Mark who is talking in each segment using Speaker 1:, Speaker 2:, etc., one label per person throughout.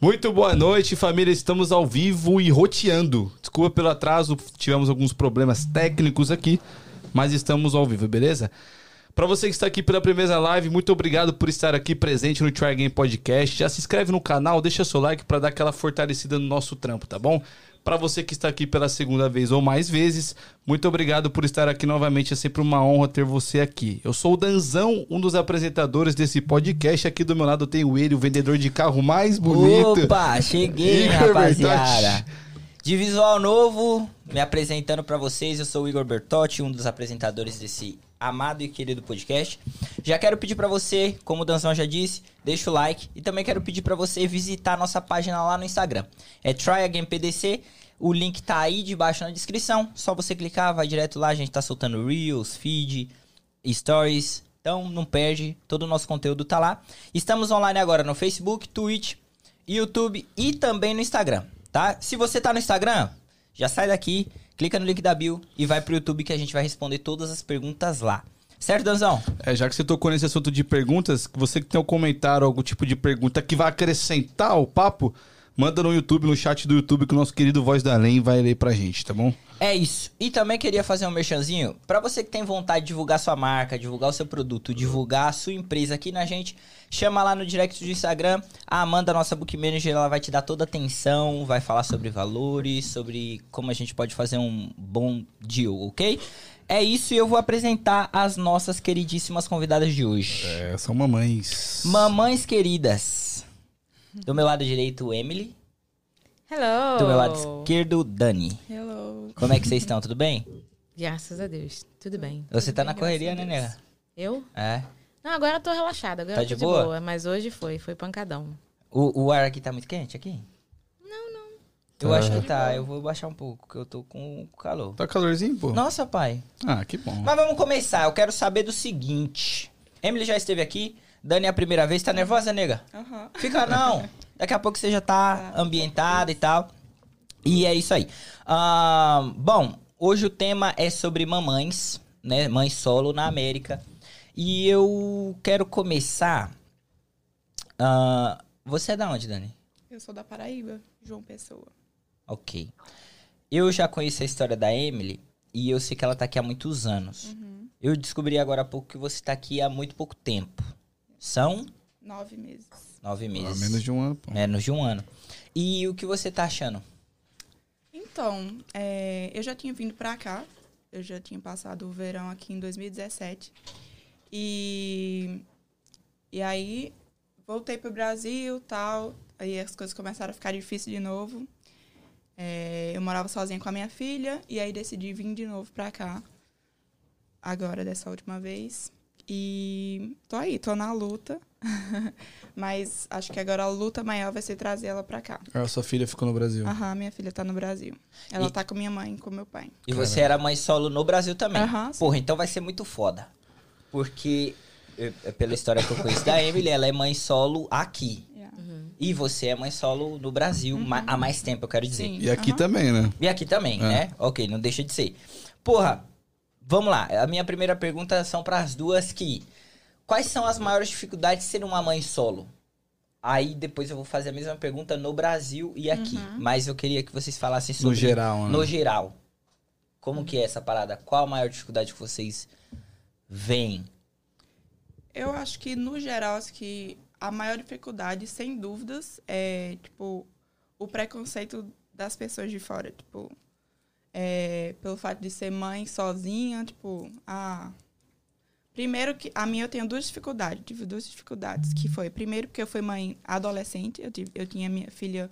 Speaker 1: Muito boa noite, família. Estamos ao vivo e roteando. Desculpa pelo atraso, tivemos alguns problemas técnicos aqui, mas estamos ao vivo, beleza? Para você que está aqui pela primeira live, muito obrigado por estar aqui presente no Try Game Podcast. Já se inscreve no canal, deixa seu like para dar aquela fortalecida no nosso trampo, tá bom? Para você que está aqui pela segunda vez ou mais vezes, muito obrigado por estar aqui novamente. É sempre uma honra ter você aqui. Eu sou o Danzão, um dos apresentadores desse podcast. Aqui do meu lado tem o ele, o vendedor de carro mais bonito.
Speaker 2: Opa, cheguei,
Speaker 1: Igor
Speaker 2: rapaziada.
Speaker 1: Bertotti.
Speaker 2: De visual novo, me apresentando pra vocês, eu sou o Igor Bertotti, um dos apresentadores desse amado e querido podcast. Já quero pedir pra você, como o Danzão já disse, deixa o like e também quero pedir pra você visitar nossa página lá no Instagram. É TryAgainPDC, o link tá aí debaixo na descrição, só você clicar, vai direto lá, a gente tá soltando Reels, feed, Stories, então não perde, todo o nosso conteúdo tá lá. Estamos online agora no Facebook, Twitch, YouTube e também no Instagram, tá? Se você tá no Instagram, já sai daqui, clica no link da bio e vai pro YouTube que a gente vai responder todas as perguntas lá. Certo, Danzão?
Speaker 1: É, já que você tocou nesse assunto de perguntas, você que tem um comentário, algum tipo de pergunta que vai acrescentar o papo, manda no YouTube, no chat do YouTube, que o nosso querido Voz da Além vai ler pra gente, tá bom?
Speaker 2: É isso. E também queria fazer um merchanzinho para você que tem vontade de divulgar sua marca, divulgar o seu produto, divulgar a sua empresa aqui na gente. Chama lá no direct do Instagram. A Amanda, nossa book manager, ela vai te dar toda a atenção, vai falar sobre valores, sobre como a gente pode fazer um bom deal, ok? É isso e eu vou apresentar as nossas queridíssimas convidadas de hoje.
Speaker 1: É, são mamães.
Speaker 2: Mamães queridas. Do meu lado direito, Emily.
Speaker 3: Hello!
Speaker 2: Do meu lado esquerdo, Dani.
Speaker 3: Hello!
Speaker 2: Como é que vocês estão? Tudo bem?
Speaker 3: Graças a Deus, tudo bem.
Speaker 2: Você
Speaker 3: Tudo
Speaker 2: tá
Speaker 3: bem,
Speaker 2: na correria, né, nega?
Speaker 3: Eu?
Speaker 2: É.
Speaker 3: Não, agora eu tô relaxada, agora
Speaker 2: Tá
Speaker 3: eu tô
Speaker 2: de boa?
Speaker 3: mas hoje foi, foi pancadão.
Speaker 2: O, o ar aqui tá muito quente aqui?
Speaker 3: Não, não.
Speaker 2: Eu
Speaker 1: Tá.
Speaker 2: acho que tá. Eu vou baixar um pouco, porque eu tô com calor.
Speaker 1: Tá calorzinho, pô?
Speaker 2: Nossa, pai.
Speaker 1: Ah, que bom.
Speaker 2: Mas vamos começar. Eu quero saber do seguinte. Emily já esteve aqui. Dani é a primeira vez. Tá nervosa, nega?
Speaker 4: Aham.
Speaker 2: Fica não. Daqui a pouco você já tá ambientada e tal. E é isso aí. Ahn, bom, hoje o tema é sobre mamães, né? Mãe solo na América. E eu quero começar. ah, você é da onde, Dani?
Speaker 4: Eu sou da Paraíba, João Pessoa.
Speaker 2: Ok. Eu já conheço a história da Emily e eu sei que ela tá aqui há muitos anos. Eu descobri agora há pouco que você tá aqui há muito pouco tempo. São
Speaker 4: Nove meses.
Speaker 2: nove
Speaker 1: Ah,
Speaker 2: meses.
Speaker 1: menos de um ano, pô.
Speaker 2: Menos de um ano. E o que você tá achando?
Speaker 4: Então, é, eu já tinha vindo pra cá. Eu já tinha passado o verão aqui em 2017. E, e aí, voltei pro Brasil tal. Aí as coisas começaram a ficar difíceis de novo. É, eu morava sozinha com a minha filha. E aí decidi vir de novo pra cá. Agora, dessa última vez. E tô aí, tô na luta. Mas acho que agora a luta maior vai ser trazer ela pra cá.
Speaker 1: Ah, sua filha ficou no Brasil.
Speaker 4: Aham, minha filha tá no Brasil. Ela
Speaker 2: E-
Speaker 4: tá com minha mãe com meu pai.
Speaker 2: E você era mãe solo no Brasil também.
Speaker 4: Aham, sim.
Speaker 2: Porra, então vai ser muito foda. Porque, eh, pela história que eu conheço da Emily, ela é mãe solo aqui.
Speaker 4: Yeah.
Speaker 2: E você é mãe solo no Brasil ma- há mais tempo, eu quero dizer.
Speaker 4: Sim.
Speaker 1: E aqui
Speaker 4: Aham.
Speaker 1: também, né?
Speaker 2: E aqui também,
Speaker 1: É.
Speaker 2: né? Ok, não deixa de ser. Porra, vamos lá. A minha primeira pergunta são para as duas que... Quais são as maiores dificuldades de ser uma mãe solo? Aí depois eu vou fazer a mesma pergunta no Brasil e aqui. Mas eu queria que vocês falassem sobre...
Speaker 1: No geral, né?
Speaker 2: No geral. Como que é essa parada? Qual a maior dificuldade que vocês veem?
Speaker 4: Eu acho que, no geral, acho que a maior dificuldade, sem dúvidas, é, tipo, o preconceito das pessoas de fora. Tipo, é, pelo fato de ser mãe sozinha, tipo, ah... Primeiro que, a minha eu tenho duas dificuldades, tive duas dificuldades, que foi, primeiro porque eu fui mãe adolescente, eu, tive, eu tinha minha filha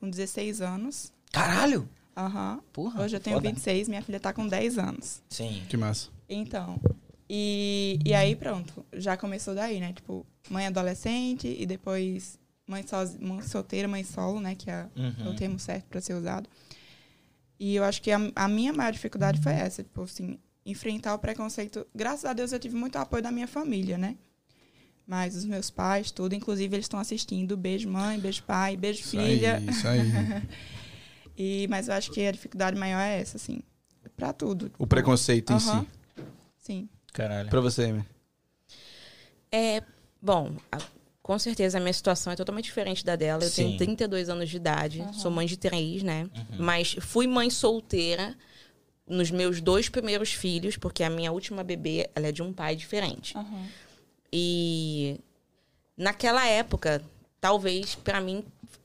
Speaker 4: com 16 anos,
Speaker 2: Caralho!
Speaker 4: aham,
Speaker 2: Porra,
Speaker 4: hoje eu tenho
Speaker 2: foda.
Speaker 4: 26, minha filha tá com 10 anos.
Speaker 2: Sim.
Speaker 1: Que massa.
Speaker 4: Então, e, e aí pronto, já começou daí, né? Tipo, mãe adolescente e depois mãe, soz, mãe solteira, mãe solo, né? Que é
Speaker 2: Uhum.
Speaker 4: o termo certo para ser usado. E eu acho que a, a minha maior dificuldade foi essa, tipo assim, enfrentar o preconceito. Graças a Deus eu tive muito apoio da minha família, né? Mas os meus pais, tudo, inclusive eles estão assistindo. Beijo mãe, beijo pai, beijo
Speaker 1: Isso
Speaker 4: filha.
Speaker 1: aí, isso aí.
Speaker 4: E, mas eu acho que a dificuldade maior é essa, assim. Pra tudo.
Speaker 1: O preconceito em
Speaker 4: Aham.
Speaker 1: si.
Speaker 4: Sim.
Speaker 2: Caralho.
Speaker 1: Pra você, Amy.
Speaker 3: É, bom, a- com certeza a minha situação é totalmente diferente da dela. Eu
Speaker 2: Sim.
Speaker 3: tenho 32 anos de idade,
Speaker 4: Aham.
Speaker 3: sou mãe de três, né?
Speaker 2: Uhum.
Speaker 3: Mas fui mãe solteira nos meus dois primeiros filhos, porque a minha última bebê, ela é de um pai diferente.
Speaker 4: Aham.
Speaker 3: E naquela época, talvez pra mim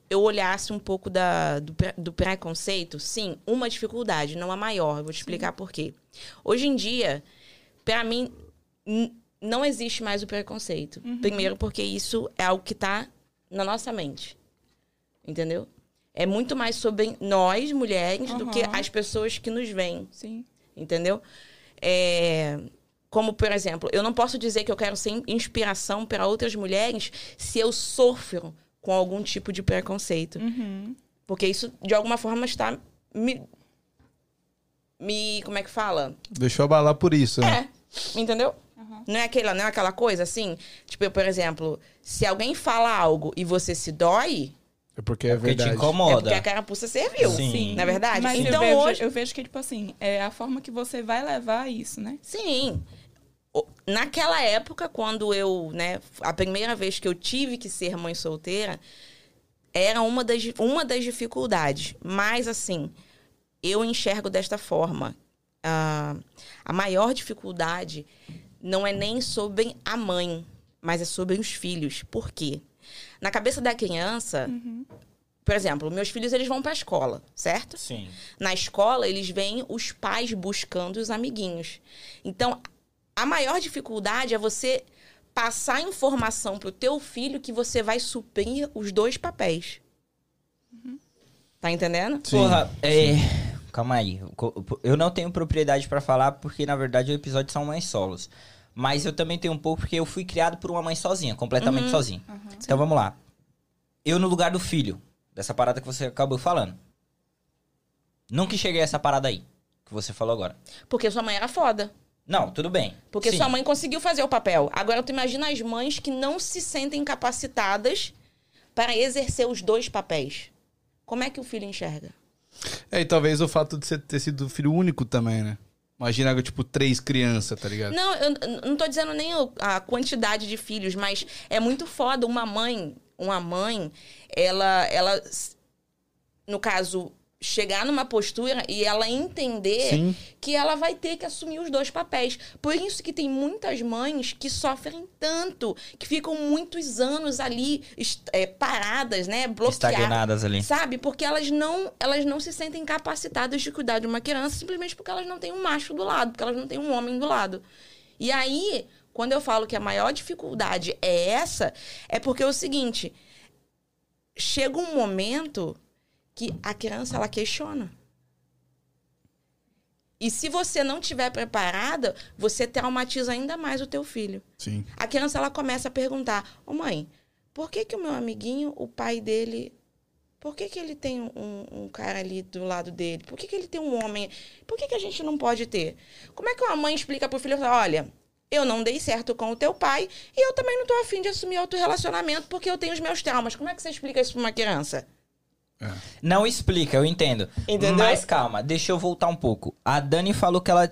Speaker 3: eu olhasse um pouco da, do, do preconceito. Sim, uma dificuldade, não a maior. Eu vou te explicar por quê. Hoje em dia, pra mim, não existe mais o preconceito. Primeiro, porque isso é algo que tá na nossa mente. Entendeu? É muito mais sobre nós, mulheres, do que as pessoas que nos veem
Speaker 4: Sim.
Speaker 3: entendeu? É, como, por exemplo, eu não posso dizer que eu quero ser inspiração para outras mulheres se eu sofro com algum tipo de preconceito.
Speaker 4: Uhum.
Speaker 3: Porque isso, de alguma forma, está me. me como é que fala?
Speaker 1: Deixou abalar por isso, né?
Speaker 3: É, entendeu? Não é, aquela, não é aquela coisa assim? Tipo, eu, por exemplo, se alguém fala algo e você se dói,
Speaker 1: É porque é,
Speaker 2: Porque te
Speaker 1: verdade.
Speaker 3: é
Speaker 2: incomoda.
Speaker 3: porque a carapuça serviu.
Speaker 2: Sim.
Speaker 3: Na verdade?
Speaker 4: Mas
Speaker 3: então
Speaker 4: eu, vejo,
Speaker 3: hoje.
Speaker 4: eu vejo que, tipo assim, é a forma que você vai levar isso, né?
Speaker 3: Sim. Naquela época, quando eu, né, a primeira vez que eu tive que ser mãe solteira, era uma das, uma das dificuldades. Mas, assim, eu enxergo desta forma. Ah, a maior dificuldade não é nem sobre a mãe, mas é sobre os filhos. Por quê? Na cabeça da criança, por exemplo, meus filhos eles vão para a escola, certo?
Speaker 2: Sim.
Speaker 3: Na escola, eles veem os pais buscando os amiguinhos. Então, a maior dificuldade é você passar informação pro teu filho que você vai suprir os dois papéis. Tá entendendo?
Speaker 1: Sim.
Speaker 2: Porra, é. Calma aí. Eu não tenho propriedade pra falar porque, na verdade, o episódio são mães solos. Mas eu também tenho um pouco porque eu fui criado por uma mãe sozinha, completamente sozinha. Então vamos lá. Eu no lugar do filho, dessa parada que você acabou falando. Nunca cheguei a essa parada aí, que você falou agora.
Speaker 3: Porque sua mãe era foda.
Speaker 2: Não, tudo bem.
Speaker 3: Porque
Speaker 2: Sim.
Speaker 3: sua mãe conseguiu fazer o papel. Agora, tu imagina as mães que não se sentem capacitadas para exercer os dois papéis. Como é que o filho enxerga?
Speaker 1: É, e talvez o fato de você ter sido filho único também, né? Imagina, tipo, três crianças, tá ligado?
Speaker 3: Não, eu não tô dizendo nem a quantidade de filhos, mas é muito foda uma mãe, uma mãe, ela, ela, no caso, chegar numa postura e ela entender
Speaker 1: Sim.
Speaker 3: que ela vai ter que assumir os dois papéis. Por isso que tem muitas mães que sofrem tanto, que ficam muitos anos ali é, paradas, né, bloqueadas.
Speaker 2: Estagnadas ali.
Speaker 3: Sabe? Porque elas não, elas não se sentem capacitadas de cuidar de uma criança simplesmente porque elas não têm um macho do lado, porque elas não têm um homem do lado. E aí, quando eu falo que a maior dificuldade é essa, é porque é o seguinte: chega um momento que a criança ela questiona. E se você não estiver preparada, você traumatiza ainda mais o teu filho.
Speaker 1: Sim.
Speaker 3: A criança ela começa a perguntar: Ô mãe, por que, que o meu amiguinho, o pai dele, por que, que ele tem um, um cara ali do lado dele? Por que, que ele tem um homem? Por que, que a gente não pode ter? Como é que uma mãe explica pro filho: olha, eu não dei certo com o teu pai e eu também não tô afim de assumir outro relacionamento porque eu tenho os meus traumas. Como é que você explica isso pra uma criança?
Speaker 2: Não explica, eu entendo.
Speaker 3: Entendeu?
Speaker 2: Mas calma, deixa eu voltar um pouco. A Dani falou que ela.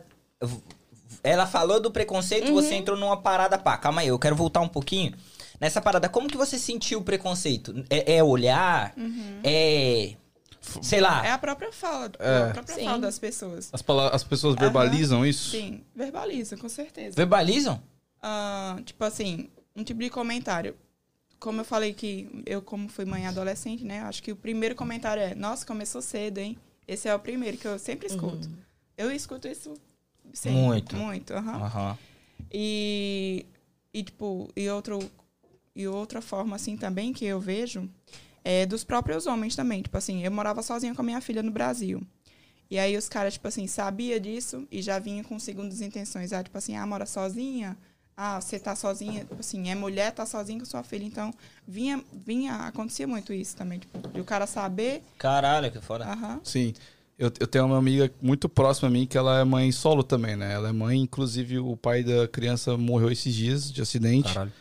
Speaker 2: Ela falou do preconceito,
Speaker 3: Uhum.
Speaker 2: você entrou numa parada pá. Calma aí, eu quero voltar um pouquinho. Nessa parada, como que você sentiu o preconceito? É, é olhar? É. Sei lá.
Speaker 4: É a própria fala,
Speaker 1: É.
Speaker 4: a própria
Speaker 3: Sim.
Speaker 4: fala das pessoas.
Speaker 1: As, as pessoas verbalizam isso?
Speaker 4: Sim, verbaliza, com certeza.
Speaker 2: Verbalizam?
Speaker 4: Ah, tipo assim, um tipo de comentário. Como eu falei que eu, como fui mãe adolescente, né? Acho que o primeiro comentário é, nossa, começou cedo, hein? Esse é o primeiro que eu sempre escuto. Eu escuto isso sempre.
Speaker 2: Muito.
Speaker 4: Muito, aham.
Speaker 2: Aham.
Speaker 4: E, e tipo, e, outro, e outra forma, assim, também que eu vejo é dos próprios homens também. Tipo assim, eu morava sozinha com a minha filha no Brasil. E aí os caras, tipo assim, sabia disso e já vinha com segundas intenções. Ah, tipo assim, ah, mora sozinha? Ah, você tá sozinha? Tipo assim, é mulher, tá sozinha com sua filha. Então, vinha, vinha, acontecia muito isso também. Tipo, de o cara saber,
Speaker 2: Caralho, que foda.
Speaker 4: aham,
Speaker 1: Sim. Eu, eu tenho uma amiga muito próxima a mim que ela é mãe solo também, né? Ela é mãe, inclusive o pai da criança morreu esses dias de acidente.
Speaker 2: Caralho.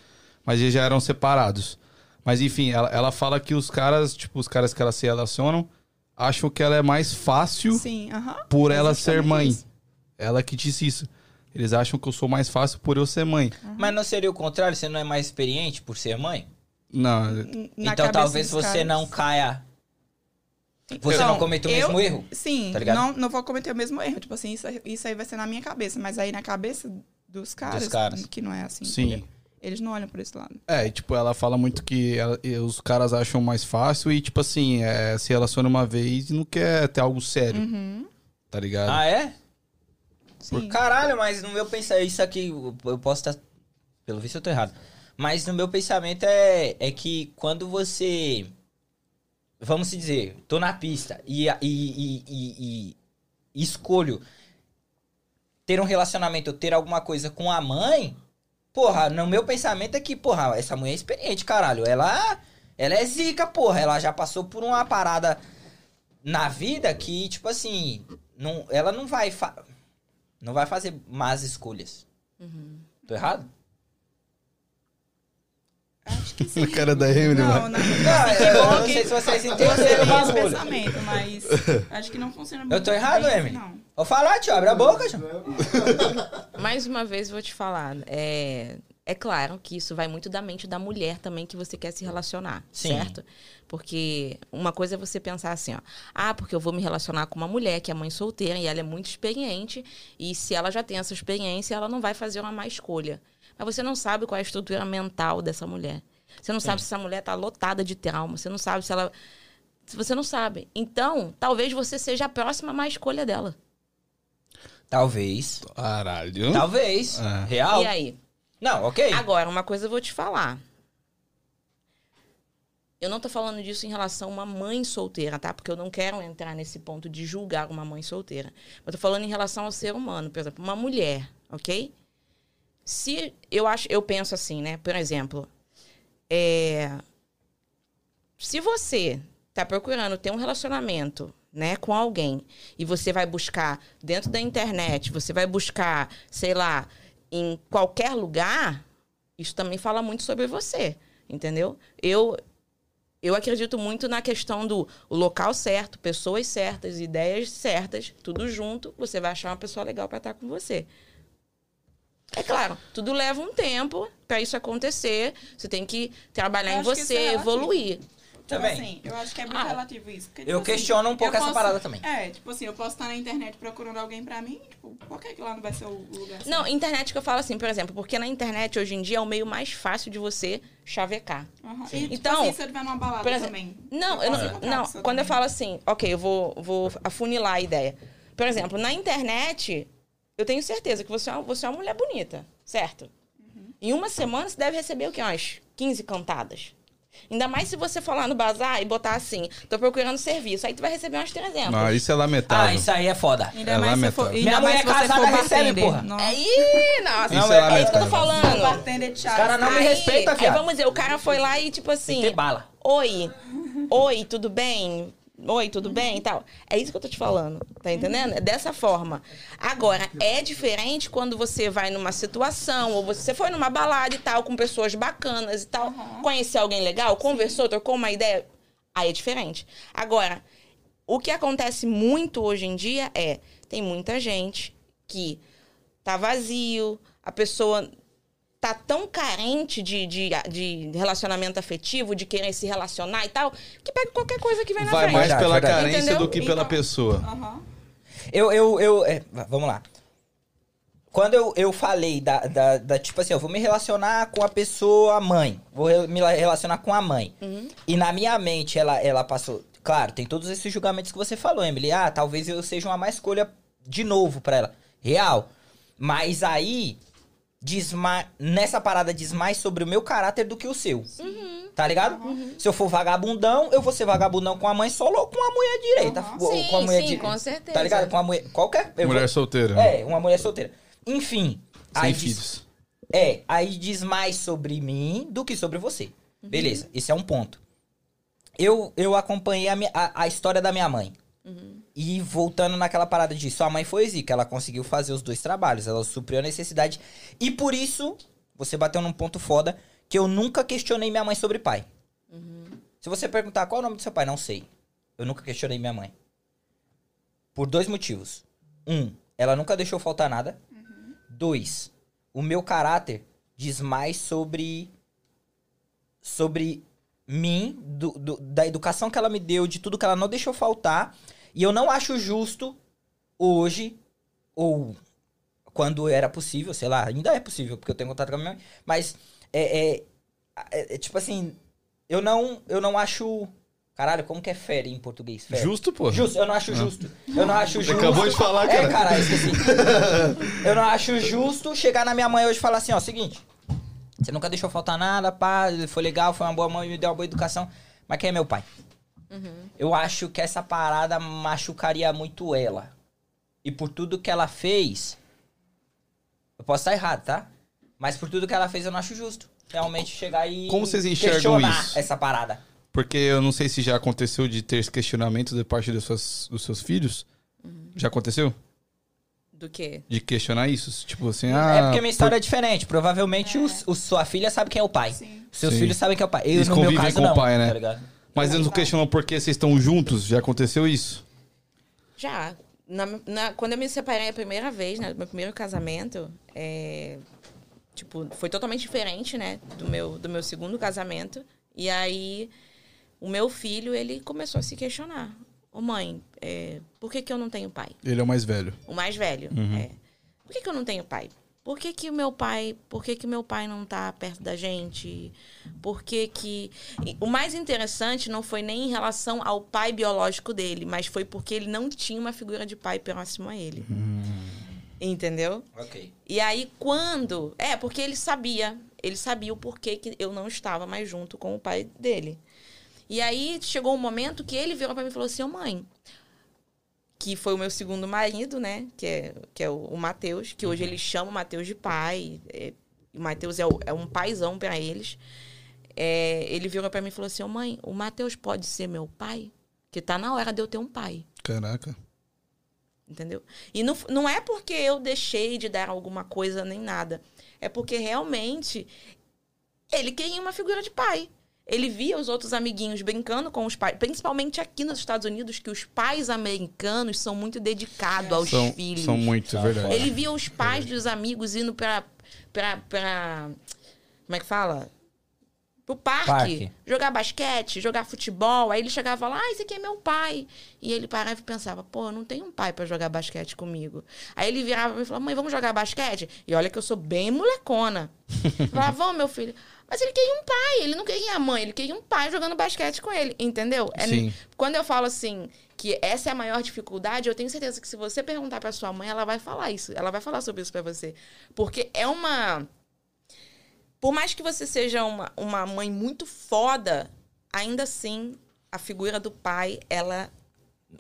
Speaker 1: mas eles já eram separados. Mas enfim, ela, ela fala que os caras, tipo, os caras que ela se relacionam, acham que ela é mais fácil
Speaker 4: Sim, aham.
Speaker 1: por
Speaker 4: É
Speaker 1: ela ser mãe.
Speaker 4: isso.
Speaker 1: Ela que disse isso. Eles acham que eu sou mais fácil por eu ser mãe.
Speaker 2: Mas não seria o contrário? Você não é mais experiente por ser mãe?
Speaker 1: Não,
Speaker 4: na
Speaker 2: então talvez
Speaker 4: dos
Speaker 2: você
Speaker 4: caras.
Speaker 2: não caia. Você
Speaker 4: Então,
Speaker 2: não cometa o
Speaker 4: eu-
Speaker 2: mesmo erro?
Speaker 4: Sim,
Speaker 2: Tá ligado?
Speaker 4: não, não vou cometer o mesmo erro. Tipo assim, isso, isso aí vai ser na minha cabeça. Mas aí na cabeça dos caras,
Speaker 2: caras.
Speaker 4: que não é assim.
Speaker 1: sim.
Speaker 4: entendeu? Eles não olham por esse lado.
Speaker 1: É, e, tipo, ela fala muito que ela- os caras acham mais fácil e, tipo assim, é, se relaciona uma vez e não quer ter algo sério,
Speaker 4: Uhum.
Speaker 1: tá ligado?
Speaker 2: Ah, é?
Speaker 4: Sim.
Speaker 2: Caralho, mas no meu pensamento, isso aqui, eu- posso estar. Pelo visto eu tô errado. Mas no meu pensamento é, é que quando você. Vamos se dizer, tô na pista e, e, e, e- e escolho ter um relacionamento ou ter alguma coisa com a mãe. Porra, no meu pensamento é que, porra, essa mulher é experiente, caralho. Ela, ela é zica, porra. Ela já passou por uma parada na vida que, tipo assim, não, ela não vai. fa- não vai fazer más escolhas. Tô errado?
Speaker 4: Acho que sim.
Speaker 1: O cara da Emily,
Speaker 4: Não,
Speaker 1: mano.
Speaker 4: não.
Speaker 2: Não, não
Speaker 4: que
Speaker 2: sei se vocês
Speaker 4: Você
Speaker 2: entenderam
Speaker 4: esse
Speaker 2: bagulho.
Speaker 4: pensamento, mas acho que não funciona
Speaker 2: Eu tô errado,
Speaker 4: bem
Speaker 2: Emily?
Speaker 4: Não.
Speaker 2: Vou falar, tio, abre a boca, tio.
Speaker 3: Mais uma vez vou te falar. É, é claro que isso vai muito da mente da mulher também que você quer se relacionar,
Speaker 2: Sim.
Speaker 3: certo? Porque uma coisa é você pensar assim, ó. Ah, porque eu vou me relacionar com uma mulher que é mãe solteira e ela é muito experiente. E se ela já tem essa experiência, ela não vai fazer uma má escolha. Mas você não sabe qual é a estrutura mental dessa mulher. Você não sabe se essa mulher tá lotada de trauma. Você não sabe se ela. Se você não sabe. Então, talvez você seja a próxima má escolha dela.
Speaker 2: Talvez.
Speaker 1: Caralho.
Speaker 2: Talvez.
Speaker 1: É.
Speaker 2: Real.
Speaker 3: E aí?
Speaker 2: Não, ok.
Speaker 3: Agora, uma coisa eu vou te falar. Eu não tô falando disso em relação a uma mãe solteira, tá? Porque eu não quero entrar nesse ponto de julgar uma mãe solteira. Eu tô falando em relação ao ser humano, por exemplo, uma mulher, ok? Se eu acho, eu penso assim, né? Por exemplo, é, se você tá procurando ter um relacionamento, né, com alguém e você vai buscar dentro da internet, você vai buscar, sei lá, em qualquer lugar, isso também fala muito sobre você, entendeu? Eu eu acredito muito na questão do local certo, pessoas certas, ideias certas, tudo junto, você vai achar uma pessoa legal para estar com você. É claro, tudo leva um tempo para isso acontecer. Você tem que trabalhar
Speaker 4: Eu
Speaker 3: em você,
Speaker 4: é relativo.
Speaker 3: evoluir.
Speaker 4: Tipo
Speaker 2: Também.
Speaker 4: assim, eu acho que é muito
Speaker 3: Ah,
Speaker 4: relativo isso. Porque,
Speaker 2: eu
Speaker 4: tipo assim,
Speaker 2: questiono um pouco
Speaker 4: eu
Speaker 2: essa
Speaker 4: posso-
Speaker 2: parada também.
Speaker 4: É, tipo assim, eu posso estar na internet procurando alguém pra mim, tipo, por que, que lá não vai ser o lugar certo?
Speaker 3: Não, internet que eu falo assim, por exemplo, porque na internet hoje em dia é o meio mais fácil de você chavecar.
Speaker 4: Aham. E, tipo
Speaker 3: Então,
Speaker 4: assim, se eu tiver numa balada
Speaker 3: por exemplo,
Speaker 4: também.
Speaker 3: Não, eu
Speaker 4: posso
Speaker 3: não, não quando eu
Speaker 4: também.
Speaker 3: falo assim, ok, eu vou, vou afunilar a ideia. Por exemplo, na internet, eu tenho certeza que você é uma, você é uma mulher bonita, certo?
Speaker 4: Uhum.
Speaker 3: Em uma semana você deve receber o quê? Umas 15 cantadas. Ainda mais se você for lá no bazar e botar assim, tô procurando serviço, aí tu vai receber umas 300.
Speaker 1: Ah, isso é lamentável.
Speaker 2: Ah, isso aí é foda.
Speaker 4: Ainda
Speaker 1: É
Speaker 4: mais se for,
Speaker 1: lamentável.
Speaker 4: ainda
Speaker 2: Minha mulher casada recebe,
Speaker 4: bartender.
Speaker 2: porra.
Speaker 4: Nossa.
Speaker 3: Aí, nossa,
Speaker 1: Isso
Speaker 3: é,
Speaker 1: é
Speaker 3: isso que eu tô
Speaker 1: lamentável.
Speaker 3: falando.
Speaker 4: Bartender de
Speaker 2: Os
Speaker 4: chá.
Speaker 2: caras não me
Speaker 3: Aí-
Speaker 2: respeitam,
Speaker 3: Aí vamos dizer, o cara foi lá e tipo assim,
Speaker 2: bala.
Speaker 3: oi, oi, tudo bem? Oi, tudo bem e tal. É isso que eu tô te falando, tá entendendo? É dessa forma. Agora, é diferente quando você vai numa situação, ou você foi numa balada e tal, com pessoas bacanas e tal, conheceu alguém legal, conversou, trocou uma ideia, aí é diferente. Agora, o que acontece muito hoje em dia é, tem muita gente que tá vazio, a pessoa tá tão carente de, de, de relacionamento afetivo, de querer se relacionar e tal, que pega qualquer coisa que vem na
Speaker 1: Vai
Speaker 3: frente.
Speaker 1: mais
Speaker 2: Verdade,
Speaker 1: pela
Speaker 2: verdade.
Speaker 1: carência
Speaker 3: Entendeu?
Speaker 1: do que pela
Speaker 3: Então-
Speaker 1: pessoa.
Speaker 4: Aham.
Speaker 2: Eu, eu, eu. é, vamos lá. Quando eu, eu falei da, da, da, Tipo assim, eu vou me relacionar com a pessoa mãe. Vou me la- relacionar com a mãe. E na minha mente ela, ela passou. Claro, tem todos esses julgamentos que você falou, Emily. Ah, talvez eu seja uma má escolha de novo pra ela. Real. Mas aí. Diz ma- nessa parada diz mais sobre o meu caráter do que o seu. Tá ligado? Se eu for vagabundão, eu vou ser vagabundão com a mãe solo ou com a mulher direita.
Speaker 4: Uhum.
Speaker 2: Ou
Speaker 3: Sim,
Speaker 2: com a mulher
Speaker 3: sim,
Speaker 2: di-
Speaker 3: com certeza.
Speaker 2: Tá ligado? Com a mulher. Qualquer. eu
Speaker 1: Mulher
Speaker 2: vou-
Speaker 1: solteira.
Speaker 2: é, uma mulher solteira. Enfim.
Speaker 1: Sem
Speaker 2: aí diz,
Speaker 1: filhos.
Speaker 2: é, aí diz mais sobre mim do que sobre você.
Speaker 3: Uhum.
Speaker 2: Beleza, esse é um ponto. Eu, eu acompanhei a, minha- a, a história da minha mãe.
Speaker 3: Uhum.
Speaker 2: E voltando naquela parada de sua mãe foi zica, ela conseguiu fazer os dois trabalhos, ela supriu a necessidade. E por isso, você bateu num ponto foda, que eu nunca questionei minha mãe sobre pai. Se você perguntar qual é o nome do seu pai, não sei. Eu nunca questionei minha mãe. Por dois motivos. Um, ela nunca deixou faltar nada. Dois, o meu caráter diz mais sobre. sobre mim, do- do- da educação que ela me deu, de tudo que ela não deixou faltar. E eu não acho justo hoje, ou quando era possível, sei lá, ainda é possível, porque eu tenho contato com a minha mãe, mas é, é- é- é tipo assim, eu não, eu não acho. Caralho, como que é férias em português? Férias.
Speaker 1: Justo, pô.
Speaker 2: Justo, eu não acho justo. Eu não acho
Speaker 1: Você
Speaker 2: justo.
Speaker 1: acabou de falar,
Speaker 2: É,
Speaker 1: cara.
Speaker 2: cara, esqueci. eu não acho justo chegar na minha mãe hoje e falar assim, ó, seguinte. Você nunca deixou faltar nada, pá, foi legal, foi uma boa mãe, me deu uma boa educação. Mas quem é meu pai? Eu acho que essa parada machucaria muito ela. E por tudo que ela fez. Eu posso estar errado, tá? Mas por tudo que ela fez, eu não acho justo. Realmente chegar e.
Speaker 1: Como vocês enxergam
Speaker 2: questionar
Speaker 1: isso?
Speaker 2: essa parada.
Speaker 1: Porque eu não sei se já aconteceu de ter esse questionamento da parte dos seus, dos seus filhos. Já aconteceu?
Speaker 3: Do quê?
Speaker 1: De questionar isso? Tipo assim, ah.
Speaker 2: é porque minha história é diferente. Provavelmente o, o- sua filha sabe quem é o pai.
Speaker 4: Sim.
Speaker 2: Seus
Speaker 1: Sim.
Speaker 2: filhos sabem quem é o pai. Eu,
Speaker 1: Eles
Speaker 2: no meu caso,
Speaker 1: com o
Speaker 2: não,
Speaker 1: pai, né?
Speaker 2: Tá ligado?
Speaker 1: Mas eles não questionam por que vocês estão juntos? Já aconteceu isso?
Speaker 3: Já. Na- na- quando eu me separei a primeira vez, né, do meu primeiro casamento, é, tipo, foi totalmente diferente, né, do meu, do meu segundo casamento. E aí, o meu filho, ele começou a se questionar. Ô mãe, é, por que, que eu não tenho pai?
Speaker 1: Ele é o mais velho.
Speaker 3: O mais velho. É. Por que, que eu não tenho pai? Por que, que o meu pai. Por que, que meu pai não tá perto da gente? Por que que. O mais interessante não foi nem em relação ao pai biológico dele, mas foi porque ele não tinha uma figura de pai próximo a ele. Entendeu?
Speaker 2: Ok.
Speaker 3: E aí, quando. É, porque ele sabia. Ele sabia o porquê que eu não estava mais junto com o pai dele. E aí chegou um momento que ele virou pra mim e falou assim: Ô mãe, que foi o meu segundo marido, né? Que é, que é o, o Matheus, que hoje ele chama o Matheus de pai. é, o Matheus é, é um paizão pra eles. É, ele virou pra mim e falou assim: Ô mãe, o Matheus pode ser meu pai? Que tá na hora de eu ter um pai.
Speaker 1: Caraca.
Speaker 3: Entendeu? E não, não é porque eu deixei de dar alguma coisa nem nada. É porque realmente ele queria uma figura de pai. Ele via os outros amiguinhos brincando com os pais, principalmente aqui nos Estados Unidos, que os pais americanos são muito dedicados aos
Speaker 1: São,
Speaker 3: filhos.
Speaker 1: são muito, é verdade.
Speaker 3: Ele via os pais dos amigos indo pra, pra, pra. Como é que fala? Pro parque,
Speaker 2: Parque.
Speaker 3: jogar basquete, jogar futebol. Aí ele chegava lá, ah, esse aqui é meu pai. E ele parava e pensava, pô, eu não tenho um pai pra jogar basquete comigo. Aí ele virava e falava, mãe, vamos jogar basquete? E olha que eu sou bem molecona. Falava, vamos, meu filho. Mas ele queria um pai, ele não queria a mãe, ele queria um pai jogando basquete com ele, entendeu? É-
Speaker 1: Sim.
Speaker 3: Quando eu falo assim que essa é a maior dificuldade, eu tenho certeza que se você perguntar pra sua mãe, ela vai falar isso. Ela vai falar sobre isso pra você. Porque é uma. Por mais que você seja uma, uma mãe muito foda, ainda assim, a figura do pai, ela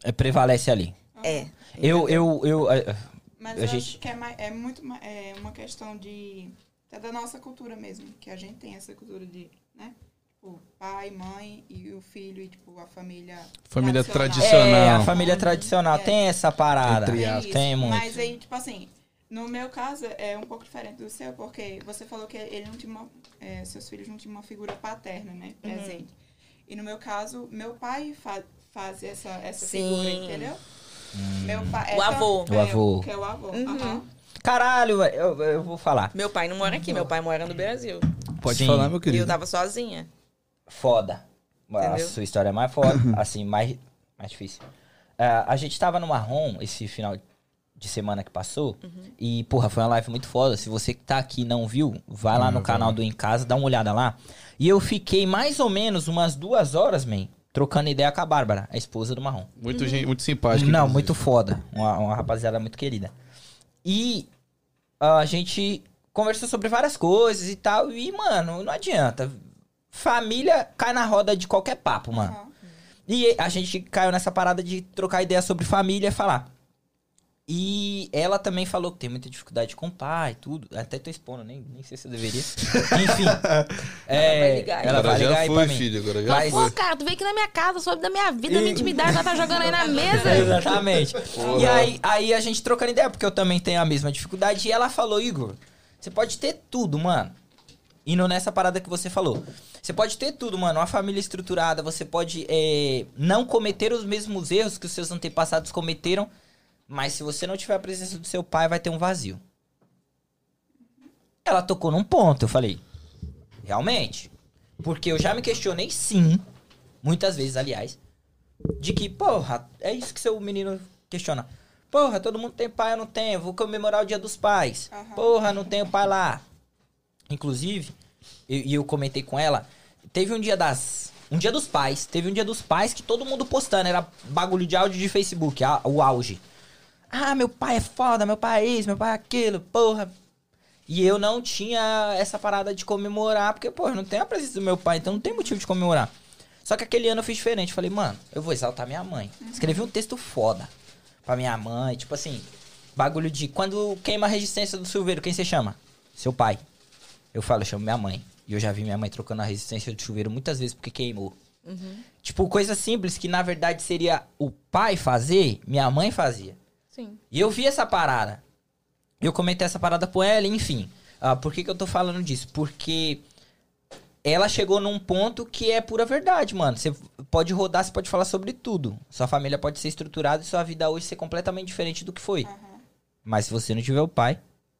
Speaker 2: É, prevalece ali.
Speaker 3: é.
Speaker 2: Eu, eu, eu. eh,
Speaker 4: Mas
Speaker 2: A
Speaker 4: eu
Speaker 2: gente-
Speaker 4: acho que é, mais, é muito é uma questão de. É da nossa cultura mesmo. Que a gente tem essa cultura de, né? Tipo, pai, mãe e o filho e, tipo, a família.
Speaker 1: Família
Speaker 2: É,
Speaker 1: Tradicional.
Speaker 2: a família tradicional
Speaker 4: É.
Speaker 2: tem essa parada.
Speaker 4: Tem.
Speaker 2: Tem muito.
Speaker 4: Mas aí, tipo assim, no meu caso é um pouco diferente do seu, porque você falou que ele não tinha uma, é, seus filhos não tinham uma figura paterna, né?
Speaker 3: Uhum.
Speaker 4: Presente. E no meu caso, meu pai fa faz essa, essa
Speaker 3: Sim.
Speaker 4: figura, entendeu? Meu pai,
Speaker 3: O avô.
Speaker 2: O avô.
Speaker 4: Que é o avô.
Speaker 3: Uhum.
Speaker 4: aham.
Speaker 2: Caralho, eu, eu vou falar.
Speaker 3: Meu pai não mora aqui, meu pai mora no Brasil.
Speaker 1: Pode
Speaker 2: Sim.
Speaker 1: falar, meu
Speaker 3: E
Speaker 1: querido.
Speaker 3: eu tava sozinha.
Speaker 2: Foda. A
Speaker 3: Entendeu?
Speaker 2: sua história é mais foda, assim, mais, mais difícil. Ah, a gente tava no Marrom esse final de semana que passou. E, porra, foi uma live muito foda. Se você que tá aqui e não viu, vai lá
Speaker 1: Ah,
Speaker 2: no canal do Em Casa, dá uma olhada lá. E eu fiquei mais ou menos umas duas horas, man, trocando ideia com a Bárbara, a esposa do Marrom.
Speaker 1: Muito, gente, muito simpático.
Speaker 2: Não,
Speaker 1: inclusive.
Speaker 2: muito foda. Uma, uma rapaziada muito querida. E a gente conversou sobre várias coisas e tal. E, mano, não adianta. Família cai na roda de qualquer papo, mano.
Speaker 4: Aham.
Speaker 2: E a gente caiu nessa parada de trocar ideia sobre família e falar. E ela também falou que tem muita dificuldade com o pai e tudo. Até tô expondo, nem, nem sei se eu deveria. Enfim. é,
Speaker 3: vai ligar aí.
Speaker 2: ela vai
Speaker 1: já
Speaker 2: ligar aí
Speaker 1: foi,
Speaker 2: pra mim.
Speaker 1: filho, agora já
Speaker 2: Mas-
Speaker 1: foi.
Speaker 3: Pô, cara, tu veio aqui na minha casa, soube da minha vida, da minha intimidade, ela tá jogando aí na mesa.
Speaker 2: Exatamente. E aí, aí a gente trocando ideia, porque eu também tenho a mesma dificuldade. E ela falou, Igor, você pode ter tudo, mano. indo nessa parada que você falou. Você pode ter tudo, mano, uma família estruturada, você pode é, não cometer os mesmos erros que os seus antepassados cometeram, mas se você não tiver a presença do seu pai, vai ter um vazio. Ela tocou num ponto, eu falei, realmente. Porque eu já me questionei, sim, muitas vezes, aliás, de que, porra, é isso que seu menino questiona. Porra, todo mundo tem pai, eu não tenho, vou comemorar o dia dos pais.
Speaker 4: Aham.
Speaker 2: Porra, não tenho pai lá. Inclusive, e e eu, comentei com ela, teve um dia das. Um dia dos pais, teve um dia dos pais que todo mundo postando, era bagulho de áudio de Facebook, a- o auge. Ah, meu pai é foda, meu pai é isso, meu pai é aquilo, porra. E eu não tinha essa parada de comemorar, porque, pô, eu não tenho a presença do meu pai, então não tem motivo de comemorar. Só que aquele ano eu fiz diferente. Falei, mano, eu vou exaltar minha mãe. Escrevi um texto foda pra minha mãe, tipo assim, bagulho de quando queima a resistência do chuveiro, quem você chama? Seu pai. Eu falo, eu chamo minha mãe. E eu já vi minha mãe trocando a resistência do chuveiro muitas vezes porque queimou. Tipo, coisa simples que na verdade seria o pai fazer, minha mãe fazia.
Speaker 3: Sim.
Speaker 2: E eu vi essa parada. Eu comentei essa parada com ela, enfim. Ah, por que, que eu tô falando disso? Porque ela chegou num ponto que é pura verdade, mano. Você pode rodar, você pode falar sobre tudo. Sua família pode ser estruturada e sua vida hoje ser completamente diferente do que foi. Mas se você não tiver o pai,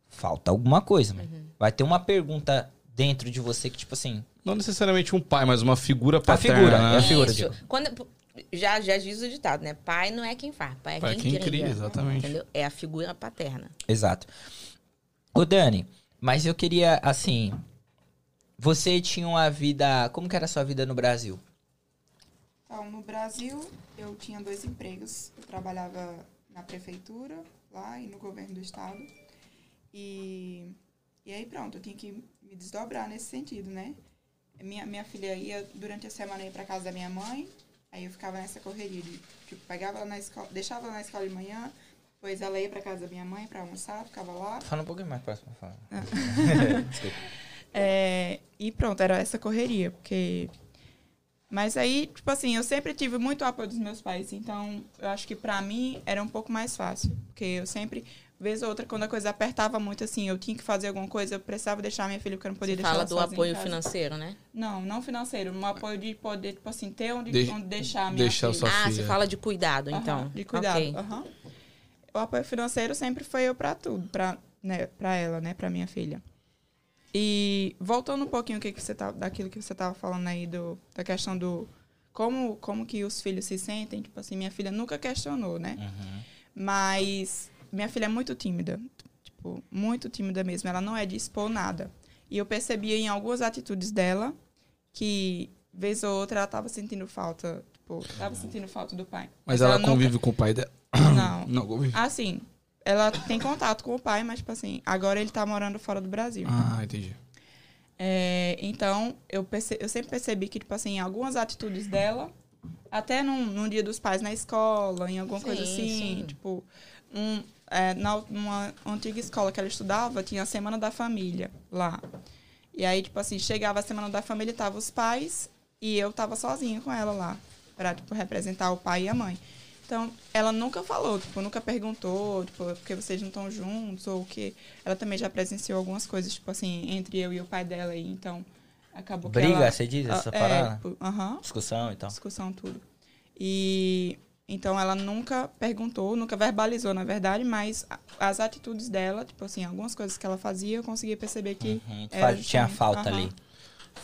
Speaker 2: falta alguma coisa, mano. Vai ter uma pergunta dentro de você que, tipo assim.
Speaker 1: Não necessariamente um pai, mas uma figura paterna.
Speaker 2: figura,
Speaker 1: né?
Speaker 2: é a figura,
Speaker 3: Isso.
Speaker 2: digo.
Speaker 3: Quando, já, já diz o ditado, né? Pai não é quem faz, pai é
Speaker 1: Pai é
Speaker 3: quem,
Speaker 1: quem
Speaker 3: cria.
Speaker 1: cria, exatamente.
Speaker 3: Entendeu? É a figura paterna.
Speaker 2: Exato. Ô, Dani, mas eu queria, assim. Você tinha uma vida. Como que era a sua vida no Brasil?
Speaker 4: Então, no Brasil, eu tinha dois empregos. Eu trabalhava na prefeitura, lá, e no governo do estado. E, e aí, pronto, eu tinha que me desdobrar nesse sentido, né? Minha, minha filha ia, durante a semana, ir pra casa da minha mãe. Aí eu ficava nessa correria de, tipo, pegava ela na escola, deixava ela na escola de manhã, depois ela ia pra casa da minha mãe pra almoçar, ficava lá.
Speaker 2: Fala um pouquinho mais próximo. Fala. Desculpa.
Speaker 4: É, e pronto, era essa correria, porque. Mas aí, tipo assim, eu sempre tive muito apoio dos meus pais, então eu acho que pra mim era um pouco mais fácil. Porque eu sempre, vez ou outra, quando a coisa apertava muito, assim, eu tinha que fazer alguma coisa, eu precisava deixar minha filha, porque eu não podia
Speaker 3: Você
Speaker 4: deixar
Speaker 3: fala
Speaker 4: ela
Speaker 3: do apoio
Speaker 4: casa.
Speaker 3: financeiro, né?
Speaker 4: Não, não financeiro, um apoio de poder, tipo assim, ter onde,
Speaker 1: De-
Speaker 4: onde deixar a minha
Speaker 1: deixar
Speaker 4: filha.
Speaker 1: sua
Speaker 3: ah,
Speaker 1: filha.
Speaker 3: você fala de cuidado,
Speaker 4: Aham,
Speaker 3: então.
Speaker 4: De cuidado.
Speaker 3: Ok.
Speaker 4: aham. O apoio financeiro sempre foi eu pra tudo, pra, né, pra ela, né, pra minha filha. E voltando um pouquinho o que que você tá, daquilo que você tava falando aí do, da questão do como, como que os filhos se sentem, tipo assim, minha filha nunca questionou, né?
Speaker 2: Uhum.
Speaker 4: Mas minha filha é muito tímida, tipo, muito tímida mesmo, ela não é de expor nada. E eu percebia em algumas atitudes dela que vez ou outra ela tava sentindo falta, tipo, tava sentindo falta do pai.
Speaker 1: Mas ela,
Speaker 4: nunca-
Speaker 1: convive com o pai dela.
Speaker 4: Não.
Speaker 1: Não, convive.
Speaker 4: Assim, ela tem contato com o pai, mas, tipo assim, agora ele tá morando fora do Brasil.
Speaker 1: Ah, entendi.
Speaker 4: É, então, eu, perce- eu sempre percebi que, tipo assim, algumas atitudes dela, até num, num dia dos pais na escola, em alguma coisa
Speaker 3: Sim,
Speaker 4: assim,
Speaker 3: sim.
Speaker 4: tipo, um, é, na uma antiga escola que ela estudava, tinha a Semana da Família lá. E aí, tipo assim, chegava a Semana da Família e tava os pais e eu tava sozinha com ela lá, pra, tipo, representar o pai e a mãe. Então, ela nunca falou, tipo, nunca perguntou, tipo, porque vocês não estão juntos, ou o que. Ela também já presenciou algumas coisas, tipo assim, entre eu e o pai dela, e então acabou que
Speaker 2: Briga,
Speaker 4: ela...
Speaker 2: você diz, essa
Speaker 4: Ah,
Speaker 2: parada?
Speaker 4: É, tipo, aham,
Speaker 2: Discussão e tal.
Speaker 4: discussão, tudo. E então ela nunca perguntou, nunca verbalizou, na verdade, mas as atitudes dela, tipo assim, algumas coisas que ela fazia, eu conseguia perceber que
Speaker 2: Uhum,
Speaker 4: era
Speaker 2: Tinha falta
Speaker 4: aham.
Speaker 2: ali.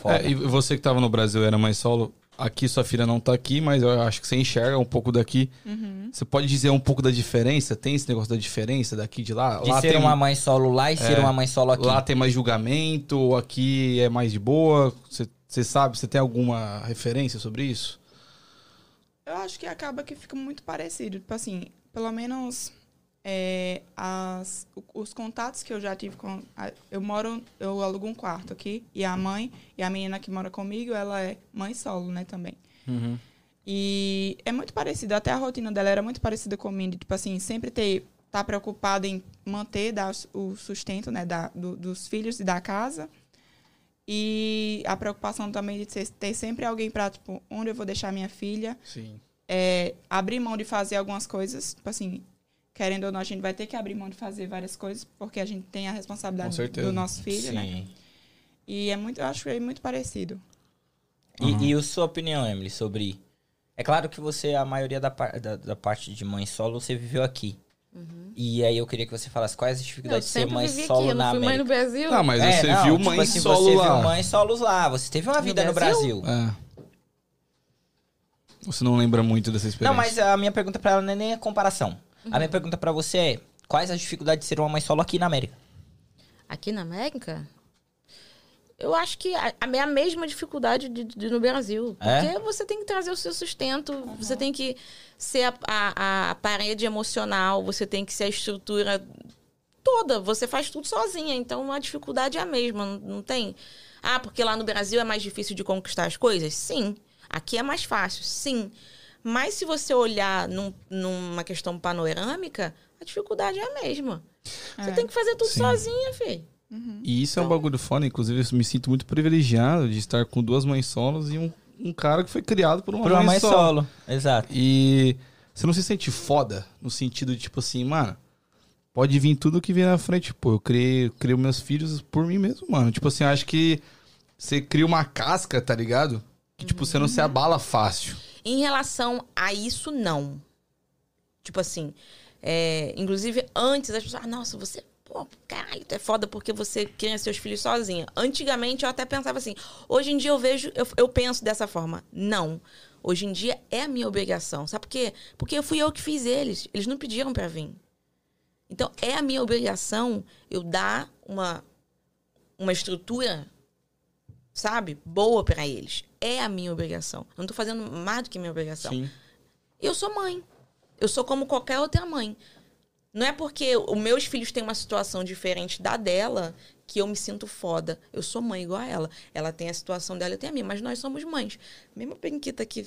Speaker 1: É, e você que tava no Brasil era mãe solo. Aqui sua filha não tá aqui, mas eu acho que você enxerga um pouco daqui.
Speaker 4: Uhum.
Speaker 1: Você pode dizer um pouco da diferença? Tem esse negócio da diferença daqui e de lá?
Speaker 2: De
Speaker 1: lá
Speaker 2: ser
Speaker 1: tem,
Speaker 2: uma mãe solo lá e ser
Speaker 1: É,
Speaker 2: uma mãe solo aqui.
Speaker 1: Lá tem mais julgamento, ou aqui é mais de boa? Você, você sabe, você tem alguma referência sobre isso?
Speaker 4: Eu acho que acaba que fica muito parecido. Tipo assim, pelo menos é, as, os contatos que eu já tive com. a- Eu moro, eu alugo um quarto aqui, e a mãe, e a menina que mora comigo, ela é mãe solo, né, também. E é muito parecido, até a rotina dela era muito parecida comigo, tipo assim, sempre ter tá preocupada em manter dar o sustento, né, da, do- dos filhos e da casa. E a preocupação também de ter, ter sempre alguém para tipo, onde eu vou deixar minha filha,
Speaker 1: Sim.
Speaker 4: é, abrir mão de fazer algumas coisas, tipo assim, querendo ou não, a gente vai ter que abrir mão de fazer várias coisas, porque a gente tem a responsabilidade do nosso filho, né?
Speaker 2: Sim.
Speaker 4: E é muito, eu acho que é muito parecido.
Speaker 2: E, e a sua opinião, Emily, sobre. É claro que você, a maioria da, da, da parte de mãe solo, você viveu aqui. E aí eu queria que você falasse quais as dificuldades de ser mãe
Speaker 3: vivi
Speaker 2: solo
Speaker 3: aqui, eu
Speaker 2: na
Speaker 3: não fui mãe
Speaker 2: América.
Speaker 3: no Brasil.
Speaker 1: Ah, mas
Speaker 2: É,
Speaker 1: você
Speaker 2: não,
Speaker 1: viu
Speaker 2: tipo
Speaker 1: mãe
Speaker 2: assim,
Speaker 1: solo
Speaker 2: você
Speaker 1: lá.
Speaker 2: viu mãe solos lá. Você teve uma vida no
Speaker 3: Brasil?
Speaker 2: Brasil.
Speaker 1: É. Você não lembra muito dessa experiência?
Speaker 2: Não, mas a minha pergunta pra ela não é nem a comparação. A minha pergunta pra você é: quais as dificuldades de ser uma mãe solo aqui na América?
Speaker 3: Aqui na América, eu acho que a, a- é a mesma dificuldade de, de no Brasil.
Speaker 2: É?
Speaker 3: Porque você tem que trazer o seu sustento, você tem que ser a, a- a parede emocional, você tem que ser a estrutura toda. Você faz tudo sozinha. Então a dificuldade é a mesma, não, não tem. Ah, porque lá no Brasil é mais difícil de conquistar as coisas? Sim. Aqui é mais fácil, sim. Mas se você olhar num- numa questão panorâmica, a dificuldade é a mesma. Você
Speaker 4: É.
Speaker 3: tem que fazer tudo
Speaker 1: Sim.
Speaker 3: sozinha, filho.
Speaker 1: E isso é um bagulho foda, inclusive eu me sinto muito privilegiado de estar com duas mães solos e um, um cara que foi criado por uma,
Speaker 2: Por uma
Speaker 1: mãe,
Speaker 2: mãe
Speaker 1: solo.
Speaker 2: solo. Exato.
Speaker 1: E você não se sente foda no sentido de, tipo assim, mano, pode vir tudo que vem na frente. Pô, eu criei, criei meus filhos por mim mesmo, mano. Tipo assim, eu acho que você cria uma casca, tá ligado? Que, tipo, você não se abala fácil.
Speaker 3: Em relação a isso, não. Tipo assim, é, inclusive antes as pessoas, ah, nossa, você, pô, caralho, tu é foda porque você cria seus filhos sozinha. Antigamente eu até pensava assim, hoje em dia eu vejo, eu, eu penso dessa forma. Não. Hoje em dia é a minha obrigação. Sabe por quê? Porque fui eu que fiz eles. Eles não pediram pra vir. Então é a minha obrigação eu dar uma, uma estrutura sabe, boa pra eles. É a minha obrigação. Eu não tô fazendo mais do que minha obrigação.
Speaker 1: Sim.
Speaker 3: Eu sou mãe. Eu sou como qualquer outra mãe. Não é porque os meus filhos têm uma situação diferente da dela que eu me sinto foda. Eu sou mãe igual a ela. Ela tem a situação dela, eu tenho a minha, mas nós somos mães. Mesmo a Penquita aqui,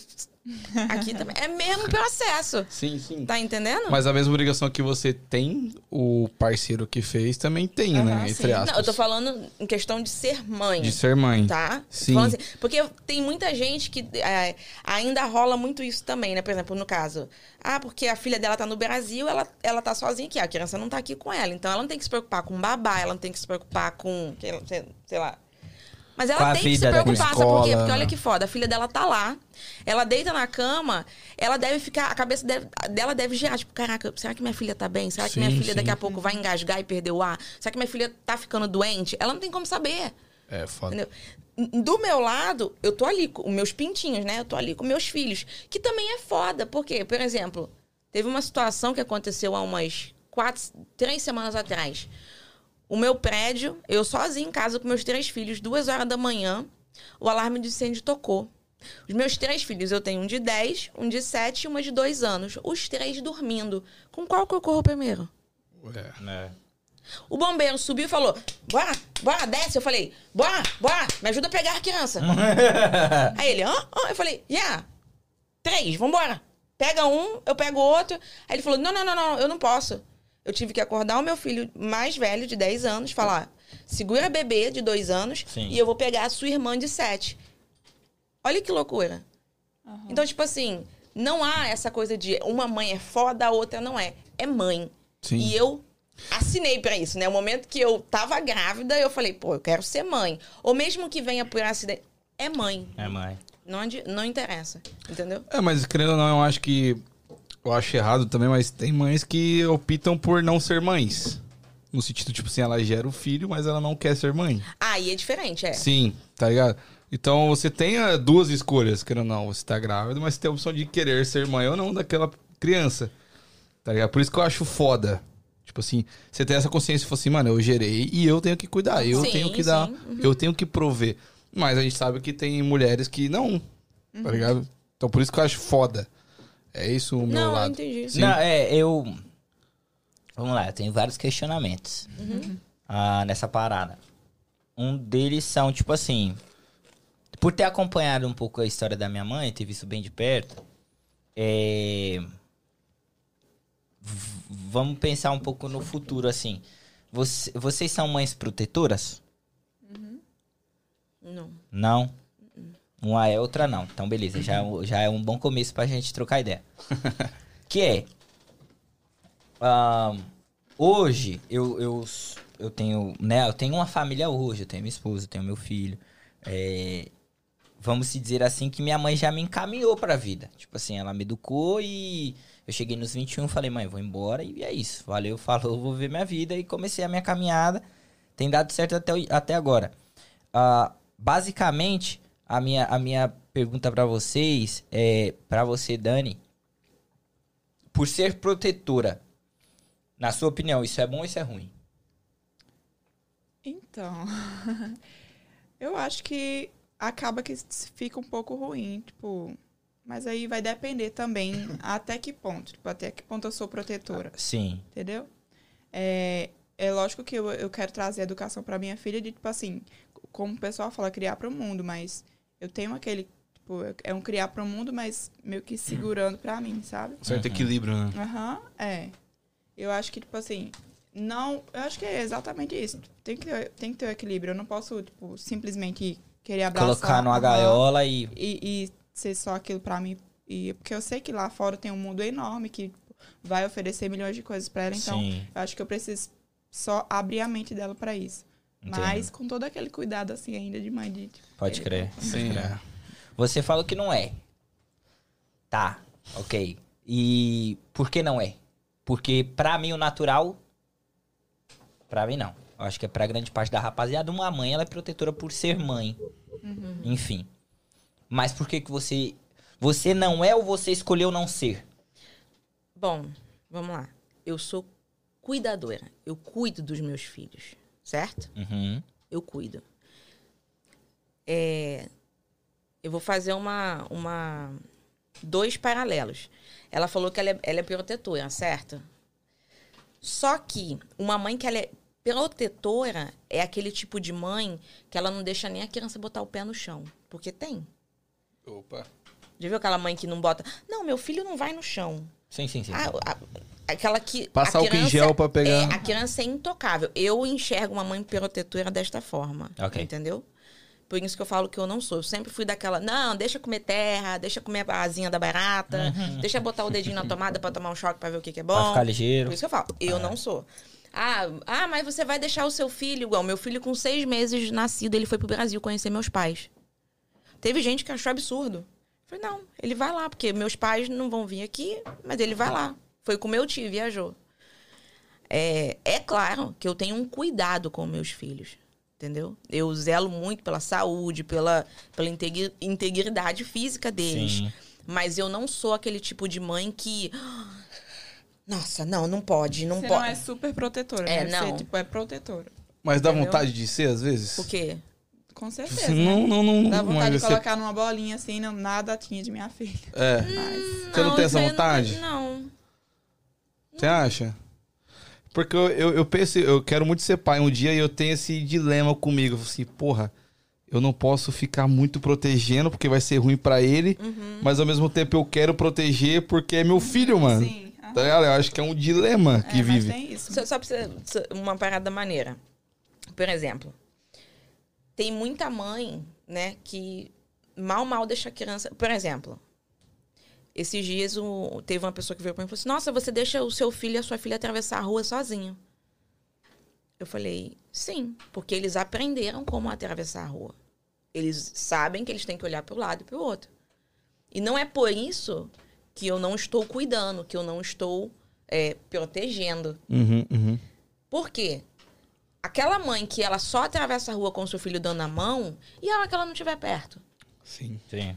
Speaker 3: aqui também. É mesmo processo.
Speaker 1: Sim, sim.
Speaker 3: Tá entendendo?
Speaker 1: Mas a mesma obrigação que você tem, o parceiro que fez também tem, né?
Speaker 4: Aham,
Speaker 1: Entre aspas.
Speaker 3: Não, eu tô falando em questão de ser mãe.
Speaker 1: De ser mãe.
Speaker 3: Tá?
Speaker 1: Sim.
Speaker 3: Assim, porque tem muita gente que é, ainda rola muito isso também, né? Por exemplo, no caso, ah, porque a filha dela tá no Brasil, ela, ela tá sozinha aqui, a criança não tá aqui com ela. Então ela não tem que se preocupar com babá, ela não tem que se preocupar com, sei lá. Mas ela tem que se preocupar, sabe por quê? Porque olha que foda, a filha dela tá lá, ela deita na cama, ela deve ficar, a cabeça deve- dela deve girar, tipo, caraca, será que minha filha tá bem? Será que minha
Speaker 1: Sim,
Speaker 3: filha daqui
Speaker 1: sim.
Speaker 3: a pouco vai engasgar e perder o ar? Será que minha filha tá ficando doente? Ela não tem como saber.
Speaker 1: É, foda.
Speaker 3: Entendeu? Do meu lado, eu tô ali com os meus pintinhos, né? Eu tô ali com meus filhos. Que também é foda. Por quê? Por exemplo, teve uma situação que aconteceu há umas quatro, três semanas atrás. O meu prédio, eu sozinha em casa com meus três filhos, duas horas da manhã, o alarme de incêndio tocou. Os meus três filhos, eu tenho um de 10, um de 7 e uma de 2 anos. Os três dormindo. Com qual que eu corro primeiro?
Speaker 1: É.
Speaker 3: O bombeiro subiu e falou: Bora, bora, desce. Eu falei: Bora, bora, me ajuda a pegar a criança. Aí ele: Hã? Hã? Eu falei: Yeah, três, vambora. Pega um, eu pego outro. Aí ele falou: Não, não, não, não, eu não posso. Eu tive que acordar o meu filho mais velho, de 10 anos, falar: Segura a bebê de 2 anos
Speaker 2: Sim.
Speaker 3: e eu vou pegar a sua irmã de 7. Olha que loucura. Então, tipo assim, não há essa coisa de uma mãe é foda, a outra não é. É mãe.
Speaker 1: Sim.
Speaker 3: E eu assinei pra isso, né? O momento que eu tava grávida, eu falei, pô, eu quero ser mãe. Ou mesmo que venha por acidente, é mãe.
Speaker 2: É, mãe.
Speaker 3: Não, não interessa, entendeu?
Speaker 1: É, mas querendo ou não, eu acho que. Eu acho errado também, mas tem mães que optam por não ser mães. No sentido, tipo assim, ela gera o filho, mas ela não quer ser mãe.
Speaker 3: Aí é diferente, é.
Speaker 1: Sim, tá ligado? Então você tem ah, duas escolhas, querendo ou não. Você tá grávida, mas você tem a opção de querer ser mãe ou não daquela criança. Tá ligado? Por isso que eu acho foda. Tipo assim, você tem essa consciência e fala assim, mano, eu gerei e eu tenho que cuidar, eu
Speaker 3: Sim,
Speaker 1: tenho que dar,
Speaker 3: uhum.
Speaker 1: eu tenho que prover. Mas a gente sabe que tem mulheres que não, tá ligado? Então por isso que eu acho foda. É isso o meu
Speaker 3: Não, eu
Speaker 1: lado.
Speaker 3: entendi.
Speaker 1: Sim.
Speaker 2: Não, é, eu. Vamos lá, eu tenho vários questionamentos ah, nessa parada. Um deles são, tipo assim. Por ter acompanhado um pouco a história da minha mãe, ter visto bem de perto, é. Vamos pensar um pouco no futuro, assim. Você- vocês são mães protetoras?
Speaker 3: Não.
Speaker 2: Não? Uma é, outra não. Então, beleza. Já, é um- já é um bom começo pra gente trocar ideia. que é... ahn, hoje, eu, eu, eu tenho, né, eu tenho uma família hoje, eu tenho minha esposa, eu tenho meu filho. É, vamos se dizer assim que minha mãe já me encaminhou pra vida. Tipo assim, ela me educou e eu cheguei nos 21 falei, mãe, vou embora e é isso. Valeu, falou, vou ver minha vida e comecei a minha caminhada. Tem dado certo até, até agora. Ah, basicamente, a minha, a minha pergunta pra vocês é, pra você, Dani, por ser protetora, na sua opinião, isso é bom ou isso é ruim?
Speaker 4: Então, eu acho que acaba que fica um pouco ruim, tipo, mas aí vai depender também até que ponto, tipo, até que ponto eu sou protetora,
Speaker 2: Sim.
Speaker 4: entendeu? É, é lógico que eu, eu quero trazer educação pra minha filha de, tipo assim, como o pessoal fala, criar pro mundo, mas eu tenho aquele, tipo, é um criar pro mundo, mas meio que segurando pra mim, sabe?
Speaker 1: Certo
Speaker 2: Uhum.
Speaker 1: equilíbrio, né?
Speaker 4: Aham, é. Eu acho que, tipo assim, não. Eu acho que é exatamente isso. Tem que ter, tem que ter o equilíbrio. Eu não posso, tipo, simplesmente querer abraçar.
Speaker 2: Colocar numa gaiola e.
Speaker 4: E, e ser só aquilo pra mim. E, porque eu sei que lá fora tem um mundo enorme que tipo, vai oferecer milhões de coisas pra ela. Então,
Speaker 2: Sim.
Speaker 4: eu acho que eu preciso só abrir a mente dela pra isso.
Speaker 2: Entendo.
Speaker 4: Mas com todo aquele cuidado, assim, ainda de mãe. De, tipo,
Speaker 2: Pode
Speaker 4: ele-
Speaker 2: crer.
Speaker 1: Sim, é.
Speaker 2: Você falou que não é. Tá, ok. E por que não é? Porque pra mim o natural. Pra mim não. Eu acho que é pra grande parte da rapaziada. Uma mãe ela é protetora por ser mãe. Enfim. Mas por que que você. Você não é ou você escolheu não ser?
Speaker 3: Bom, vamos lá. Eu sou cuidadora. Eu cuido dos meus filhos, certo?
Speaker 2: Uhum.
Speaker 3: Eu cuido. É, eu vou fazer uma, uma dois paralelos. Ela falou que ela é, ela é protetora, certo? Só que uma mãe que ela é protetora é aquele tipo de mãe que ela não deixa nem a criança botar o pé no chão. Porque tem.
Speaker 1: Opa.
Speaker 3: Já viu aquela mãe que não bota. Não, meu filho não vai no chão.
Speaker 2: Sim, sim, sim.
Speaker 3: Ah, a- aquela que.
Speaker 1: Passa
Speaker 3: a
Speaker 1: álcool em
Speaker 3: criança
Speaker 1: gel pra pegar.
Speaker 3: É, a criança é intocável. Eu enxergo uma mãe protetora desta forma.
Speaker 2: Ok.
Speaker 3: Entendeu? Por isso que eu falo que eu não sou. Eu sempre fui daquela, não, deixa comer terra, deixa comer a asinha da barata, deixa botar o dedinho na tomada pra tomar um choque pra ver o que, que é bom.
Speaker 2: Pra ficar ligeiro.
Speaker 3: Por isso que eu falo, eu não sou. Ah, ah, mas você vai deixar o seu filho igual. Meu filho, com seis meses nascido, ele foi pro Brasil conhecer meus pais. Teve gente que achou absurdo. Eu Falei, não, ele vai lá, porque meus pais não vão vir aqui, mas ele vai lá. Foi com meu tio, viajou. É, é claro que eu tenho um cuidado com meus filhos, entendeu? Eu zelo muito pela saúde, pela, pela integri- integridade física deles.
Speaker 2: Sim.
Speaker 3: Mas eu não sou aquele tipo de mãe que. Nossa, não, não pode, não
Speaker 4: Você
Speaker 3: pode.
Speaker 4: não é super protetora,
Speaker 3: É,
Speaker 4: né?
Speaker 3: não.
Speaker 4: Você, tipo, é protetora.
Speaker 1: Mas dá
Speaker 3: Entendeu?
Speaker 1: vontade de ser, às vezes?
Speaker 3: O quê?
Speaker 4: Com certeza. né?
Speaker 1: Não, não, não.
Speaker 4: Dá vontade de
Speaker 1: você-
Speaker 4: colocar numa bolinha assim, não, nada tinha de minha filha.
Speaker 1: É.
Speaker 4: Mas.
Speaker 1: Você não tem essa vontade?
Speaker 3: Não.
Speaker 1: Você acha? Porque eu, eu, eu penso, eu quero muito ser pai um dia e eu tenho esse dilema comigo. Assim, porra, eu não posso ficar muito protegendo porque vai ser ruim pra ele,
Speaker 3: Uhum.
Speaker 1: mas ao mesmo tempo eu quero proteger porque é meu filho, mano.
Speaker 4: Sim.
Speaker 1: Tá ligado? Eu acho que é um dilema que
Speaker 4: É, mas
Speaker 1: vive.
Speaker 4: tem isso.
Speaker 3: Só, só pra você, uma parada maneira. Por exemplo, tem muita mãe, né, que mal, mal deixa a criança. Por exemplo, esses dias o, teve uma pessoa que veio pra mim e falou assim: Nossa, você deixa o seu filho e a sua filha atravessar a rua sozinho. Eu falei: Sim, porque eles aprenderam como atravessar a rua. Eles sabem que eles têm que olhar para o lado e para o outro. E não é por isso que eu não estou cuidando, que eu não estou é, protegendo.
Speaker 1: Uhum, uhum.
Speaker 3: Por quê? Aquela mãe que ela só atravessa a rua com o seu filho dando a mão, e a hora que ela não estiver perto?
Speaker 1: Sim.
Speaker 2: Sim.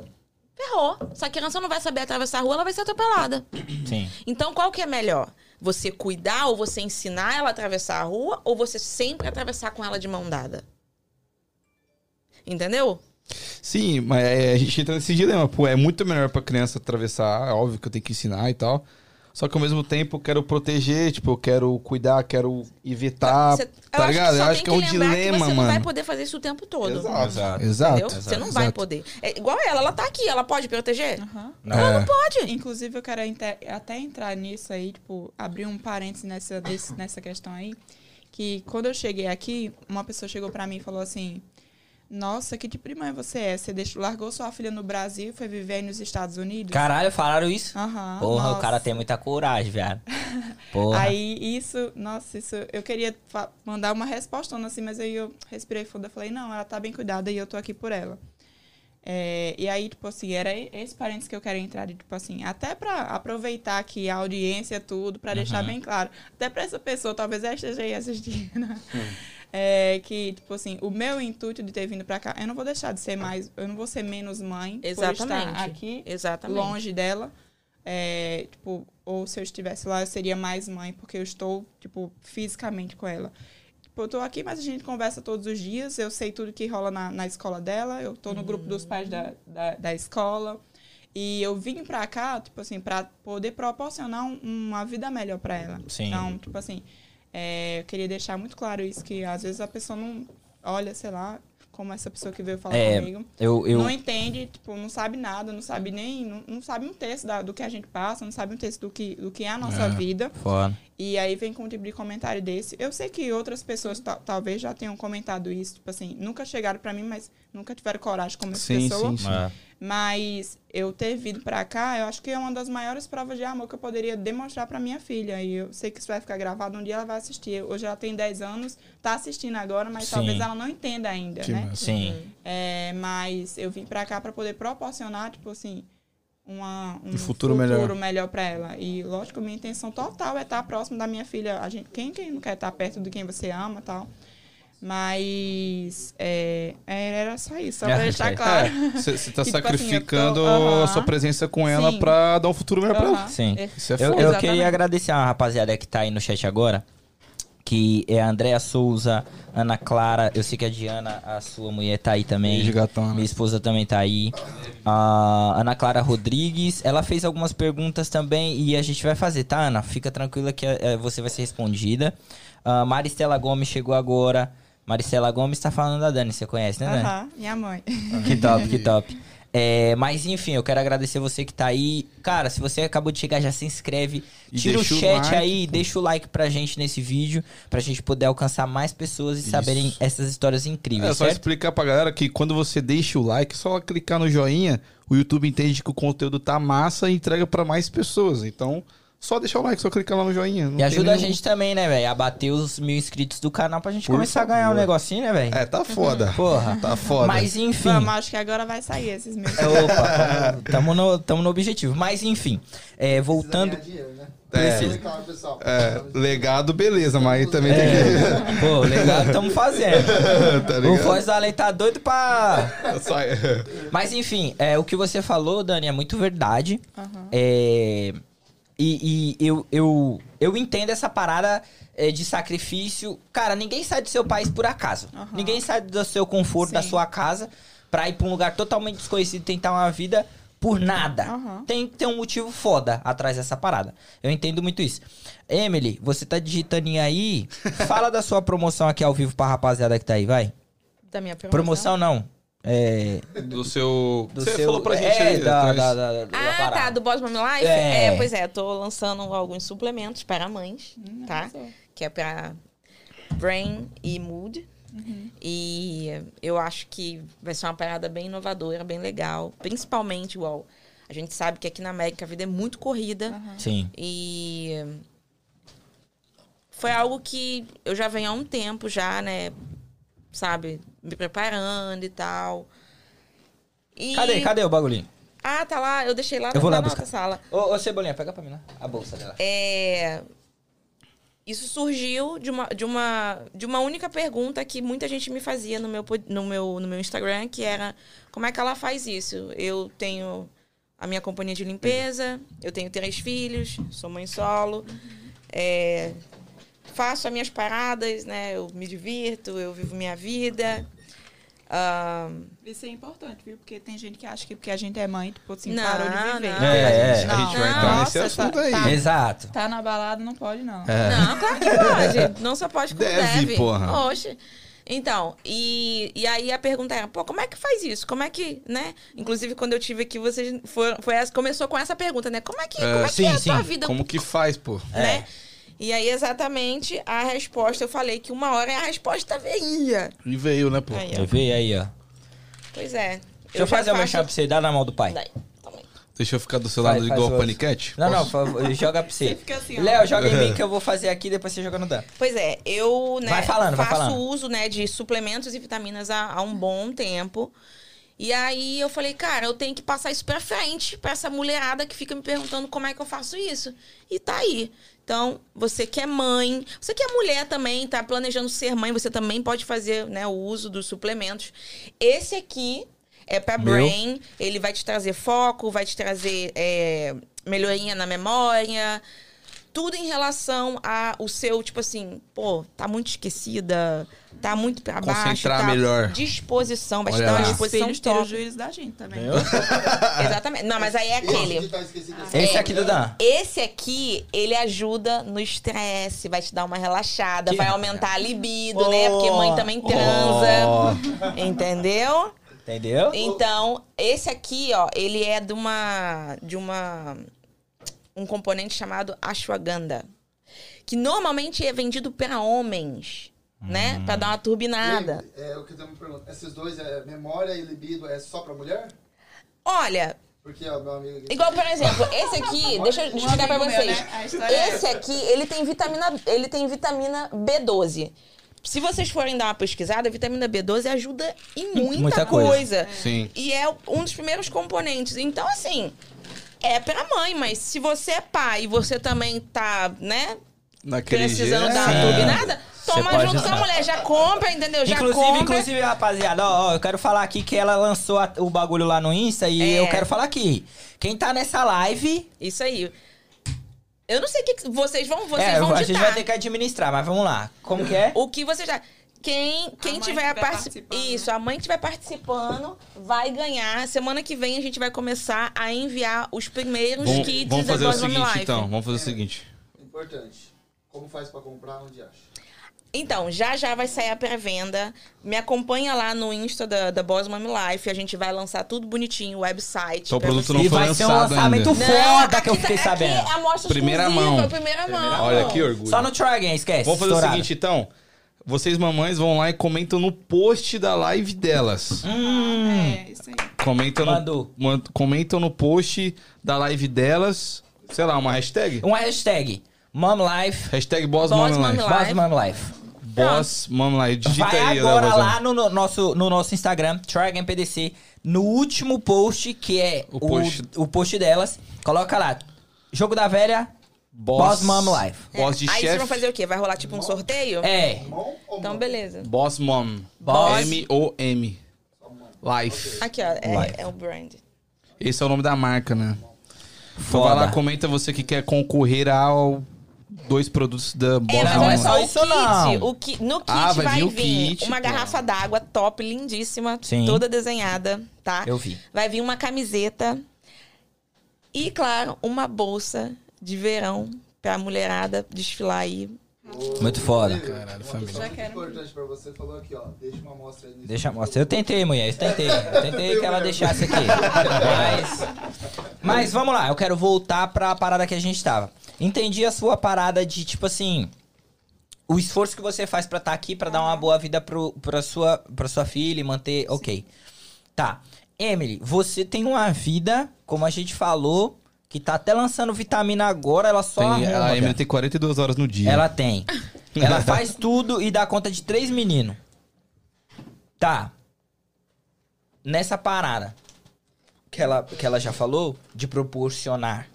Speaker 3: Ferrou. Se a criança não vai saber atravessar a rua, ela vai ser atropelada.
Speaker 2: Sim.
Speaker 3: Então, qual que é melhor? Você cuidar ou você ensinar ela a atravessar a rua, ou você sempre atravessar com ela de mão dada? Entendeu?
Speaker 1: Sim, mas é, a gente entra nesse dilema. Pô, é muito melhor pra criança atravessar, é óbvio que eu tenho que ensinar e tal. Só que ao mesmo tempo eu quero proteger, tipo, eu quero cuidar, quero evitar.
Speaker 3: Você-
Speaker 1: tá ligado?
Speaker 3: só
Speaker 1: Eu acho
Speaker 3: tem
Speaker 1: que é um dilema,
Speaker 3: que você
Speaker 1: mano.
Speaker 3: não vai poder fazer isso o tempo todo.
Speaker 1: Exato.
Speaker 2: Exato.
Speaker 1: Exato.
Speaker 3: Entendeu? Você não vai
Speaker 1: exato.
Speaker 3: poder. É igual ela, ela tá aqui, ela pode proteger?
Speaker 4: Aham.
Speaker 1: É.
Speaker 3: Pode.
Speaker 4: Inclusive, eu quero até entrar nisso aí, tipo, abrir um parênteses nessa, desse- nessa questão aí. Que quando eu cheguei aqui, uma pessoa chegou pra mim e falou assim: Nossa, que tipo de mãe você é? Você deixou, largou sua filha no Brasil e foi viver aí nos Estados Unidos?
Speaker 2: Caralho, falaram isso?
Speaker 4: Aham.
Speaker 2: Porra, o
Speaker 4: nossa.
Speaker 2: cara tem muita coragem, viado. Porra.
Speaker 4: Aí isso, nossa, isso, eu queria mandar uma respostona assim, mas aí eu respirei fundo e falei, não, ela tá bem cuidada e eu tô aqui por ela. É, e aí, tipo assim, era esse parênteses que eu quero entrar, tipo assim, até pra aproveitar aqui a audiência, tudo, pra deixar
Speaker 2: Uhum.
Speaker 4: bem claro. Até pra essa pessoa, talvez ela esteja aí assistindo. É, que, tipo assim, o meu intuito de ter vindo pra cá, eu não vou deixar de ser mais, eu não vou ser menos mãe por
Speaker 3: Exatamente.
Speaker 4: estar aqui
Speaker 3: Exatamente.
Speaker 4: longe dela. É, tipo, ou se eu estivesse lá, eu seria mais mãe, porque eu estou, tipo, fisicamente com ela. Tipo, eu tô aqui, mas a gente conversa todos os dias. Eu sei tudo que rola na, na escola dela. Eu tô no grupo dos pais da, da, da escola. E eu vim pra cá, tipo assim, pra poder proporcionar um- uma vida melhor pra ela.
Speaker 2: Sim.
Speaker 4: Então, tipo assim, é, eu queria deixar muito claro isso, que às vezes a pessoa não olha, sei lá, como essa pessoa que veio falar
Speaker 2: É,
Speaker 4: comigo
Speaker 2: Eu, eu,
Speaker 4: não entende, tipo, não sabe nada, não sabe nem, não, não sabe um terço da- do que a gente passa, não sabe um terço do que, do que é a nossa
Speaker 1: É.
Speaker 4: vida.
Speaker 2: Foda.
Speaker 4: E aí vem com um tipo de comentário desse. Eu sei que outras pessoas ta- talvez já tenham comentado isso, tipo assim, nunca chegaram pra mim, mas nunca tiveram coragem como essa
Speaker 1: Sim,
Speaker 4: pessoa.
Speaker 1: sim, sim.
Speaker 2: É.
Speaker 4: Mas eu ter vindo pra cá, eu acho que é uma das maiores provas de amor que eu poderia demonstrar pra minha filha. E eu sei que isso vai ficar gravado, um dia ela vai assistir. Hoje ela tem 10 anos, tá assistindo agora, mas
Speaker 2: Sim.
Speaker 4: talvez ela não entenda ainda,
Speaker 1: Que
Speaker 4: né?
Speaker 1: massa.
Speaker 2: Sim.
Speaker 4: É, mas eu vim pra cá pra poder proporcionar, tipo assim, uma, um,
Speaker 1: Um futuro melhor.
Speaker 4: melhor pra ela. E, lógico, minha intenção total é estar próximo da minha filha. A gente, quem, quem não quer estar perto de quem você ama e tal. Mas é, era só isso, só pra
Speaker 2: É,
Speaker 4: deixar
Speaker 2: é.
Speaker 4: claro.
Speaker 1: Você tá
Speaker 4: Que, tipo assim,
Speaker 1: sacrificando
Speaker 4: eu tô- aham.
Speaker 1: a sua presença com ela
Speaker 4: Sim.
Speaker 1: pra dar um futuro melhor pra ela.
Speaker 2: Sim.
Speaker 4: É.
Speaker 1: Isso é
Speaker 2: Eu,
Speaker 1: foda.
Speaker 2: eu
Speaker 4: Exatamente.
Speaker 2: queria agradecer a rapaziada que tá aí no chat agora. Que é a Andréa Souza, Ana Clara. Eu sei que a Diana, a sua mulher, tá aí também.
Speaker 1: Gatona.
Speaker 2: Minha esposa também tá aí. A Ana Clara Rodrigues. Ela fez algumas perguntas também e a gente vai fazer, tá, Ana? Fica tranquila que você vai ser respondida. A Maristela Gomes chegou agora. Maristela Gomes tá falando da Dani, você conhece, né, Dani?
Speaker 4: Aham, minha mãe.
Speaker 2: Que top, que top. É, mas enfim, eu quero agradecer você que tá aí. Cara, se você acabou de chegar, já se inscreve.
Speaker 1: E
Speaker 2: Tira o
Speaker 1: deixa o
Speaker 2: chat
Speaker 1: like,
Speaker 2: aí, deixa o like pra gente nesse vídeo, pra gente poder alcançar mais pessoas e
Speaker 1: Isso.
Speaker 2: saberem essas histórias incríveis,
Speaker 1: É só
Speaker 2: certo?
Speaker 1: explicar pra galera que quando você deixa o like, é só clicar no joinha, o YouTube entende que o conteúdo tá massa e entrega pra mais pessoas. Então, só deixar o like, só clicar lá no joinha. não
Speaker 2: E ajuda a
Speaker 1: nenhum-
Speaker 2: gente também, né, velho? A bater os mil inscritos do canal pra gente
Speaker 1: Por
Speaker 2: começar a ganhar um
Speaker 1: favor.
Speaker 2: negocinho, né, velho?
Speaker 1: É, tá foda.
Speaker 2: Porra.
Speaker 1: Tá foda.
Speaker 2: Mas enfim.
Speaker 4: Vamos, acho que agora vai sair esses meus.
Speaker 2: É, Opa, tamo, no, tamo no objetivo. Mas enfim, é, voltando.
Speaker 1: É.
Speaker 5: Claro, pessoal.
Speaker 1: É, legado, beleza, mas também tem
Speaker 2: É, pô, legal, tamo fazendo.
Speaker 1: que. tá
Speaker 2: O voz do Além tá doido pra.
Speaker 1: Sai.
Speaker 2: Mas enfim, é, o que você falou, Dani, é muito verdade.
Speaker 4: Aham.
Speaker 2: É, e e eu, eu, eu entendo essa parada é, de sacrifício. Cara, ninguém sai do seu país por acaso.
Speaker 4: Aham.
Speaker 2: Ninguém sai do seu conforto, da
Speaker 4: Sim.
Speaker 2: sua casa, pra ir pra um lugar totalmente desconhecido e tentar uma vida por nada.
Speaker 4: Aham.
Speaker 2: Tem que ter um motivo foda atrás dessa parada. Eu entendo muito isso. Emily, você tá digitando aí. Fala da sua promoção aqui ao vivo pra rapaziada que tá aí, vai.
Speaker 3: Da minha promoção.
Speaker 2: Promoção não. É.
Speaker 1: Do seu.
Speaker 2: Do
Speaker 1: você
Speaker 2: seu.
Speaker 1: falou pra gente
Speaker 2: é,
Speaker 1: aí
Speaker 2: da, da, da, da
Speaker 3: Ah,
Speaker 2: parada.
Speaker 3: tá, do Boss Mom Life?
Speaker 2: É.
Speaker 3: É. pois é, tô lançando alguns suplementos para mães,
Speaker 4: Hum,
Speaker 3: tá? Que é pra brain e mood.
Speaker 4: Uhum.
Speaker 3: E eu acho que vai ser uma parada bem inovadora, bem legal. Principalmente, igual, a gente sabe que aqui na América a vida é muito corrida.
Speaker 4: Aham.
Speaker 2: Sim.
Speaker 3: E foi algo que eu já venho há um tempo já, né? Sabe, me preparando e tal. E...
Speaker 2: Cadê? Cadê o bagulhinho?
Speaker 3: Ah, tá lá, eu deixei lá
Speaker 2: Eu vou lá
Speaker 3: na
Speaker 2: buscar.
Speaker 3: outra sala.
Speaker 2: Ô, ô Cebolinha, pega pra mim, né? A bolsa dela.
Speaker 3: É, Isso surgiu de uma, de, uma, de uma única pergunta que muita gente me fazia no meu, no, meu, no meu Instagram, que era como é que ela faz isso? Eu tenho a minha companhia de limpeza, eu tenho três filhos, sou mãe solo, é, faço as minhas paradas, né? Eu me divirto, eu vivo minha vida. Ah,
Speaker 4: Isso é importante, viu? Porque tem gente que acha que porque a gente é mãe, tipo assim,
Speaker 3: Não,
Speaker 4: parou de viver.
Speaker 3: não.
Speaker 2: É, é.
Speaker 1: A gente vai entrar
Speaker 4: Nossa,
Speaker 1: nesse assunto
Speaker 4: tá-
Speaker 1: aí.
Speaker 4: tá-
Speaker 2: Exato.
Speaker 4: Tá na balada, não pode, não.
Speaker 1: É.
Speaker 3: Não, claro que pode. Não só pode como
Speaker 1: Deve,
Speaker 3: deve.
Speaker 1: porra.
Speaker 3: Oxe. Então, e, e aí a pergunta era, pô, como é que faz isso? Como é que, né? Inclusive, quando eu tive aqui, vocês foram, foi essa, começou com essa pergunta, né? Como é que, como é, que
Speaker 2: sim,
Speaker 3: é a
Speaker 2: sim.
Speaker 3: tua vida?
Speaker 1: Como que faz, pô?
Speaker 3: né? E aí, exatamente, a resposta, eu falei que uma hora a resposta veria.
Speaker 1: E veio, né, pô?
Speaker 3: Aí, ó.
Speaker 2: Vi aí, ó.
Speaker 3: Pois é.
Speaker 2: Deixa eu, fazer uma
Speaker 3: faço-
Speaker 2: chave pra você, dá na mão do pai.
Speaker 3: Daí.
Speaker 1: Deixa eu ficar do seu lado
Speaker 2: Faz-
Speaker 1: igual
Speaker 2: o
Speaker 1: paniquete?
Speaker 2: Não, não,
Speaker 1: Posso?
Speaker 2: por favor, joga pra você.
Speaker 4: Você fica assim, ó.
Speaker 2: Léo, joga em mim que eu vou fazer aqui, depois você joga no Dan.
Speaker 3: Pois é, eu né,
Speaker 2: Vai falando, vai
Speaker 3: faço
Speaker 2: falando.
Speaker 3: uso né, de suplementos e vitaminas há, há um bom tempo. E aí eu falei, cara, eu tenho que passar isso pra frente pra essa mulherada que fica me perguntando como é que eu faço isso. E tá aí. Então, você que é mãe, você que é mulher também, tá planejando ser mãe, você também pode fazer né, o uso dos suplementos. Esse aqui é pra
Speaker 1: Meu.
Speaker 3: brain, ele vai te trazer foco, vai te trazer é, melhoria na memória, tudo em relação ao seu, tipo assim, pô, tá muito esquecida, tá muito pra baixo.
Speaker 1: Concentrar
Speaker 3: tá
Speaker 1: melhor.
Speaker 3: Disposição, vai
Speaker 1: Olha
Speaker 3: te dar
Speaker 1: lá.
Speaker 3: uma
Speaker 4: Os
Speaker 3: disposição
Speaker 4: filhos têm o
Speaker 3: top.
Speaker 4: juízo da gente também.
Speaker 3: Exatamente. Não, mas aí é aquele.
Speaker 5: Esse tá esquecido desse
Speaker 2: Esse
Speaker 3: É.
Speaker 2: aqui Dan.
Speaker 3: Esse aqui, ele ajuda no estresse, vai te dar uma relaxada,
Speaker 2: Que-
Speaker 3: vai aumentar a libido, né? Porque mãe também transa. Entendeu?
Speaker 2: Entendeu?
Speaker 3: Então, esse aqui, ó, ele é de uma de uma um componente chamado ashwagandha, que normalmente é vendido para homens, né? Pra dar uma turbinada.
Speaker 5: E É, o que eu pergunta. Esses dois, é, memória e libido, é só pra mulher?
Speaker 3: Olha,
Speaker 5: Porque, ó, meu amigo... aqui-
Speaker 3: igual por exemplo, esse aqui, deixa eu explicar pra
Speaker 4: amigo meu,
Speaker 3: vocês.
Speaker 4: né? É
Speaker 3: Esse aqui, ele tem vitamina, ele tem vitamina B12. Se vocês forem dar uma pesquisada, a vitamina B12 ajuda em muita,
Speaker 2: Muita coisa.
Speaker 3: coisa.
Speaker 1: Sim.
Speaker 3: E é um dos primeiros componentes. Então, assim, é pra mãe, mas se você é pai e você também tá, né,
Speaker 1: Naquele
Speaker 3: precisando
Speaker 1: jeito.
Speaker 3: dar uma turbinada, toma
Speaker 2: pode
Speaker 3: junto com a mulher. Já compra, entendeu? Já
Speaker 2: Inclusive,
Speaker 3: compra.
Speaker 2: inclusive, rapaziada, ó, ó, eu quero falar aqui que ela lançou a- o bagulho lá no Insta e
Speaker 3: É.
Speaker 2: eu quero falar aqui. Quem tá nessa live,
Speaker 3: Isso aí. Eu não sei o que que vocês vão, vocês
Speaker 2: é,
Speaker 3: vão
Speaker 2: a gente
Speaker 3: ditar.
Speaker 2: vai ter que administrar, mas vamos lá. Como que é?
Speaker 3: O que você já. Quem, quem tiver,
Speaker 4: tiver
Speaker 3: participando.
Speaker 4: participando,
Speaker 3: Isso, a mãe que estiver participando vai ganhar. Semana que vem a gente vai começar a enviar os primeiros
Speaker 1: Vamos,
Speaker 3: kits
Speaker 1: vamos
Speaker 3: da
Speaker 1: fazer o seguinte,
Speaker 3: Life.
Speaker 1: então. Vamos fazer o seguinte.
Speaker 5: Importante. Como faz pra comprar, onde acha?
Speaker 3: Então, já já vai sair a pré-venda. Me acompanha lá no Insta da, da Boss Mom Life. A gente vai lançar tudo bonitinho, o website.
Speaker 1: Então o produto
Speaker 3: você-
Speaker 1: não
Speaker 2: E
Speaker 1: foi
Speaker 2: vai ser um
Speaker 1: lançado
Speaker 2: lançamento
Speaker 1: ainda.
Speaker 2: foda que eu
Speaker 3: aqui
Speaker 2: fiquei
Speaker 3: tá-
Speaker 2: sabendo.
Speaker 3: Aqui é amostra
Speaker 1: Primeira mão.
Speaker 3: Primeira mão.
Speaker 1: Olha que orgulho.
Speaker 2: Só no Tragen, esquece.
Speaker 1: Vamos fazer
Speaker 2: estourado.
Speaker 1: o seguinte, então. Vocês, mamães, vão lá e comentam no post da live delas.
Speaker 2: Hum,
Speaker 4: É, isso aí.
Speaker 1: Comentam
Speaker 2: Mandou.
Speaker 1: no, comentam no post da live delas. Sei lá, uma hashtag?
Speaker 2: uma hashtag. Mom Life.
Speaker 1: Hashtag Boss,
Speaker 3: Boss
Speaker 1: Mom
Speaker 3: Mom.
Speaker 2: Boss Mom Life.
Speaker 1: Boss Mom Life. Digita
Speaker 2: Vai
Speaker 1: aí,
Speaker 2: agora lá no, no nosso, no nosso Instagram, Tragen PDC, no último post, que é
Speaker 1: O
Speaker 2: o,
Speaker 1: post.
Speaker 2: o post delas. Coloca lá. Jogo da velha, Boss, Mom Life.
Speaker 1: Boss de
Speaker 3: Aí vocês vão fazer o quê? Vai rolar tipo um sorteio?
Speaker 2: É.
Speaker 5: Ou
Speaker 3: Então, beleza.
Speaker 1: Boss Mom.
Speaker 2: Boss.
Speaker 1: M-O-M. Life.
Speaker 3: Aqui, ó. É, é o brand.
Speaker 1: Esse é o nome da marca, né? Então
Speaker 2: Foda.
Speaker 1: vai lá, comenta você que quer concorrer ao dois produtos da Boss
Speaker 3: É, mas
Speaker 2: Não,
Speaker 3: olha
Speaker 2: é
Speaker 1: Mom
Speaker 3: só,
Speaker 2: isso
Speaker 3: o kit,
Speaker 2: não.
Speaker 3: o ki- no kit
Speaker 1: Ah, vai
Speaker 3: vai,
Speaker 1: vir o
Speaker 3: vir
Speaker 1: kit,
Speaker 3: uma
Speaker 1: pô.
Speaker 3: garrafa d'água top, lindíssima,
Speaker 2: Sim.
Speaker 3: toda desenhada, tá?
Speaker 2: Eu vi.
Speaker 3: Vai vir uma camiseta e, claro, uma bolsa de verão pra mulherada desfilar aí.
Speaker 2: Muito foda.
Speaker 1: Caralho, família.
Speaker 4: Já quero.
Speaker 5: importante pra você, falou aqui, ó. Deixa uma amostra aí. nesse
Speaker 2: Deixa,
Speaker 5: vídeo.
Speaker 2: mostra. Eu tentei, mulher. Eu tentei. Eu tentei que ela deixasse aqui. Mas, mas vamos lá. Eu quero voltar pra parada que a gente tava. Entendi a sua parada de, tipo assim... O esforço que você faz pra estar aqui, pra dar uma boa vida pro, pra, sua, pra sua filha e manter... Ok. Tá. Emily, você tem uma vida, como a gente falou, que tá até lançando vitamina agora, ela só
Speaker 1: Tem,
Speaker 2: arruma,
Speaker 1: a Emily tem 42 horas no dia.
Speaker 2: Ela tem. Ela faz tudo e dá conta de três meninos. Tá. Nessa parada que ela, que ela já falou, de proporcionar.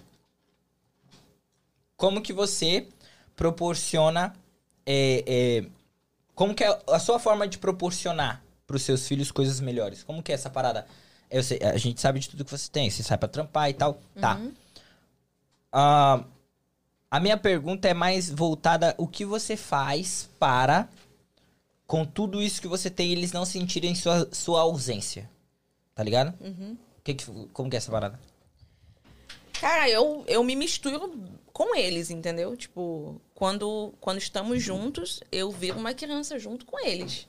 Speaker 2: Como que você proporciona. é, é, como que é a sua forma de proporcionar pros seus filhos coisas melhores? Como que é essa parada? Eu sei, a gente sabe de tudo que você tem, você sai pra trampar e tal. Tá. Ah, a minha pergunta é mais voltada o que você faz para com tudo isso que você tem eles não sentirem sua, sua ausência. Tá ligado? Que que- como que é essa parada?
Speaker 3: Cara, eu, eu me misturo com eles, entendeu? Tipo, quando, quando estamos juntos, eu viro uma criança junto com eles.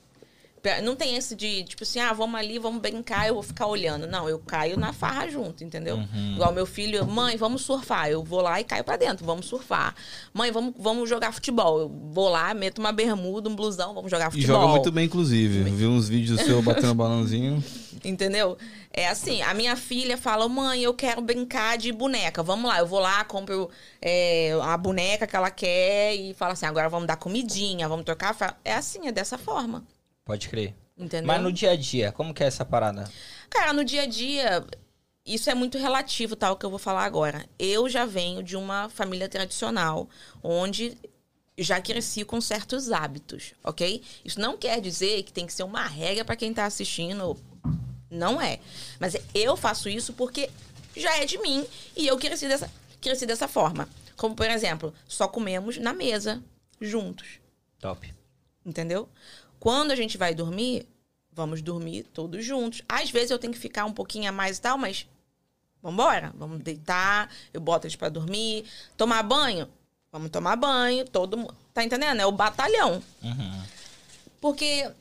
Speaker 3: Não tem esse de, tipo assim, ah, vamos ali, vamos brincar, eu vou ficar olhando. Não, eu caio na farra junto, entendeu?
Speaker 2: Uhum.
Speaker 3: Igual meu filho, mãe, vamos surfar. Eu vou lá e caio pra dentro, vamos surfar. Mãe, vamos, vamos jogar futebol. Eu vou lá, meto uma bermuda, um blusão, vamos jogar
Speaker 1: E
Speaker 3: futebol.
Speaker 1: joga muito bem, inclusive. Vi uns vídeos seu batendo balãozinho.
Speaker 3: Entendeu? É assim, a minha filha fala, mãe, eu quero brincar de boneca. Vamos lá, eu vou lá, compro é, a boneca que ela quer e fala assim, agora vamos dar comidinha, vamos trocar. É assim, é dessa forma.
Speaker 2: Pode crer.
Speaker 3: Entendeu?
Speaker 2: Mas no dia a dia, como que é essa parada?
Speaker 3: Cara, no dia a dia, isso é muito relativo, tal, que eu vou falar agora. Eu já venho de uma família tradicional, onde já cresci com certos hábitos, ok? Isso não quer dizer que tem que ser uma regra para quem tá assistindo. Não é. Mas eu faço isso porque já é de mim e eu cresci dessa, cresci dessa forma. Como, por exemplo, só comemos na mesa, juntos.
Speaker 2: Top.
Speaker 3: Entendeu? Quando a gente vai dormir, vamos dormir todos juntos. Às vezes eu tenho que ficar um pouquinho a mais e tal, mas vambora. Vamos deitar, eu boto eles pra dormir. Tomar banho? Vamos tomar banho, todo mundo. Tá entendendo? É o batalhão.
Speaker 2: Uhum.
Speaker 3: Porque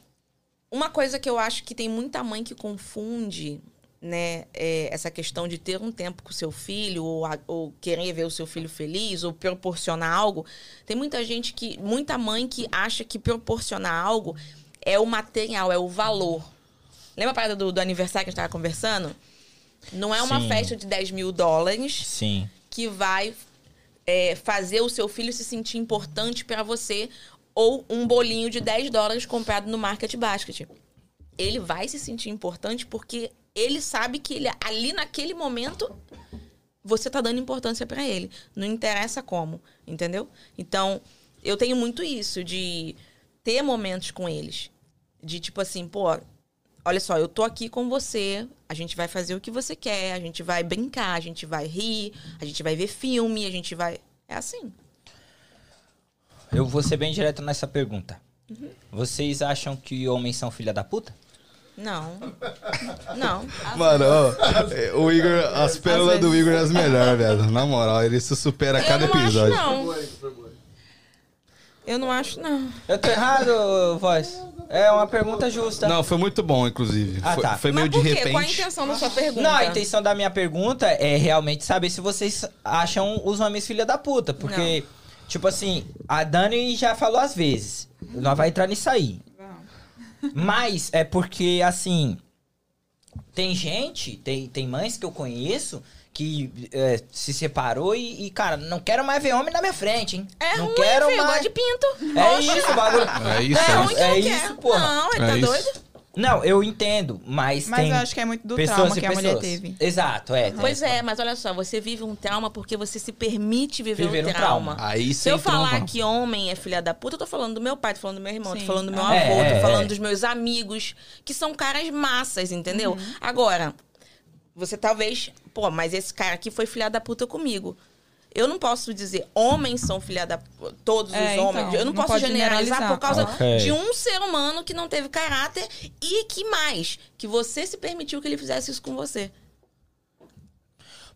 Speaker 3: uma coisa que eu acho que tem muita mãe que confunde, né, é essa questão de ter um tempo com o seu filho, ou, a- ou querer ver o seu filho feliz, ou proporcionar algo. Tem muita gente que, muita mãe que acha que proporcionar algo é o material, é o valor. Lembra a parada do, do aniversário que a gente tava conversando? Não é uma
Speaker 2: Sim.
Speaker 3: festa de 10 mil dólares
Speaker 2: Sim.
Speaker 3: que vai é, fazer o seu filho se sentir importante pra você ou um bolinho de 10 dólares comprado no Market Basket. Ele vai se sentir importante porque ele sabe que ele, ali naquele momento você tá dando importância pra ele. Não interessa como, entendeu? Então, eu tenho muito isso de ter momentos com eles. De tipo assim, pô, olha só, eu tô aqui com você, a gente vai fazer o que você quer, a gente vai brincar, a gente vai rir, a gente vai ver filme, a gente vai. É assim.
Speaker 2: Eu vou ser bem direto nessa pergunta.
Speaker 3: Uhum.
Speaker 2: Vocês acham que homens são filha da puta?
Speaker 3: Não. Não.
Speaker 1: Mano, ó, o Igor, as pérolas do Igor é as melhores, velho. Na moral, ele se supera a
Speaker 3: Eu
Speaker 1: cada
Speaker 3: não acho,
Speaker 1: episódio.
Speaker 3: não. Eu não acho, não.
Speaker 2: Eu tô errado, voz? É uma pergunta justa.
Speaker 1: Não, foi muito bom, inclusive.
Speaker 2: Ah,
Speaker 1: foi,
Speaker 2: tá.
Speaker 1: foi meio
Speaker 3: Mas
Speaker 1: de
Speaker 3: por quê?
Speaker 1: repente.
Speaker 3: Qual a intenção da sua pergunta?
Speaker 2: Não, a intenção da minha pergunta é realmente saber se vocês acham os homens filha da puta. Porque, tipo assim, a Dani já falou às vezes. Nós vai entrar nisso aí. Mas é porque, assim. Tem gente, tem, tem mães que eu conheço que é, se separou e, e, cara, não quero mais ver homem na minha frente, hein?
Speaker 3: É
Speaker 2: não
Speaker 3: ruim,
Speaker 2: quero
Speaker 3: filho,
Speaker 2: mais.
Speaker 3: de pinto.
Speaker 2: É isso, o bagulho.
Speaker 1: É isso,
Speaker 3: É
Speaker 1: é isso.
Speaker 3: que
Speaker 2: É
Speaker 3: não
Speaker 2: isso, porra.
Speaker 3: Não, ele
Speaker 1: É
Speaker 3: tá
Speaker 1: isso.
Speaker 2: Não, eu entendo, mas,
Speaker 4: Mas
Speaker 2: tem
Speaker 4: eu acho que é muito do
Speaker 2: pessoas
Speaker 4: trauma que a mulher
Speaker 2: pessoas.
Speaker 4: teve.
Speaker 2: Exato, é.
Speaker 3: Pois é, mas olha só, você vive um trauma porque você se permite viver,
Speaker 2: Viver
Speaker 3: um
Speaker 2: um
Speaker 3: trauma.
Speaker 2: trauma.
Speaker 1: Aí
Speaker 3: Se eu falar
Speaker 1: no-
Speaker 3: que homem é filha da puta, eu tô falando do meu pai, tô falando do meu irmão, tô
Speaker 4: Sim.
Speaker 3: falando do meu
Speaker 2: É,
Speaker 3: avô,
Speaker 2: é,
Speaker 3: tô falando
Speaker 2: é.
Speaker 3: dos meus amigos, que são caras massas, entendeu?
Speaker 4: Uhum.
Speaker 3: Agora, você talvez, pô, mas esse cara aqui foi filha da puta comigo. Eu não posso dizer homens são filha da todos
Speaker 4: É,
Speaker 3: os homens.
Speaker 4: então,
Speaker 3: eu não,
Speaker 4: não
Speaker 3: posso generalizar,
Speaker 4: generalizar.
Speaker 3: por causa
Speaker 2: Ok.
Speaker 3: de um ser humano que não teve caráter e que mais, que você se permitiu que ele fizesse isso com você.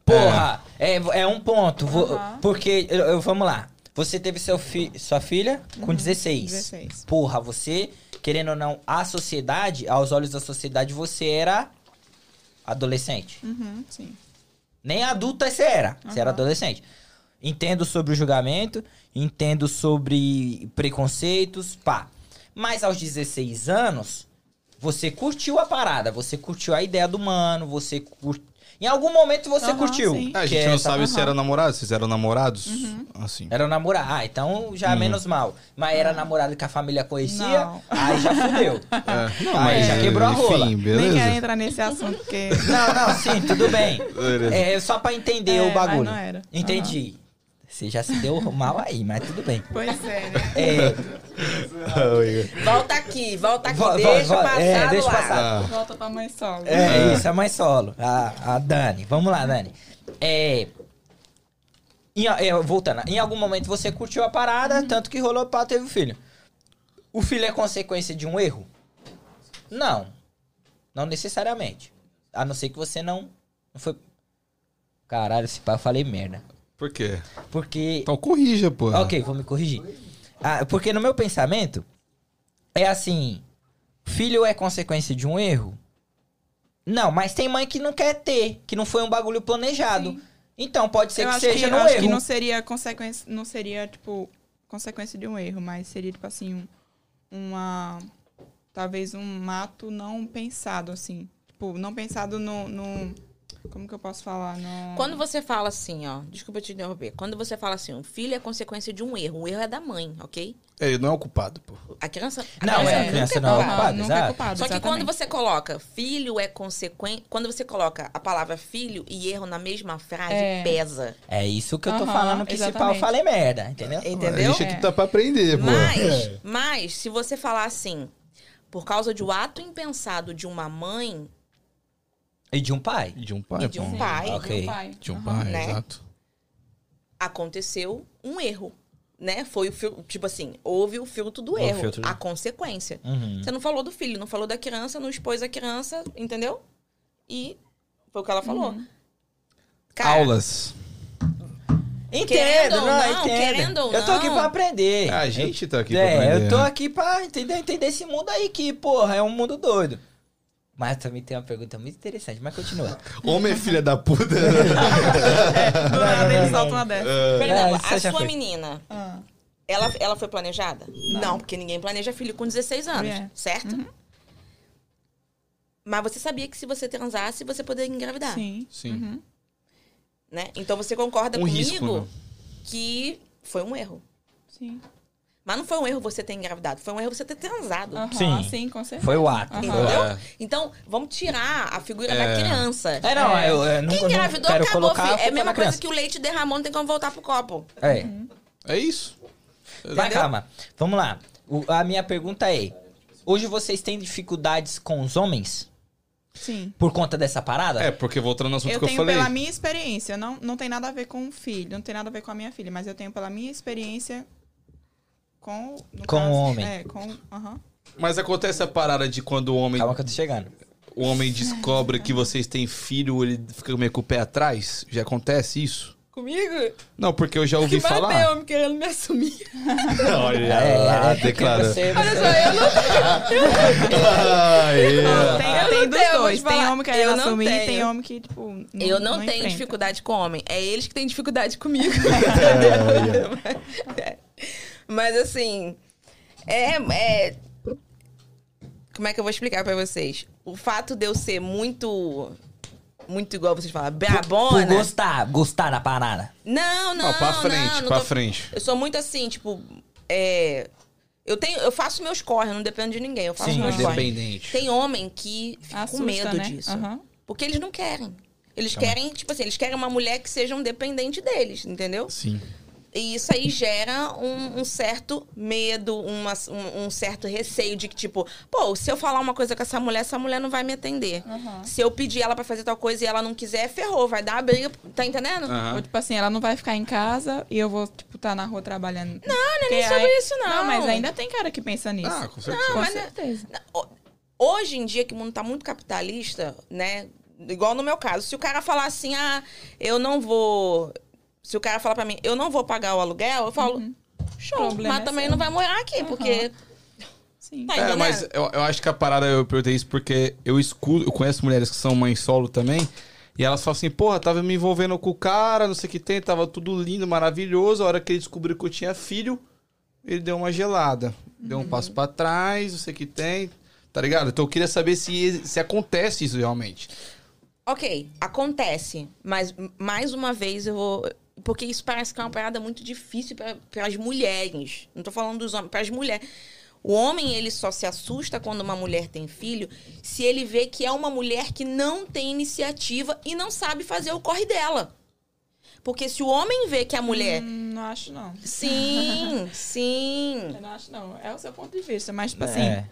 Speaker 2: Porra, é, é um ponto. vo-
Speaker 4: Aham.
Speaker 2: Porque, eu- eu- vamos lá. Você teve seu fi, sua filha com 16.
Speaker 4: 16.
Speaker 2: Porra, você, querendo ou não, a sociedade, aos olhos da sociedade, você era adolescente.
Speaker 4: Uhum, sim.
Speaker 2: Nem adulta você era. Você era adolescente. Entendo sobre o julgamento, entendo sobre preconceitos, pá. Mas aos 16 anos, você curtiu a parada, você curtiu a ideia do mano, você curtiu. Em algum momento você
Speaker 4: Aham,
Speaker 2: curtiu.
Speaker 1: Ah, a gente
Speaker 2: é
Speaker 1: não
Speaker 2: essa-
Speaker 1: sabe se
Speaker 4: Aham.
Speaker 1: eram namorados, vocês eram namorados? Assim.
Speaker 2: Era namorado. Ah, então já
Speaker 1: Uhum.
Speaker 2: menos mal. Mas era namorado que a família conhecia,
Speaker 4: Não.
Speaker 2: aí já fudeu.
Speaker 1: É, não,
Speaker 2: Aí
Speaker 1: mas
Speaker 2: já quebrou a rola.
Speaker 1: Enfim,
Speaker 4: Nem quero
Speaker 1: beleza.
Speaker 4: entrar nesse assunto, porque.
Speaker 2: Não, não, sim, tudo bem.
Speaker 1: Beleza.
Speaker 2: É só pra entender
Speaker 4: É,
Speaker 2: o
Speaker 4: mas
Speaker 2: bagulho.
Speaker 4: não era.
Speaker 2: Entendi. Você já se deu mal aí, mas tudo bem.
Speaker 4: Pois é, né?
Speaker 2: É.
Speaker 3: Volta aqui, volta aqui,
Speaker 2: Vo- vo-
Speaker 3: deixa
Speaker 2: vo-
Speaker 3: passar
Speaker 2: é, deixa
Speaker 3: ar.
Speaker 2: passar.
Speaker 1: Ah,
Speaker 4: Volta pra mãe solo.
Speaker 2: É, isso, a mãe solo. A, a Dani. Vamos lá, Dani. É. em- é, voltando, em algum momento você curtiu a parada, tanto que rolou pau, teve o filho. O filho é consequência de um erro? Não. Não necessariamente. A não ser que você não. não foi. Caralho, esse pai eu falei merda.
Speaker 1: Por quê?
Speaker 2: Porque.
Speaker 1: Então corrija, pô.
Speaker 2: Ok, vou me corrigir. Ah, porque no meu pensamento, é assim. filho é consequência de um erro? Não, mas tem mãe que não quer ter, que não foi um bagulho planejado.
Speaker 4: Sim.
Speaker 2: Então pode ser
Speaker 4: eu
Speaker 2: que
Speaker 4: acho
Speaker 2: seja
Speaker 4: que, eu
Speaker 2: no
Speaker 4: acho
Speaker 2: erro.
Speaker 4: que não seria consequência, não seria tipo consequência de um erro, mas seria tipo assim um, uma talvez um ato não pensado assim, tipo não pensado no, no como que eu posso falar no
Speaker 3: Quando você fala assim, ó, desculpa te interromper. Quando você fala assim, um filho é consequência de um erro. O erro é da mãe, ok?
Speaker 1: Ele não é o culpado, pô.
Speaker 3: A criança. a
Speaker 2: Não, é, a
Speaker 3: nunca
Speaker 2: criança não é
Speaker 3: culpada.
Speaker 2: culpada,
Speaker 4: nunca é culpado,
Speaker 3: Só que
Speaker 4: exatamente.
Speaker 3: quando você coloca filho é consequência. Quando você coloca a palavra filho e erro na mesma frase,
Speaker 4: É.
Speaker 3: pesa.
Speaker 2: É isso que eu tô
Speaker 4: Aham,
Speaker 2: falando que se pau eu
Speaker 4: exatamente.
Speaker 2: falei merda, entendeu?
Speaker 3: Entendeu?
Speaker 1: gente aqui tá pra aprender, pô.
Speaker 3: Mas, mas, se você falar assim, por causa de um ato impensado de uma mãe
Speaker 2: E de um pai.
Speaker 1: De um pai,
Speaker 3: e de um pai,
Speaker 2: Ok.
Speaker 4: Meu pai.
Speaker 1: De um pai,
Speaker 3: Né?
Speaker 1: exato.
Speaker 3: aconteceu um erro. Né? Foi o fil- tipo assim, houve o filtro do
Speaker 2: o
Speaker 3: erro,
Speaker 2: filtro
Speaker 3: a consequência.
Speaker 2: Uhum.
Speaker 3: Você não falou do filho, não falou da criança, não expôs a criança, entendeu? E foi o que ela falou.
Speaker 4: Uhum.
Speaker 3: Cara,
Speaker 1: Aulas.
Speaker 2: Entendo,
Speaker 3: Querendo ou
Speaker 2: não,
Speaker 3: não,
Speaker 2: entendo.
Speaker 3: querendo ou
Speaker 2: eu tô aqui pra aprender.
Speaker 1: A gente tá aqui pra
Speaker 2: é,
Speaker 1: aprender.
Speaker 2: eu tô aqui pra entender, entender esse mundo aí que, porra, é um mundo doido. Mas também tem uma pergunta muito interessante, mas continua.
Speaker 1: Homem é filha da puta.
Speaker 4: Do nada ele solta uma dessa.
Speaker 2: isso
Speaker 3: a sua
Speaker 2: foi.
Speaker 3: menina,
Speaker 4: Ah,
Speaker 3: ela, ela foi planejada? Não. porque ninguém planeja filho com 16 anos,
Speaker 4: É.
Speaker 3: certo? Mas você sabia que se você transasse, você poderia engravidar,
Speaker 4: sim.
Speaker 1: Sim.
Speaker 4: Uhum.
Speaker 3: né? Então você concorda
Speaker 1: Um
Speaker 3: comigo
Speaker 1: risco, né?
Speaker 3: que foi um erro.
Speaker 4: Sim.
Speaker 3: Mas não foi um erro você ter engravidado, foi um erro você ter transado.
Speaker 4: Aham,
Speaker 2: Sim.
Speaker 4: sim, com certeza.
Speaker 2: Foi o ato. O
Speaker 3: Entendeu?
Speaker 2: ato.
Speaker 3: Então, vamos tirar a figura
Speaker 1: É.
Speaker 3: da criança.
Speaker 2: É, não,
Speaker 4: É.
Speaker 2: eu, eu
Speaker 3: Quem engravidou,
Speaker 2: quero
Speaker 3: acabou,
Speaker 2: colocar
Speaker 3: filho. É a mesma coisa
Speaker 2: criança.
Speaker 3: que o leite derramou, não tem como voltar pro copo.
Speaker 2: É.
Speaker 1: É isso.
Speaker 2: Mas
Speaker 3: Entendeu?
Speaker 2: calma, vamos lá. O- a minha pergunta é: hoje vocês têm dificuldades com os homens
Speaker 4: Sim.
Speaker 2: por conta dessa parada?
Speaker 1: É, porque voltando no assunto
Speaker 4: Eu
Speaker 1: que eu
Speaker 4: tenho
Speaker 1: falei.
Speaker 4: pela minha experiência, não, não tem nada a ver com o filho, não tem nada a ver com a minha filha, mas eu tenho pela minha experiência com... no
Speaker 2: Com o homem.
Speaker 4: É, com...
Speaker 1: Mas acontece a parada de quando o homem,
Speaker 2: Calma que eu tô chegando.
Speaker 1: o homem descobre que vocês têm filho, ele fica meio com o pé atrás? Já acontece isso?
Speaker 3: Comigo?
Speaker 1: Não, porque eu já ouvi
Speaker 3: que
Speaker 1: falar.
Speaker 3: homem querendo me assumir.
Speaker 1: Olha
Speaker 2: É,
Speaker 1: lá,
Speaker 2: porque
Speaker 1: declara.
Speaker 2: você-
Speaker 3: Olha só, eu não
Speaker 1: Aê.
Speaker 4: Não, tem,
Speaker 3: Eu
Speaker 4: tem
Speaker 3: não
Speaker 4: dos
Speaker 3: tenho,
Speaker 4: dois.
Speaker 3: te
Speaker 4: Tem homem querendo
Speaker 3: Eu não
Speaker 4: assumir
Speaker 3: tenho.
Speaker 4: tem homem que, tipo. Não,
Speaker 3: Eu não, tenho
Speaker 4: enfrenta.
Speaker 3: dificuldade com homem. É eles que têm dificuldade comigo. É. Mas assim, é, é. Como é que eu vou explicar pra vocês? O fato de eu ser muito. Muito igual vocês falam,
Speaker 2: Por
Speaker 3: brabona.
Speaker 2: gostar, gostar da parada.
Speaker 3: Não, não.
Speaker 1: Não, pra frente,
Speaker 3: não, não
Speaker 1: pra
Speaker 3: tô-
Speaker 1: frente.
Speaker 3: Eu sou muito assim, tipo. É. Eu, tenho, eu faço meus corre, eu não dependo de ninguém. Eu faço
Speaker 2: Sim,
Speaker 3: meus.
Speaker 1: Independente.
Speaker 3: Tem homem que fica
Speaker 4: Assusta,
Speaker 3: com medo
Speaker 4: né?
Speaker 3: disso.
Speaker 4: Aham.
Speaker 3: Porque eles não querem. Eles querem, tipo assim, eles querem uma mulher que seja um dependente deles, entendeu?
Speaker 1: Sim.
Speaker 3: E isso aí gera um, um certo medo, uma- um, um certo receio de que, tipo, pô, se eu falar uma coisa com essa mulher, essa mulher não vai me atender.
Speaker 4: Aham.
Speaker 3: Se eu pedir ela pra fazer tal coisa e ela não quiser, ferrou, vai dar uma briga, tá entendendo?
Speaker 1: Aham.
Speaker 4: Ou, tipo assim, ela não vai ficar em casa e eu vou, tipo, estar na rua trabalhando. Não, não
Speaker 3: é nem sobre isso, não.
Speaker 4: Não, mas ainda tem cara que pensa nisso.
Speaker 1: Ah, com certeza.
Speaker 4: com
Speaker 3: mas é-
Speaker 4: certeza.
Speaker 3: Ho- Hoje em dia, que o mundo tá muito capitalista, né? Igual no meu caso, se o cara falar assim, ah, eu não vou. Se o cara falar pra mim, eu não vou pagar o aluguel, eu falo, show,
Speaker 4: Problema
Speaker 3: mas
Speaker 4: é
Speaker 3: também
Speaker 4: seu.
Speaker 3: não vai morar aqui, porque.
Speaker 4: Sim.
Speaker 3: Tá
Speaker 1: É, mas eu, eu acho que a parada eu perguntei isso porque eu escuto, eu conheço mulheres que são mães solo também. E elas falam assim, porra, tava me envolvendo com o cara, não sei o que tem, tava tudo lindo, maravilhoso. A hora que ele descobriu que eu tinha filho, ele deu uma gelada. Deu um passo pra trás, não sei o que tem. Tá ligado? Então eu queria saber se, se acontece isso realmente.
Speaker 3: Ok, acontece, mas mais uma vez eu vou. Porque isso parece que é uma parada muito difícil para as mulheres. Não tô falando dos homens, para as mulheres. O homem, ele só se assusta quando uma mulher tem filho se ele vê que é uma mulher que não tem iniciativa e não sabe fazer o corre dela. Porque se o homem vê que a mulher.
Speaker 4: Hum, não acho, não.
Speaker 3: Sim, sim.
Speaker 4: Eu não acho, não. É o seu ponto de vista. Mas, tipo assim,
Speaker 2: É.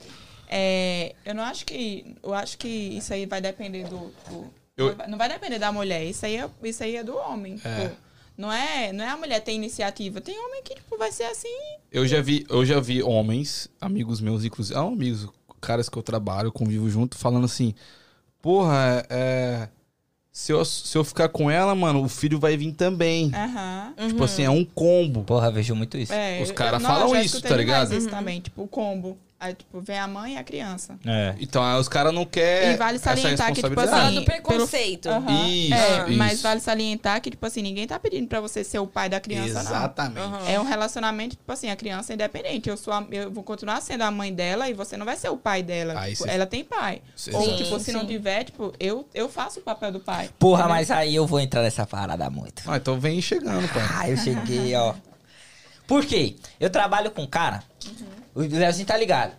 Speaker 4: é, eu não acho que. Eu acho que isso aí vai depender do. do-
Speaker 1: Eu-
Speaker 4: não vai- Não vai depender da mulher. Isso aí é, isso aí é do homem.
Speaker 1: É.
Speaker 4: Tipo, não é, não é a mulher ter iniciativa. Tem homem que tipo, vai ser assim.
Speaker 1: Eu já vi, eu já vi homens, amigos meus, inclusive, ah, amigos, caras que eu trabalho, convivo junto, falando assim, porra, é, se, eu, se eu ficar com ela, mano, o filho vai vir também.
Speaker 4: Aham.
Speaker 3: Uhum.
Speaker 1: Tipo assim, é um combo.
Speaker 2: Porra, vejo muito isso.
Speaker 4: É,
Speaker 1: Os
Speaker 4: eu-
Speaker 1: cara
Speaker 4: não,
Speaker 1: falam isso, tá ligado?
Speaker 4: Isso também, tipo, o combo. Aí, tipo, vem a mãe e a criança.
Speaker 2: É.
Speaker 1: Então, aí os caras não querem
Speaker 4: E vale salientar que, tipo assim,
Speaker 3: do preconceito.
Speaker 4: Aham.
Speaker 1: Isso,
Speaker 4: É,
Speaker 1: isso.
Speaker 4: mas vale salientar que, tipo assim, ninguém tá pedindo pra você ser o pai da criança,
Speaker 1: Exatamente.
Speaker 4: Não. É um relacionamento, tipo assim, a criança é independente. Eu, sou a- eu vou continuar sendo a mãe dela e você não vai ser o pai dela.
Speaker 1: Aí
Speaker 4: Tipo,
Speaker 1: cê-
Speaker 4: ela tem pai.
Speaker 1: Cê-
Speaker 4: Ou,
Speaker 1: Sim,
Speaker 4: tipo, se não
Speaker 3: sim.
Speaker 4: tiver, tipo, eu, eu faço o papel do pai.
Speaker 2: Porra,
Speaker 4: entendeu?
Speaker 2: mas aí eu vou entrar nessa parada muito.
Speaker 1: Ah, então vem chegando, pai.
Speaker 2: Ah, eu cheguei, ó. Por quê? Eu trabalho com um cara. O Leozinho tá ligado.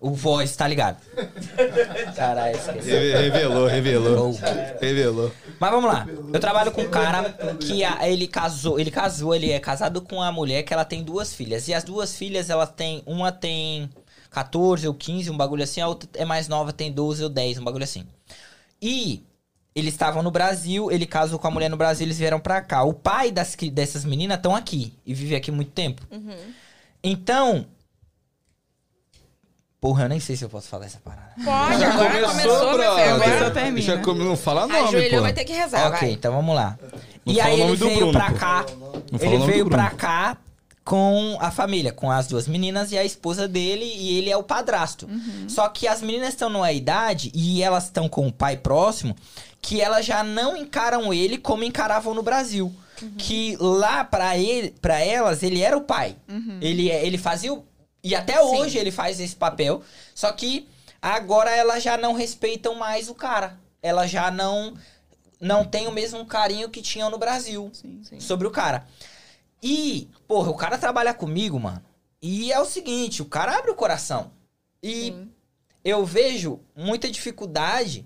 Speaker 2: O voz tá ligado. Caralho, esqueci.
Speaker 1: Revelou, revelou. Revelou.
Speaker 2: Mas vamos lá. Eu trabalho com um cara que a- ele casou, ele casou, ele é casado com uma mulher que ela tem duas filhas. E as duas filhas, ela tem, uma tem 14 ou 15, um bagulho assim, a outra é mais nova, tem 12 ou 10, um bagulho assim. E eles estavam no Brasil, ele casou com a mulher no Brasil, eles vieram pra cá. O pai das, dessas meninas estão aqui e vive aqui muito tempo. Então, Porra, eu nem sei se eu posso falar essa parada.
Speaker 3: Pode, agora começou, meu filho.
Speaker 4: Agora termina.
Speaker 1: Já come... Não fala nome,
Speaker 3: ajoelhou,
Speaker 1: pô.
Speaker 3: vai ter que rezar,
Speaker 2: ok,
Speaker 3: vai.
Speaker 2: então vamos lá.
Speaker 1: Não
Speaker 2: e aí ele veio
Speaker 1: Bruno,
Speaker 2: pra
Speaker 1: pô.
Speaker 2: cá.
Speaker 1: Não
Speaker 2: Ele veio pra cá com a família, com as duas meninas e a esposa dele, e ele é o padrasto.
Speaker 1: Uhum.
Speaker 2: Só que as meninas estão numa idade e elas estão com o pai próximo que elas já não encaram ele como encaravam no Brasil.
Speaker 1: Uhum.
Speaker 2: Que lá pra ele, para elas, ele era o pai. Ele é- ele fazia o e até hoje ele faz esse papel, só que agora elas já não respeitam mais o cara. Elas já não não tem o mesmo carinho que tinham no Brasil
Speaker 4: Sim, sim.
Speaker 2: sobre o cara. E, porra, o cara trabalha comigo, mano. E é o seguinte, o cara abre o coração. E
Speaker 3: Sim.
Speaker 2: eu vejo muita dificuldade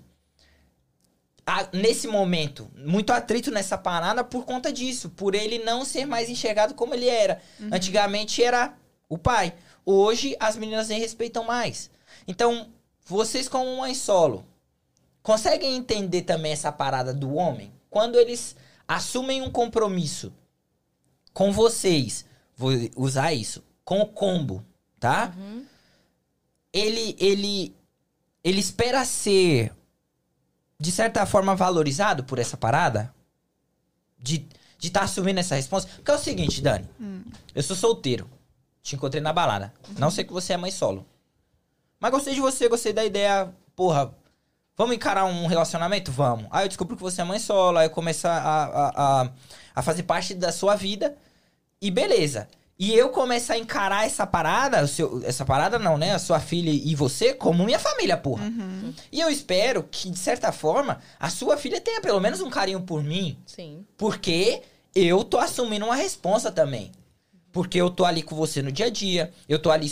Speaker 2: a- nesse momento, muito atrito nessa parada por conta disso, por ele não ser mais enxergado como ele era. Antigamente era o pai. Hoje as meninas nem respeitam mais. Então, vocês como mãe solo, conseguem entender também essa parada do homem? Quando eles assumem um compromisso com vocês, vou usar isso, com o combo, tá?
Speaker 3: Uhum.
Speaker 2: Ele, ele, ele espera ser, de certa forma, valorizado por essa parada? De de estar assumindo essa resposta? Porque é o seguinte, Dani. Eu sou solteiro. Te encontrei na balada. Não sei que você é mãe solo. Mas gostei de você, gostei da ideia. Porra, vamos encarar um relacionamento? Vamos. Aí eu descubro que você é mãe solo. Aí eu começo a, a, a, a fazer parte da sua vida. E beleza. E eu começo a encarar essa parada, seu, essa parada não, né? A sua filha e você como minha família, porra. E eu espero que, de certa forma, a sua filha tenha pelo menos um carinho por mim.
Speaker 3: Sim.
Speaker 2: Porque eu tô assumindo uma responsa também. Porque eu tô ali com você no dia a dia. Eu tô ali.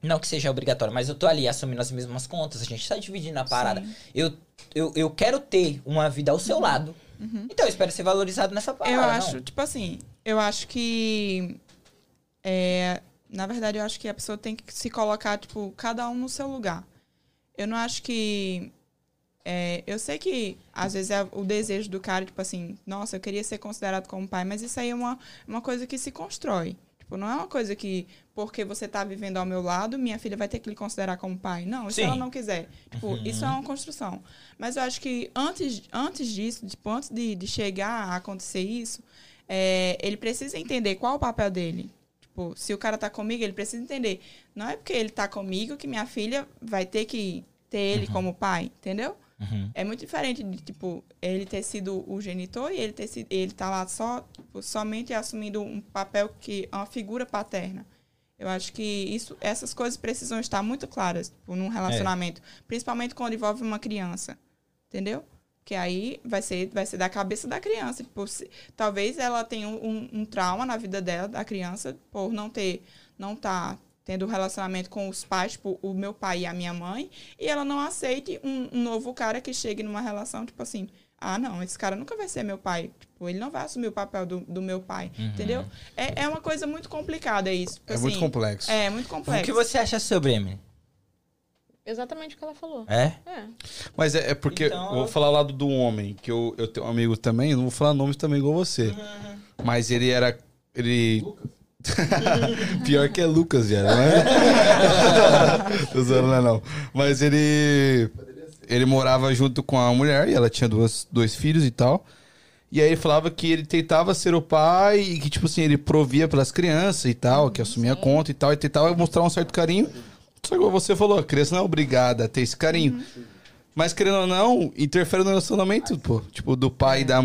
Speaker 2: Não que seja obrigatório, mas eu tô ali assumindo as mesmas contas. A gente tá dividindo a parada. Eu, eu, eu quero ter uma vida ao seu lado. Então eu espero ser valorizado nessa parada.
Speaker 4: Eu
Speaker 2: não.
Speaker 4: acho, tipo assim, eu acho que. É, na verdade, eu acho que a pessoa tem que se colocar, tipo, cada um no seu lugar. Eu não acho que. É, eu sei que às vezes é o desejo do cara, tipo assim, nossa, eu queria ser considerado como pai, mas isso aí é uma, uma coisa que se constrói. Tipo, não é uma coisa que, porque você tá vivendo ao meu lado, minha filha vai ter que lhe considerar como pai. Não, se ela não quiser. Tipo, isso é uma construção. Mas eu acho que antes, antes disso, tipo, antes de, de chegar a acontecer isso, é, ele precisa entender qual o papel dele. Tipo, se o cara tá comigo, ele precisa entender. Não é porque ele tá comigo que minha filha vai ter que ter ele como pai, entendeu?
Speaker 2: Uhum.
Speaker 4: É muito diferente de, tipo, ele ter sido o genitor e ele ter sido, ele tá lá só, tipo, somente assumindo um papel que é uma figura paterna. Eu acho que isso, essas coisas precisam estar muito claras, tipo, num relacionamento, principalmente quando envolve uma criança. Entendeu? Que aí vai ser, vai ser da cabeça da criança. Tipo, se- talvez ela tenha um, um- um trauma na vida dela, da criança, por não ter, não tá tendo um relacionamento com os pais, tipo, o meu pai e a minha mãe, e ela não aceite um, um novo cara que chegue numa relação, tipo assim, ah, não, esse cara nunca vai ser meu pai. Tipo, ele não vai assumir o papel do, do meu pai, entendeu? É, é uma coisa muito complicada isso. tipo
Speaker 1: É muito
Speaker 4: assim,
Speaker 1: complexo.
Speaker 4: É, muito
Speaker 2: O
Speaker 4: complexo.
Speaker 2: que você acha sobre Emily?
Speaker 3: Exatamente o que ela falou.
Speaker 2: É?
Speaker 3: É.
Speaker 1: Mas é, é porque
Speaker 2: Então-
Speaker 1: eu vou falar lá do, do homem, que eu, eu tenho um amigo também, não vou falar nomes também igual você. Mas ele era. Ele. Pior que é Lucas, já, não é? Tô zoando, não, é não. Mas ele. Ele morava junto com a mulher e ela tinha duas, dois filhos e tal. E aí ele falava que ele tentava ser o pai e que, tipo assim, ele provia pelas crianças e tal, que assumia a conta e tal, e tentava mostrar um certo carinho. Só que você falou, a criança não é obrigada a ter esse carinho. Mas, querendo ou não, interfere no relacionamento, pô. Tipo, do pai e da...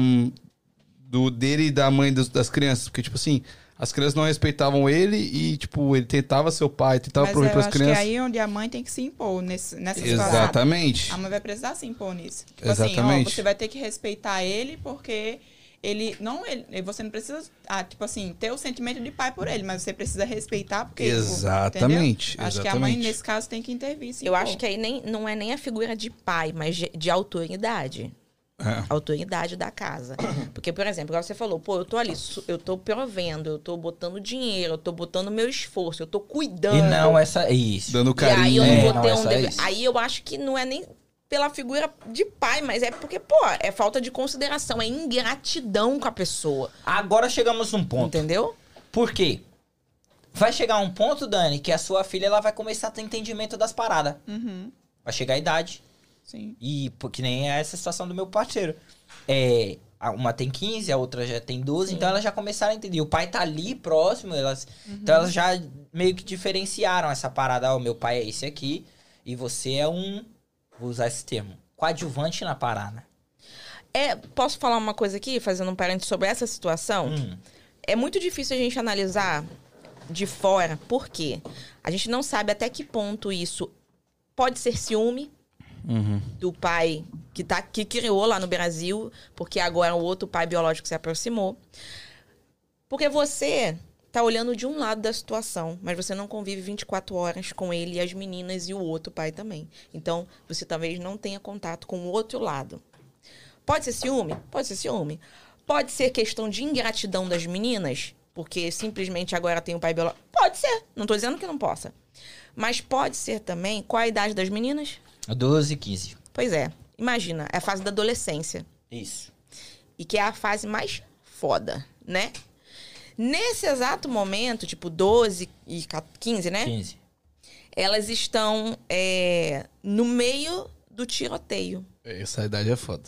Speaker 1: Do, dele e da mãe dos- das crianças. Porque, tipo assim, as crianças não respeitavam ele e, tipo, ele tentava ser o pai, tentava
Speaker 4: Mas
Speaker 1: prover pras
Speaker 4: acho
Speaker 1: crianças.
Speaker 4: que é aí onde a mãe tem que se impor nesse, nessa situação.
Speaker 1: Exatamente.
Speaker 4: A mãe vai precisar se impor nisso. Tipo
Speaker 1: Exatamente.
Speaker 4: assim, ó, você vai ter que respeitar ele porque ele não ele, você não precisa ah, tipo assim, ter o sentimento de pai por ele, mas você precisa respeitar porque tipo,
Speaker 1: Exatamente,
Speaker 4: entendeu? Acho que a mãe
Speaker 1: exatamente.
Speaker 4: nesse caso tem que intervir. se
Speaker 3: Eu
Speaker 4: impor.
Speaker 3: acho que aí nem, não é nem a figura de pai, mas de, de autoridade.
Speaker 1: É.
Speaker 3: Autoridade da casa. Porque, por exemplo, igual você falou, pô, eu tô ali, eu tô provendo, eu tô botando dinheiro, eu tô botando meu esforço, eu tô cuidando.
Speaker 2: E não essa. Isso.
Speaker 1: Dando
Speaker 3: E aí
Speaker 1: carinho.
Speaker 3: eu não
Speaker 2: É,
Speaker 3: vou
Speaker 2: não,
Speaker 3: ter
Speaker 2: é
Speaker 3: um dever.
Speaker 2: isso.
Speaker 3: Aí eu acho que não é nem pela figura de pai, mas é porque, pô, é falta de consideração, é ingratidão com a pessoa.
Speaker 2: Agora chegamos num ponto.
Speaker 3: Entendeu?
Speaker 2: Por quê? Vai chegar um ponto, Dani, que a sua filha ela vai começar a ter entendimento das paradas.
Speaker 4: Uhum,
Speaker 2: Vai chegar a idade.
Speaker 4: Sim.
Speaker 2: E que nem é essa situação do meu parceiro. É, uma tem 15, a outra já tem 12, então elas já começaram a entender. O pai tá ali próximo, elas, então elas já meio que diferenciaram essa parada. Ó, meu pai é esse aqui e você é um, vou usar esse termo, coadjuvante na parada.
Speaker 3: É, posso falar uma coisa aqui, fazendo um parênteses sobre essa situação?
Speaker 2: Hum,
Speaker 3: É muito difícil a gente analisar de fora, por quê? A gente não sabe até que ponto isso pode ser ciúme
Speaker 1: Uhum.
Speaker 3: do pai que, tá, que criou lá no Brasil, porque agora o outro pai biológico se aproximou. Porque você tá olhando de um lado da situação, mas você não convive 24 horas com ele e as meninas e o outro pai também. Então, você talvez não tenha contato com o outro lado. Pode ser ciúme? Pode ser ciúme. Pode ser questão de ingratidão das meninas, porque simplesmente agora tem o pai biológico. Pode ser. Não tô dizendo que não possa. Mas pode ser também. Qual a idade das meninas?
Speaker 2: 12, 15.
Speaker 3: Pois é. Imagina, é a fase da adolescência.
Speaker 2: Isso.
Speaker 3: E que é a fase mais foda, né? Nesse exato momento, tipo 12 e 15, né?
Speaker 2: 15.
Speaker 3: Elas estão é, no meio do tiroteio.
Speaker 1: Essa idade é foda.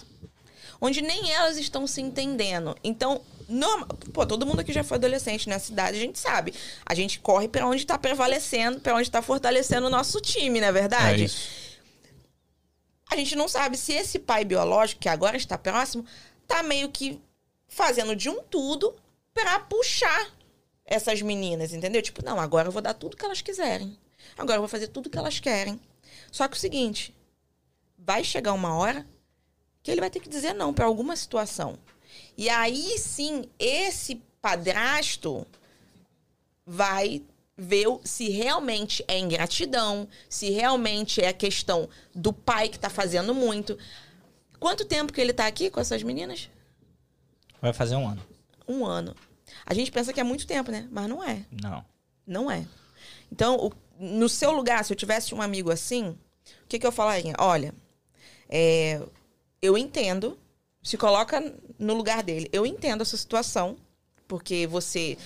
Speaker 3: onde nem elas estão se entendendo. Então, norma- pô, todo mundo aqui já foi adolescente nessa idade, a gente sabe. A gente corre pra onde tá prevalecendo, pra onde tá fortalecendo o nosso time, não é verdade?
Speaker 1: É isso.
Speaker 3: A gente não sabe se esse pai biológico, que agora está próximo, tá meio que fazendo de um tudo pra puxar essas meninas, entendeu? Tipo, não, agora eu vou dar tudo que elas quiserem. Agora eu vou fazer tudo que elas querem. Só que o seguinte, vai chegar uma hora que ele vai ter que dizer não pra alguma situação. E aí sim, esse padrasto vai ver se realmente é ingratidão, se realmente é a questão do pai que tá fazendo muito. Quanto tempo que ele tá aqui com essas meninas?
Speaker 2: Vai fazer um ano.
Speaker 3: Um ano. A gente pensa que é muito tempo, né? Mas não é.
Speaker 2: Não.
Speaker 3: Não é. Então, o- no seu lugar, se eu tivesse um amigo assim, o que, que eu falaria? Olha, é, eu entendo, se coloca no lugar dele. Eu entendo essa situação, porque você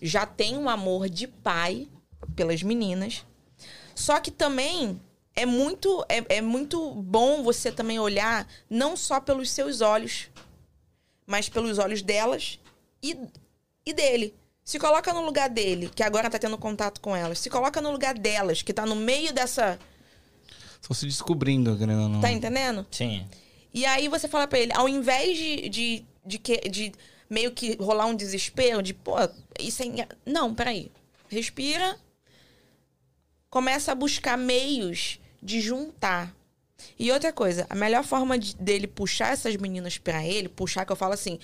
Speaker 3: já tem um amor de pai pelas meninas. Só que também é muito, é, é muito bom você também olhar não só pelos seus olhos, mas pelos olhos delas e, e dele. Se coloca no lugar dele, que agora tá tendo contato com elas. Se coloca no lugar delas, que tá no meio dessa.
Speaker 1: Estão se descobrindo, querendo ou não.
Speaker 3: Tá entendendo?
Speaker 2: Sim.
Speaker 3: E aí você fala pra ele, ao invés de, de, de, que- de meio que rolar um desespero, de, pô, isso é. enga- Não, peraí. Respira. Começa a buscar meios de juntar. E outra coisa, a melhor forma de- dele puxar essas meninas pra ele, puxar que eu falo assim,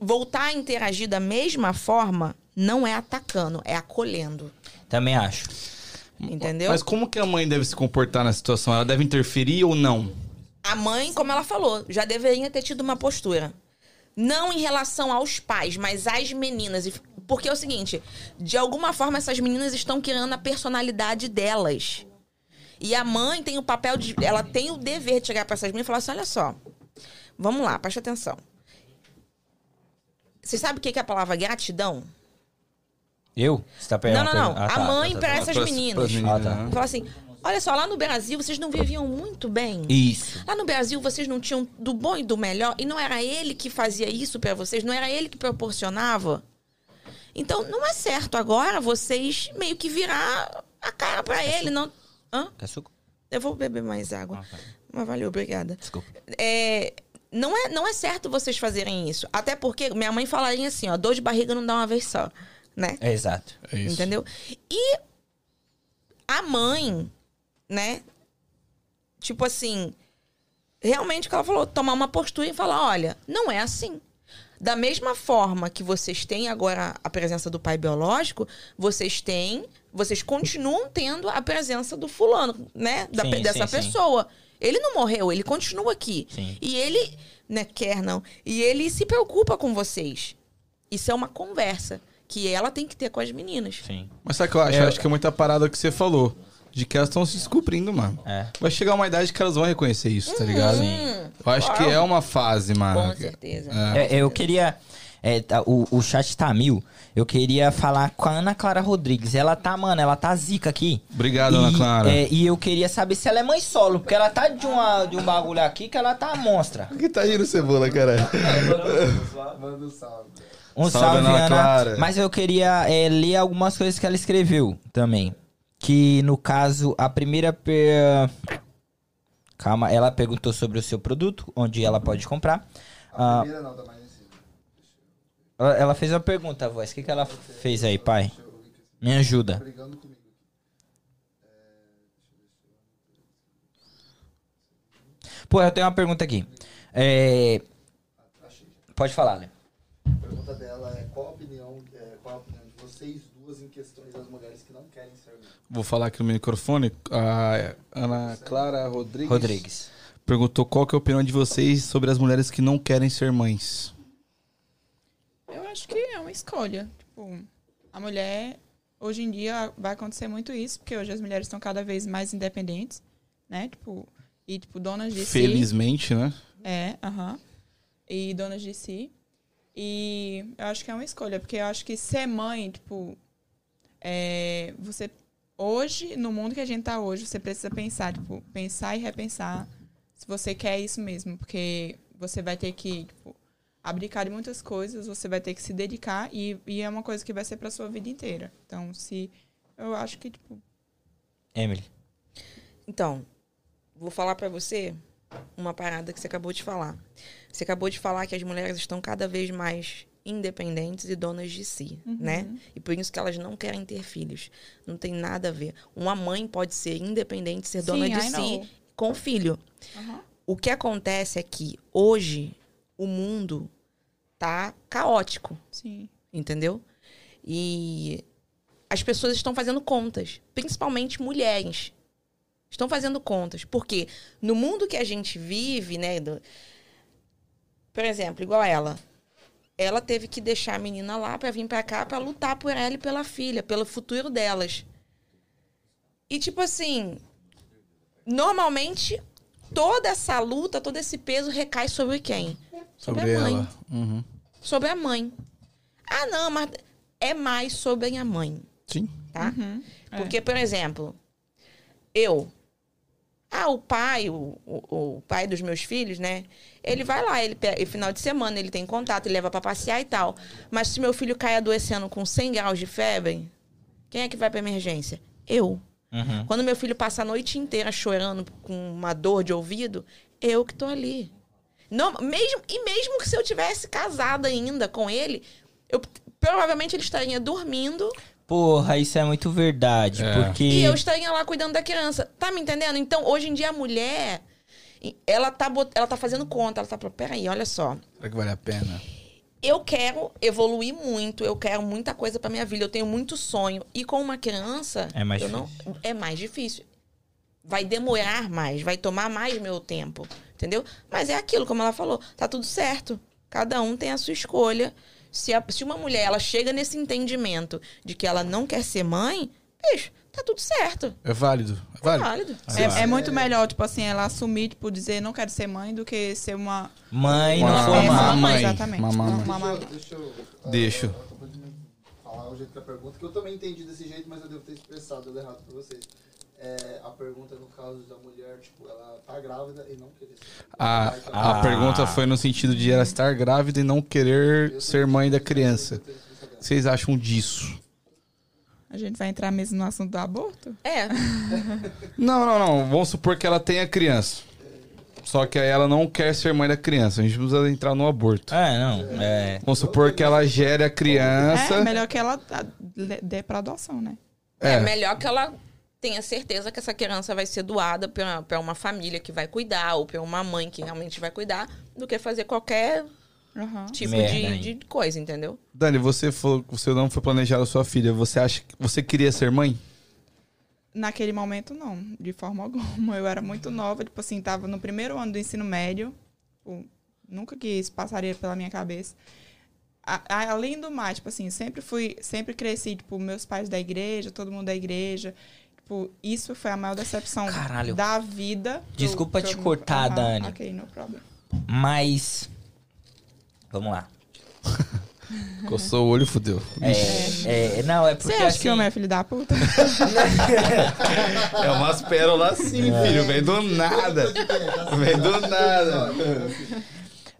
Speaker 3: voltar a interagir da mesma forma, não é atacando, é acolhendo.
Speaker 2: Também acho.
Speaker 3: Entendeu?
Speaker 1: Mas como que a mãe deve se comportar na situação? Ela deve interferir ou não?
Speaker 3: A mãe, como ela falou, já deveria ter tido uma postura. Não em relação aos pais, mas às meninas. Porque é o seguinte, de alguma forma essas meninas estão criando a personalidade delas. E a mãe tem o papel de. Ela tem o dever de chegar para essas meninas e falar assim: olha só, vamos lá, preste atenção. Você sabe o que é a palavra gratidão?
Speaker 2: Eu? Você tá
Speaker 3: Não,
Speaker 2: pegando
Speaker 3: não, não.
Speaker 2: Ah,
Speaker 3: a
Speaker 2: tá,
Speaker 3: mãe
Speaker 2: tá, tá,
Speaker 3: para
Speaker 2: tá.
Speaker 3: essas meninas.
Speaker 1: meninas,
Speaker 2: Ah, tá.
Speaker 3: Fala assim: olha só, lá no Brasil vocês não viviam muito bem.
Speaker 2: Isso.
Speaker 3: Lá no Brasil, vocês não tinham do bom e do melhor, e não era ele que fazia isso pra vocês, não era ele que proporcionava. Então, não é certo agora vocês meio que virar a cara pra ele, não. Hã?
Speaker 2: Quer suco?
Speaker 3: Eu vou beber mais água.
Speaker 2: Ah, tá.
Speaker 3: Mas valeu, obrigada.
Speaker 2: Desculpa.
Speaker 3: É, não, é, não é certo vocês fazerem isso. Até porque minha mãe falaria assim, ó, dor de barriga não dá uma vez só, né?
Speaker 2: É exato.
Speaker 1: É isso.
Speaker 3: Entendeu? E a mãe, né? Tipo assim, realmente o que ela falou, tomar uma postura e falar, olha, não é assim. Da mesma forma que vocês têm agora a presença do pai biológico, vocês têm, vocês continuam tendo a presença do fulano, né? Da,
Speaker 2: Sim,
Speaker 3: dessa
Speaker 2: sim, sim.
Speaker 3: pessoa. Ele não morreu, ele continua aqui.
Speaker 2: Sim.
Speaker 3: E ele, né, quer não. E ele se preocupa com vocês. Isso é uma conversa que ela tem que ter com as meninas.
Speaker 2: Sim.
Speaker 1: Mas sabe o que eu acho?
Speaker 2: É,
Speaker 1: Eu acho que é muita parada que você falou. De que elas estão se descobrindo, mano.
Speaker 2: É.
Speaker 1: Vai chegar uma idade que elas vão reconhecer isso, tá ligado?
Speaker 3: Hum,
Speaker 1: Eu acho que é uma fase, mano.
Speaker 3: Com certeza.
Speaker 1: É.
Speaker 2: É, eu queria. é, tá, o, o chat tá mil. Eu queria falar com a Ana Clara Rodrigues. Ela tá, mano, ela tá zica aqui.
Speaker 1: Obrigado,
Speaker 2: e,
Speaker 1: Ana Clara.
Speaker 2: é, e eu queria saber se ela é mãe solo, porque ela tá de, uma, de um bagulho aqui que ela tá monstra.
Speaker 1: Por que tá rindo cebola, cara?
Speaker 5: Manda um salve.
Speaker 2: Um
Speaker 1: Salve,
Speaker 2: salve,
Speaker 1: Ana
Speaker 2: Ana.
Speaker 1: Clara.
Speaker 2: Mas eu queria é, ler algumas coisas que ela escreveu também. Que no caso, a primeira. Calma, ela perguntou sobre o seu produto, onde ela pode comprar.
Speaker 5: A
Speaker 2: Ah,
Speaker 5: primeira não, da mais em cima.
Speaker 2: ela fez uma pergunta, voz. O que, que ela fez aí, pai? Me ajuda.
Speaker 5: Brigando comigo.
Speaker 2: Pô, eu tenho uma pergunta aqui. É. Pode falar, né?
Speaker 5: A pergunta dela é qual a opinião, é, qual a opinião de vocês duas em questões das mulheres que não querem ser mães?
Speaker 1: Vou falar aqui no microfone. A Ana Clara Rodrigues,
Speaker 2: Rodrigues.
Speaker 1: perguntou qual que é a opinião de vocês sobre as mulheres que não querem ser mães.
Speaker 4: Eu acho que é uma escolha. Tipo, a mulher, hoje em dia, vai acontecer muito isso, porque hoje as mulheres estão cada vez mais independentes, né? Tipo, e, tipo, donas de si.
Speaker 1: Felizmente, né?
Speaker 4: É, aham. E donas de si. E eu acho que é uma escolha, porque eu acho que ser mãe, tipo, é, você hoje, no mundo que a gente tá hoje, você precisa pensar, tipo, pensar e repensar se você quer isso mesmo, porque você vai ter que, tipo, abdicar de muitas coisas, você vai ter que se dedicar e, e é uma coisa que vai ser pra sua vida inteira. Então, se eu acho que, tipo,
Speaker 2: Emily.
Speaker 3: Então, vou falar pra você uma parada que você acabou de falar. Você acabou de falar que as mulheres estão cada vez mais independentes e donas de si, né? E por isso que elas não querem ter filhos. Não tem nada a ver. Uma mãe pode ser independente, ser dona
Speaker 4: Sim,
Speaker 3: de
Speaker 4: I
Speaker 3: si
Speaker 4: know.
Speaker 3: com filho.
Speaker 4: aham.
Speaker 3: O que acontece é que hoje o mundo tá caótico,
Speaker 4: sim.
Speaker 3: entendeu? E as pessoas estão fazendo contas, principalmente mulheres. Estão fazendo contas. Porque no mundo que a gente vive, né? do- Por exemplo, igual ela. Ela teve que deixar a menina lá pra vir pra cá pra lutar por ela e pela filha, pelo futuro delas. E tipo assim, normalmente toda essa luta, todo esse peso recai sobre quem?
Speaker 1: Sobre
Speaker 3: a mãe
Speaker 1: ela. Uhum.
Speaker 3: sobre a mãe. Ah, não, mas é mais sobre a mãe,
Speaker 1: Sim.
Speaker 3: tá?
Speaker 4: Uhum. É.
Speaker 3: Porque, por exemplo, eu. Ah, o pai, o, o, o pai dos meus filhos, né? Ele vai lá, ele pega, final de semana ele tem contato, ele leva pra passear e tal. Mas se meu filho cai adoecendo com 100 graus de febre, quem é que vai pra emergência? Eu.
Speaker 2: Uhum.
Speaker 3: Quando meu filho passa a noite inteira chorando com uma dor de ouvido, eu que tô ali. Não, mesmo, e mesmo que se eu tivesse casada ainda com ele, eu provavelmente ele estaria dormindo
Speaker 2: Porra, isso é muito verdade.
Speaker 1: É.
Speaker 2: Porque.
Speaker 3: e eu estaria lá cuidando da criança. Tá me entendendo? Então, hoje em dia, a mulher, ela tá, bot- ela tá fazendo conta. Ela tá falando, peraí, olha só.
Speaker 1: Será que vale a pena?
Speaker 3: Eu quero evoluir muito, eu quero muita coisa pra minha vida, eu tenho muito sonho. E com uma criança,
Speaker 2: É mais
Speaker 3: eu não, é mais difícil. Vai demorar mais, vai tomar mais meu tempo, entendeu? Mas é aquilo, como ela falou, tá tudo certo. Cada um tem a sua escolha. Se, a- se uma mulher ela chega nesse entendimento de que ela não quer ser mãe, bicho, tá tudo certo.
Speaker 1: É válido. É
Speaker 3: É
Speaker 1: válido.
Speaker 3: válido.
Speaker 4: É, é muito melhor, tipo assim, ela assumir, tipo, dizer não quero ser mãe do que ser uma.
Speaker 2: Mãe não
Speaker 1: Uma-
Speaker 2: for
Speaker 4: é,
Speaker 1: uma
Speaker 2: mãe.
Speaker 4: exatamente.
Speaker 1: uma mamãe.
Speaker 4: Uma mamãe.
Speaker 5: Deixa eu. ah,
Speaker 1: Deixa.
Speaker 5: eu falar o jeito que a pergunta, que eu também entendi desse jeito, mas eu devo ter expressado errado pra vocês. É, a pergunta, no caso da mulher, tipo, ela tá grávida e não querer ser mãe.
Speaker 1: A, a
Speaker 2: Ah.
Speaker 1: pergunta foi no sentido de ela estar grávida e não querer ser mãe da criança. O que vocês acham disso?
Speaker 4: A gente vai entrar mesmo no assunto do aborto?
Speaker 3: É,
Speaker 1: Não, não, não. Vamos supor que ela tenha criança. Só que aí ela não quer ser mãe da criança. A gente precisa entrar no aborto.
Speaker 2: É, não. É.
Speaker 1: Vamos supor que ela gere a criança.
Speaker 4: É, melhor que ela ah, dê pra adoção, né?
Speaker 3: é.
Speaker 1: É.
Speaker 3: melhor que ela tenha certeza que essa criança vai ser doada pra pra uma família que vai cuidar, ou pra uma mãe que realmente vai cuidar, do que fazer qualquer
Speaker 4: Aham.
Speaker 3: tipo
Speaker 2: Merda,
Speaker 3: de, de coisa, entendeu?
Speaker 1: Dani, você falou que o seu nome foi planejado a sua filha. Você acha que você queria ser mãe?
Speaker 4: Naquele momento, não, de forma alguma. Eu era muito nova, tipo assim, tava no primeiro ano do ensino médio. tipo, nunca que isso passaria pela minha cabeça. A- a- além do mais, tipo assim, sempre fui, sempre cresci, tipo, meus pais da igreja, todo mundo da igreja. Tipo, isso foi a maior decepção
Speaker 2: Caralho.
Speaker 4: da vida. eu-
Speaker 2: Desculpa te
Speaker 4: eu-
Speaker 2: cortar, Dani.
Speaker 4: Ok, no problema.
Speaker 2: Mas. Vamos lá.
Speaker 1: Coçou o olho, fudeu.
Speaker 2: É, é, não, é
Speaker 4: Você
Speaker 2: porque
Speaker 4: acha
Speaker 2: assim.
Speaker 4: que homem é filho da puta?
Speaker 1: É umas pérolas assim, filho. Vem do nada. Vem do nada.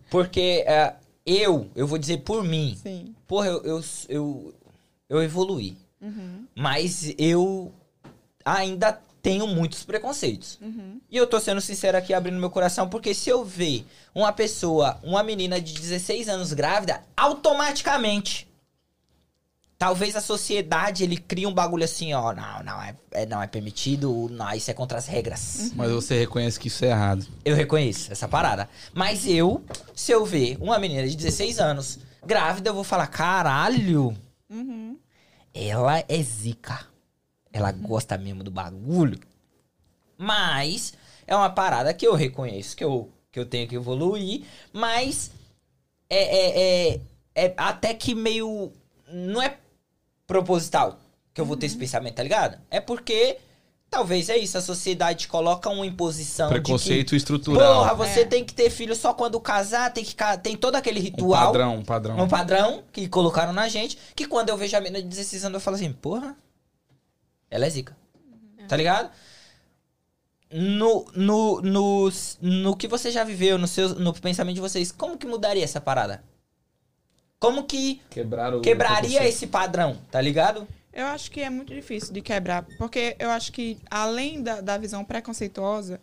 Speaker 2: Porque é, eu, eu vou dizer por mim.
Speaker 4: Sim.
Speaker 2: Porra, eu, eu, eu, eu evoluí.
Speaker 4: Uhum.
Speaker 2: Mas eu ainda tenho muitos preconceitos.
Speaker 4: Uhum.
Speaker 2: E eu tô sendo sincero aqui, abrindo meu coração, porque se eu ver uma pessoa, uma menina de 16 anos grávida, automaticamente. Talvez a sociedade ele cria um bagulho assim, ó, não, não é, é- não é permitido, não, isso é contra as regras.
Speaker 1: Mas você reconhece que isso é errado.
Speaker 2: Eu reconheço essa parada. Mas eu, se eu ver uma menina de 16 anos grávida, eu vou falar, caralho,
Speaker 4: Uhum.
Speaker 2: ela é zica. Ela gosta mesmo do bagulho. Mas é uma parada que eu reconheço que eu, que eu tenho que evoluir. Mas é, é, é, é até que meio. Não é proposital que eu vou ter esse pensamento, tá ligado? É porque talvez é isso. A sociedade coloca uma imposição. de que,
Speaker 1: Preconceito estrutural.
Speaker 2: Porra, você
Speaker 4: É.
Speaker 2: tem que ter filho só quando casar, tem que tem todo aquele
Speaker 1: um
Speaker 2: ritual.
Speaker 1: padrão, um padrão.
Speaker 2: Um padrão que colocaram na gente, que quando eu vejo a menina de 16 anos, eu falo assim, porra, ela é zica. Tá ligado? No, no, no, no que você já viveu, no, seu, no pensamento de vocês, como que mudaria essa parada? Como que
Speaker 1: Quebraram
Speaker 2: quebraria
Speaker 1: preconceito.
Speaker 2: esse padrão, tá ligado?
Speaker 4: Eu acho que é muito difícil de quebrar, porque eu acho que além da, da visão preconceituosa,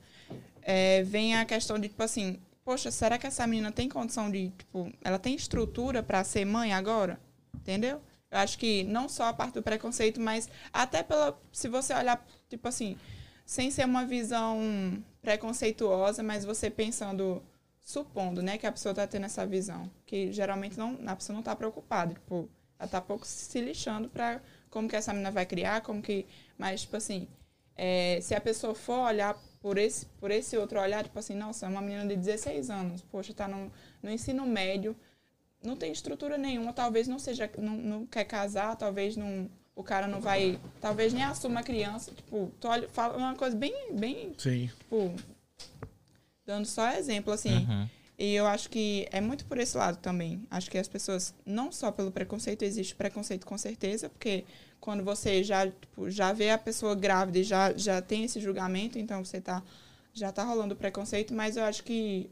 Speaker 4: é, vem a questão de, tipo assim, poxa, será que essa menina tem condição de, tipo, ela tem estrutura pra ser mãe agora? Entendeu? Eu acho que não só a parte do preconceito, mas até pela, se você olhar, tipo assim, sem ser uma visão preconceituosa, mas você pensando, supondo, né, que a pessoa tá tendo essa visão, que geralmente não, a pessoa não tá preocupada, tipo, ela tá pouco se lixando pra como que essa menina vai criar, como que, mas tipo assim, é, se a pessoa for olhar por esse, por esse outro olhar, tipo assim, nossa, é uma menina de 16 anos, poxa, tá no, no ensino médio, não tem estrutura nenhuma, talvez não seja, não, não quer casar, talvez não, o cara não vai, talvez nem assuma a criança, tipo, tô olha, fala uma coisa bem, bem,
Speaker 1: Sim.
Speaker 4: tipo, dando só exemplo, assim,
Speaker 2: Uhum.
Speaker 4: e eu acho que é muito por esse lado também. Acho que as pessoas, não só pelo preconceito, existe preconceito com certeza, porque quando você já, tipo, já vê a pessoa grávida e já, já tem esse julgamento, então você tá, já tá rolando preconceito, mas eu acho que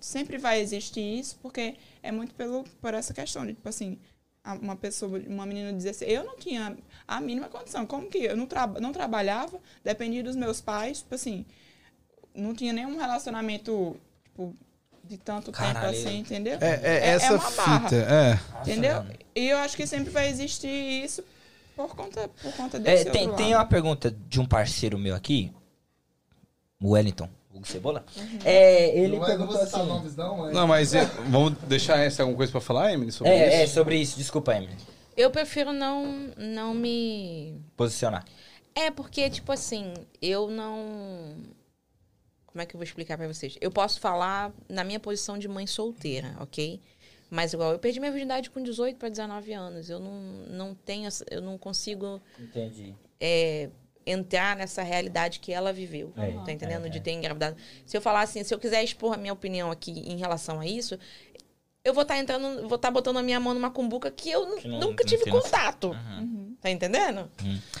Speaker 4: sempre vai existir isso, porque é muito pelo, por essa questão de, tipo assim, a- uma pessoa, uma menina de 16, eu não tinha a mínima condição. Como que eu não, tra não trabalhava, dependia dos meus pais, tipo assim, não tinha nenhum relacionamento, tipo, de tanto
Speaker 2: Caralho.
Speaker 4: tempo assim, entendeu?
Speaker 1: É, é,
Speaker 4: É- é
Speaker 1: essa
Speaker 4: uma barra.
Speaker 1: fita, é.
Speaker 4: Entendeu? E eu acho que sempre vai existir isso por conta, por conta
Speaker 2: É,
Speaker 4: desse
Speaker 2: tem,
Speaker 4: outro
Speaker 2: tem
Speaker 4: lado.
Speaker 2: uma pergunta de um parceiro meu aqui, o Wellington, Hugo Cebola.
Speaker 4: Uhum.
Speaker 2: É, ele
Speaker 5: não, é,
Speaker 2: perguntou
Speaker 5: vou citar
Speaker 2: assim...
Speaker 5: nomes, não. É,
Speaker 1: Não, mas é, vamos deixar essa alguma coisa pra falar, Emily, sobre
Speaker 2: É, é,
Speaker 1: isso?
Speaker 2: sobre isso, desculpa, Emily.
Speaker 3: Eu prefiro não, não me.
Speaker 2: Posicionar.
Speaker 3: É, porque, tipo assim, eu não. Como é que eu vou explicar pra vocês? Eu posso falar na minha posição de mãe solteira, ok? Mas igual, eu perdi minha virgindade com 18 para 19 anos. Eu não, não tenho. Eu não consigo
Speaker 2: Entendi.
Speaker 3: é, entrar nessa realidade que ela viveu.
Speaker 2: É,
Speaker 3: tá entendendo?
Speaker 2: é, é.
Speaker 3: De ter engravidado. Se eu falar assim, se eu quiser expor a minha opinião aqui em relação a isso, eu vou estar entrando, vou estar botando a minha mão numa cumbuca que eu
Speaker 2: Que não-
Speaker 3: nunca
Speaker 2: não
Speaker 3: tive contato.
Speaker 2: Uhum.
Speaker 3: Tá entendendo?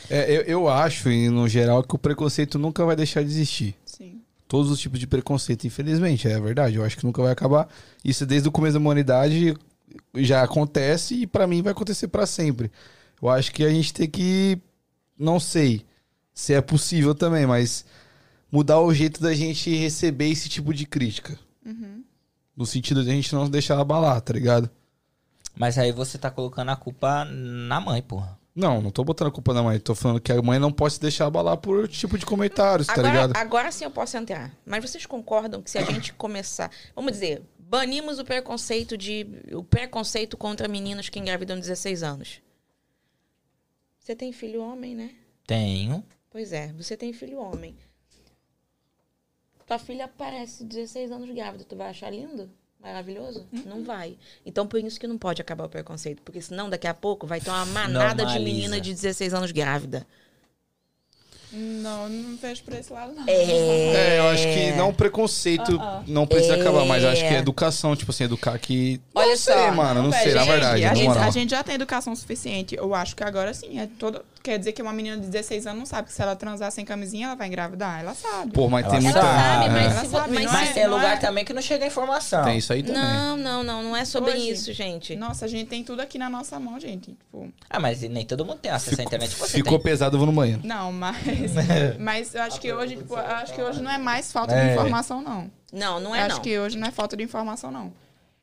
Speaker 1: É, eu, eu acho, e no geral, que o preconceito nunca vai deixar de existir.
Speaker 4: Sim.
Speaker 1: Todos os tipos de preconceito, infelizmente, é verdade. Eu acho que nunca vai acabar. Isso desde o começo da humanidade já acontece e pra mim vai acontecer pra sempre. Eu acho que a gente tem que. Não sei se é possível também, mas mudar o jeito da gente receber esse tipo de crítica. No sentido de a gente não deixar abalar, tá ligado?
Speaker 2: Mas aí você tá colocando a culpa na mãe, porra.
Speaker 1: Não, não tô botando a culpa na mãe. Tô falando que a mãe não pode se deixar abalar por tipo de comentários, tá
Speaker 3: Agora,
Speaker 1: ligado?
Speaker 3: agora sim eu posso entrar. Mas vocês concordam que se a gente começar. Vamos dizer, banimos o preconceito de. o preconceito contra meninos que engravidam 16 anos. Você tem filho homem, né?
Speaker 2: Tenho.
Speaker 3: Pois é, você tem filho homem. Tua filha parece 16 anos grávida. Tu vai achar lindo? Maravilhoso? Não vai. Então, por isso que não pode acabar o preconceito. Porque senão, daqui a pouco, vai ter uma manada de
Speaker 2: Normaliza.
Speaker 3: menina de 16 anos grávida.
Speaker 4: Não, não vejo por esse lado, não.
Speaker 1: É, eu acho que não preconceito
Speaker 4: Ah,
Speaker 1: não precisa
Speaker 3: É.
Speaker 1: acabar, mas acho que é educação, tipo assim, educar que.
Speaker 3: Olha
Speaker 1: não sei,
Speaker 3: só.
Speaker 1: mano, não,
Speaker 4: Véi,
Speaker 1: sei, na verdade,
Speaker 4: a gente, a gente já tem educação suficiente. Eu acho que agora sim. É todo, quer dizer que uma menina de 16 anos não sabe que se ela transar sem camisinha, ela vai engravidar. Ela sabe.
Speaker 1: Pô, mas
Speaker 2: Ela
Speaker 1: tem muita.
Speaker 3: Ela sabe,
Speaker 1: é,
Speaker 3: mas,
Speaker 4: Ela
Speaker 3: vo-
Speaker 4: sabe,
Speaker 3: mas
Speaker 4: não
Speaker 2: Mas
Speaker 4: é-
Speaker 2: tem
Speaker 4: não
Speaker 2: lugar
Speaker 4: é-
Speaker 2: também que não chega a informação.
Speaker 1: Tem isso aí também.
Speaker 3: Não, não, não, não é sobre
Speaker 4: Hoje-
Speaker 3: isso, gente.
Speaker 4: Nossa, a gente tem tudo aqui na nossa mão, gente. Tipo,
Speaker 2: Ah, mas nem todo mundo tem acesso à internet. Você
Speaker 1: Ficou
Speaker 2: tem.
Speaker 1: pesado, eu vou no banheiro.
Speaker 4: não, mas. mas eu acho que hoje, tipo, eu acho que hoje não é mais falta
Speaker 2: É.
Speaker 4: de informação, não.
Speaker 3: Não, não
Speaker 4: eu
Speaker 3: é
Speaker 4: acho
Speaker 3: não.
Speaker 4: que hoje não é falta de informação, não.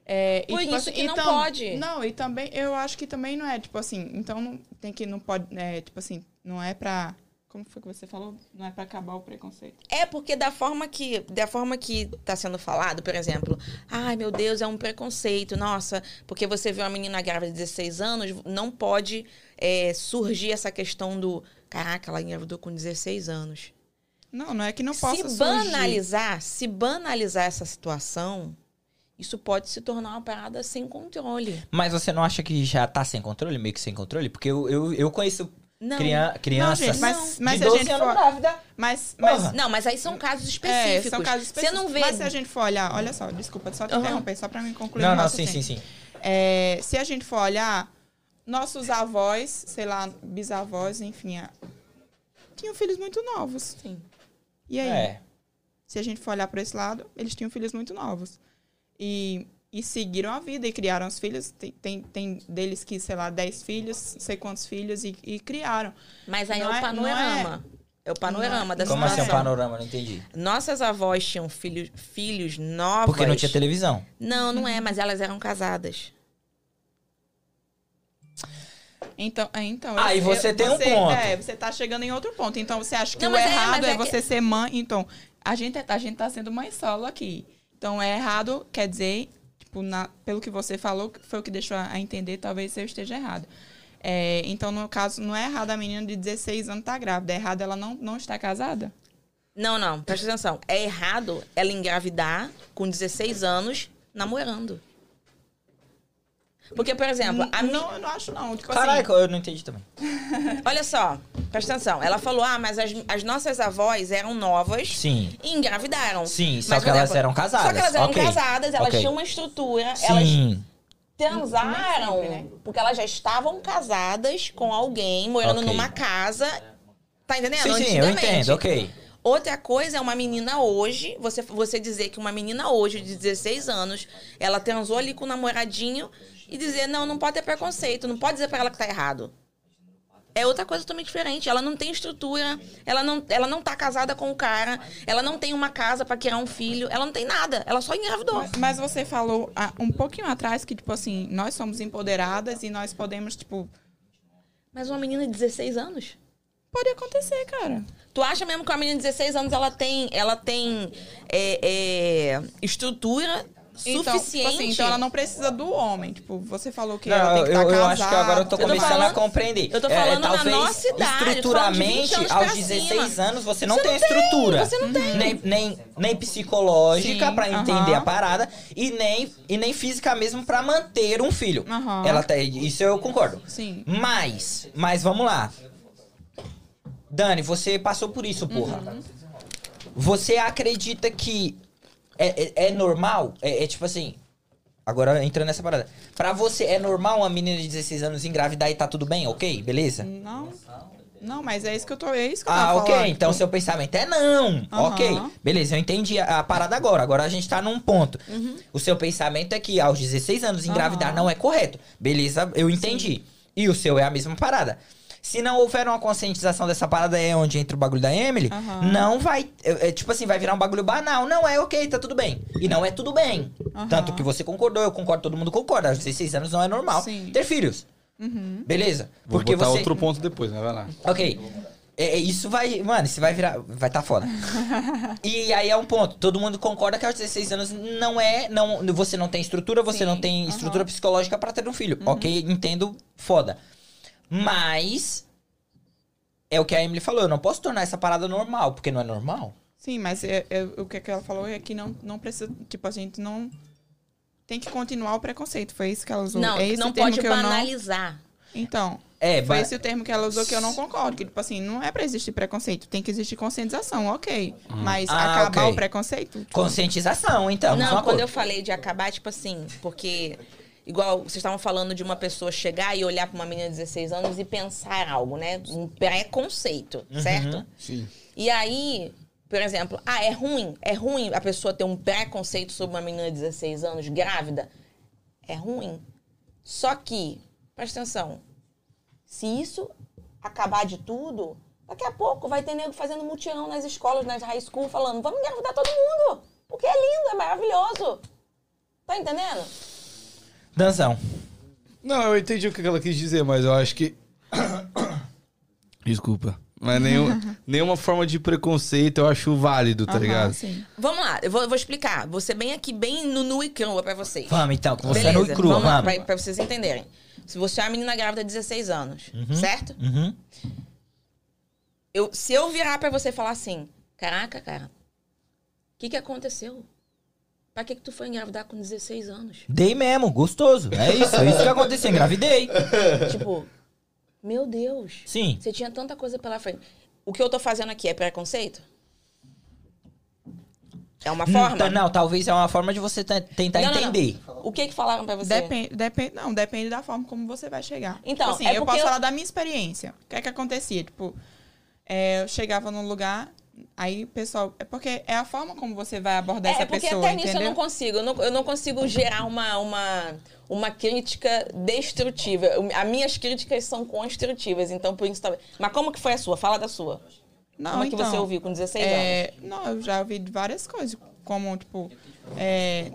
Speaker 4: É,
Speaker 3: Por
Speaker 4: tipo
Speaker 3: isso que não pode.
Speaker 4: Não, e também, eu acho que também não é, tipo assim, então não tem que, não pode, é, tipo assim, não é pra. Como foi que você falou? Não é pra acabar o preconceito.
Speaker 3: É porque da forma que da forma que tá sendo falado, por exemplo, ai meu Deus, é um preconceito, nossa, porque você vê uma menina grávida de 16 anos, não pode é, surgir essa questão do caraca, ela engravidou com 16 anos.
Speaker 4: Não, não é que não possa
Speaker 3: se
Speaker 4: surgir.
Speaker 3: banalizar, se banalizar essa situação, isso pode se tornar uma parada sem controle.
Speaker 2: Mas você não acha que já tá sem controle, meio que sem controle? Porque eu, eu, eu conheço
Speaker 3: Não.
Speaker 2: crian- crianças
Speaker 4: gente, mas- mas
Speaker 2: de
Speaker 4: se a
Speaker 2: 12
Speaker 4: gente
Speaker 2: anos
Speaker 4: for-
Speaker 2: grávida.
Speaker 4: Mas, mas
Speaker 2: Porra.
Speaker 3: Não, mas aí são casos
Speaker 4: é,
Speaker 3: específicos.
Speaker 4: são casos específicos.
Speaker 3: Você não vê.
Speaker 4: Mas se a gente for olhar, olha só, desculpa, só te
Speaker 3: Aham.
Speaker 4: interromper, só pra mim concluir
Speaker 2: Não, não, sim,
Speaker 4: raciocínio.
Speaker 2: sim, sim.
Speaker 4: É, se a gente for olhar, nossos avós, sei lá, bisavós, enfim, a- tinham filhos muito novos.
Speaker 3: Sim.
Speaker 4: E aí?
Speaker 2: É.
Speaker 4: Se a gente for olhar por esse lado, eles tinham filhos muito novos. E, e seguiram a vida e criaram os filhos. Tem, tem, tem deles que, sei lá, 10 filhos, não sei quantos filhos, e, e criaram.
Speaker 3: Mas aí
Speaker 4: Não
Speaker 3: é
Speaker 4: é-
Speaker 3: o panorama. É, o panorama da
Speaker 2: Como assim um
Speaker 3: situação.
Speaker 2: panorama? Não entendi.
Speaker 3: Nossas avós tinham filhos, filhos novos.
Speaker 2: Porque não tinha televisão.
Speaker 3: Não, não é, mas elas eram casadas.
Speaker 4: Então, é, então
Speaker 2: Ah, e você tem um
Speaker 4: você-
Speaker 2: ponto.
Speaker 4: É, você tá chegando em outro ponto. Então, você acha que
Speaker 3: Não,
Speaker 4: o
Speaker 3: é,
Speaker 4: errado é,
Speaker 3: é que-
Speaker 4: você ser mãe. Então, a gente, é- a gente tá sendo mãe solo aqui. Então, é errado, quer dizer, tipo, na- pelo que você falou, que foi o que deixou a a entender, talvez eu esteja errado. É, então, no caso, não é errado a menina de 16 anos estar grávida. É errado ela não, não estar casada?
Speaker 3: Não, não, presta atenção. É errado ela engravidar com 16 anos namorando. Porque, por exemplo, a mi...
Speaker 4: não, eu não acho não. Tipo
Speaker 2: Caraca,
Speaker 4: assim,
Speaker 2: eu não entendi também.
Speaker 3: olha só, presta atenção. Ela falou: ah, mas as, as nossas avós eram novas
Speaker 2: Sim.
Speaker 3: e engravidaram.
Speaker 2: Sim, só
Speaker 3: Mas,
Speaker 2: que
Speaker 3: por
Speaker 2: elas eram casadas.
Speaker 3: Só que elas eram
Speaker 2: Ok.
Speaker 3: casadas, elas
Speaker 2: Ok.
Speaker 3: tinham uma estrutura, elas
Speaker 2: Sim.
Speaker 3: transaram,
Speaker 4: Nem sempre, né?
Speaker 3: porque elas já estavam casadas com alguém, morando
Speaker 2: Ok.
Speaker 3: numa casa. Tá entendendo?
Speaker 2: Sim, sim, eu entendo, ok.
Speaker 3: Outra coisa é uma menina hoje, você, você dizer que uma menina hoje de 16 anos, ela transou ali com o namoradinho e dizer, não, não pode ter preconceito, não pode dizer pra ela que tá errado. É outra coisa totalmente diferente. Ela não tem estrutura, ela não, ela não tá casada com o cara, ela não tem uma casa pra criar um filho, ela não tem nada, ela só engravidou.
Speaker 4: Mas, mas você falou ah, um pouquinho atrás que, tipo assim, nós somos empoderadas e nós podemos, tipo...
Speaker 3: Mas uma menina de 16 anos?
Speaker 4: Pode acontecer, cara.
Speaker 3: Tu acha mesmo que uma menina de 16 anos ela tem, ela tem é, é, estrutura
Speaker 4: Então, tipo
Speaker 3: suficiente?
Speaker 4: assim, então ela não precisa do homem. Tipo, você falou que
Speaker 2: Não,
Speaker 4: ela tem que
Speaker 2: eu,
Speaker 4: estar
Speaker 2: eu
Speaker 4: casada.
Speaker 2: acho que agora eu tô
Speaker 3: Eu tô
Speaker 2: começando
Speaker 3: falando-
Speaker 2: a compreender.
Speaker 3: eu tô
Speaker 2: É,
Speaker 3: falando na
Speaker 2: talvez
Speaker 3: nossa idade, eu tô falando de 20
Speaker 2: estruturamente, aos
Speaker 3: pra
Speaker 2: 16
Speaker 3: cima.
Speaker 2: anos, você não
Speaker 3: Você
Speaker 2: tem
Speaker 3: não tem,
Speaker 2: estrutura.
Speaker 3: você não tem.
Speaker 2: Nem, nem, nem psicológica pra entender a parada e nem, e nem física mesmo pra manter um filho. Ela tem, isso eu concordo.
Speaker 4: Sim.
Speaker 2: Mas, mas vamos lá. Dani, você passou por isso, porra.
Speaker 3: Uhum.
Speaker 2: Você acredita que é, é, é normal? É, é tipo assim. Agora entrando nessa parada. Pra você, é normal uma menina de 16 anos engravidar e tá tudo bem, ok? Beleza?
Speaker 4: Não. Não, mas é isso que eu tô. É isso que eu
Speaker 2: Ah, ok.
Speaker 4: falando.
Speaker 2: Então seu pensamento é não.
Speaker 4: Aham.
Speaker 2: Ok. Beleza, eu entendi a, a parada agora. Agora a gente tá num ponto.
Speaker 3: Uhum.
Speaker 2: O seu pensamento é que aos 16 anos engravidar
Speaker 4: Aham.
Speaker 2: não é correto. Beleza, eu entendi. E o seu é a mesma parada. Se não houver uma conscientização dessa parada, é onde entra o bagulho da Emily,
Speaker 4: Aham.
Speaker 2: não vai. É, é, tipo assim, vai virar um bagulho banal. Não, é ok, tá tudo bem. E não é tudo bem.
Speaker 4: Aham.
Speaker 2: Tanto que você concordou, eu concordo, todo mundo concorda. Aos 16 anos não é normal
Speaker 4: Sim.
Speaker 2: ter filhos.
Speaker 4: Uhum.
Speaker 2: Beleza?
Speaker 1: Vou
Speaker 2: Porque
Speaker 1: botar
Speaker 2: você.
Speaker 1: outro ponto depois, né? Vai lá.
Speaker 2: Ok. É, é, isso vai. Mano, isso vai virar. Vai tá foda. e aí é um ponto. Todo mundo concorda que aos 16 anos não é. Não, você não tem estrutura, você
Speaker 4: Sim,
Speaker 2: não tem estrutura psicológica pra ter um filho. Ok, entendo, foda. Mas. É o que a Emily falou, eu não posso tornar essa parada normal, porque não é normal.
Speaker 4: Sim, mas é- é- o que, ela falou é que não, não precisa. Tipo, a gente não. Tem que continuar o preconceito. Foi isso que ela usou.
Speaker 3: Não,
Speaker 4: é esse
Speaker 3: não pode
Speaker 4: que eu não.
Speaker 3: banalizar.
Speaker 4: Então.
Speaker 2: É,
Speaker 4: Foi
Speaker 2: ba-
Speaker 4: esse o termo que ela usou que eu não concordo. Que, tipo assim, não é pra existir preconceito. Tem que existir conscientização, ok. Mas
Speaker 2: Ah,
Speaker 4: acabar
Speaker 2: ok.
Speaker 4: o preconceito. tipo,
Speaker 2: conscientização, então.
Speaker 3: não, quando eu falei de acabar, tipo assim, porque. Igual vocês estavam falando de uma pessoa chegar e olhar pra uma menina de 16 anos e pensar algo, né? Um preconceito,
Speaker 2: Uhum.
Speaker 3: certo?
Speaker 1: Sim.
Speaker 3: E aí, por exemplo, ah, é ruim? É ruim a pessoa ter um preconceito sobre uma menina de 16 anos grávida? É ruim. Só que, presta atenção, se isso acabar de tudo, daqui a pouco vai ter nego fazendo mutirão nas escolas, nas high school, falando, vamos engravidar todo mundo, porque é lindo, é maravilhoso. Tá entendendo?
Speaker 2: Danzão.
Speaker 1: Não, eu entendi o que ela quis dizer, mas eu acho que. Desculpa. Mas nenhum, nenhuma forma de preconceito eu acho válido, tá
Speaker 4: aham,
Speaker 1: ligado?
Speaker 4: sim.
Speaker 3: Vamos lá, eu vou, eu vou explicar. Vou ser bem aqui, bem no nu e crua pra vocês.
Speaker 2: Vamos então, que você é
Speaker 3: Beleza,
Speaker 2: no e cru,
Speaker 3: vamos lá,
Speaker 2: vamos.
Speaker 3: pra, pra vocês entenderem. Se você é uma menina grávida de 16 anos, certo?
Speaker 2: Uhum.
Speaker 3: Eu, se eu virar pra você e falar assim, caraca, cara, o que que aconteceu? Pra que que tu foi engravidar com 16 anos?
Speaker 2: Dei mesmo, gostoso. É isso, é isso que aconteceu. Engravidei.
Speaker 3: tipo, meu Deus,
Speaker 2: Sim.
Speaker 3: você tinha tanta coisa pela frente. O que eu tô fazendo aqui é preconceito? É uma forma?
Speaker 2: Não, não, talvez é uma forma de você te- tentar
Speaker 3: Não, não, não.
Speaker 2: entender.
Speaker 3: O que que falaram pra você?
Speaker 4: Depende, depende, não, depende da forma como você vai chegar.
Speaker 3: Então,
Speaker 4: tipo assim,
Speaker 3: é
Speaker 4: eu posso
Speaker 3: eu-
Speaker 4: falar da minha experiência. O que é que acontecia? Tipo, é, eu chegava num lugar, aí pessoal. É porque é a forma como você vai abordar
Speaker 3: É,
Speaker 4: essa
Speaker 3: é porque
Speaker 4: pessoa,
Speaker 3: até nisso
Speaker 4: entendeu?
Speaker 3: eu não consigo. Eu não, eu não consigo gerar uma, uma, uma crítica destrutiva. As minhas críticas são construtivas, então por isso talvez. Mas como que foi a sua? Fala da sua.
Speaker 4: Não,
Speaker 3: como é que
Speaker 4: então,
Speaker 3: você ouviu com 16 anos?
Speaker 4: É, não, eu já ouvi várias coisas, como, tipo, é,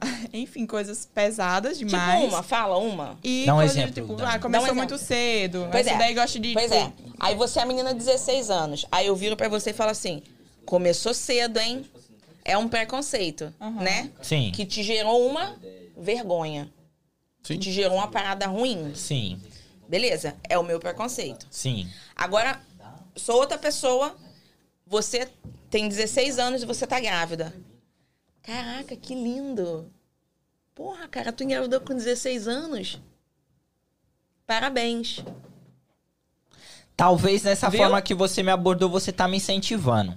Speaker 4: enfim, coisas pesadas demais.
Speaker 3: Tipo uma, fala uma.
Speaker 4: E
Speaker 2: Dá um
Speaker 4: coisas
Speaker 2: exemplo,
Speaker 4: tipo, ah, começou
Speaker 3: um
Speaker 4: muito
Speaker 3: exemplo.
Speaker 4: cedo.
Speaker 3: Pois é.
Speaker 4: daí gosta de,
Speaker 3: Pois
Speaker 4: tipo,
Speaker 3: é. Aí você é a menina de 16 anos. Aí eu viro pra você e falo assim: começou cedo, hein? É um preconceito,
Speaker 4: Aham.
Speaker 3: né?
Speaker 2: Sim.
Speaker 3: Que te gerou uma vergonha.
Speaker 1: Sim.
Speaker 3: Que te gerou uma parada ruim.
Speaker 2: Sim.
Speaker 3: Beleza? É o meu preconceito.
Speaker 2: Sim.
Speaker 3: Agora, sou outra pessoa, você tem 16 anos e você tá grávida. Caraca, que lindo. Porra, cara, tu engravidou com 16 anos? Parabéns.
Speaker 2: Talvez nessa
Speaker 3: Viu?
Speaker 2: forma que você me abordou, você tá me incentivando.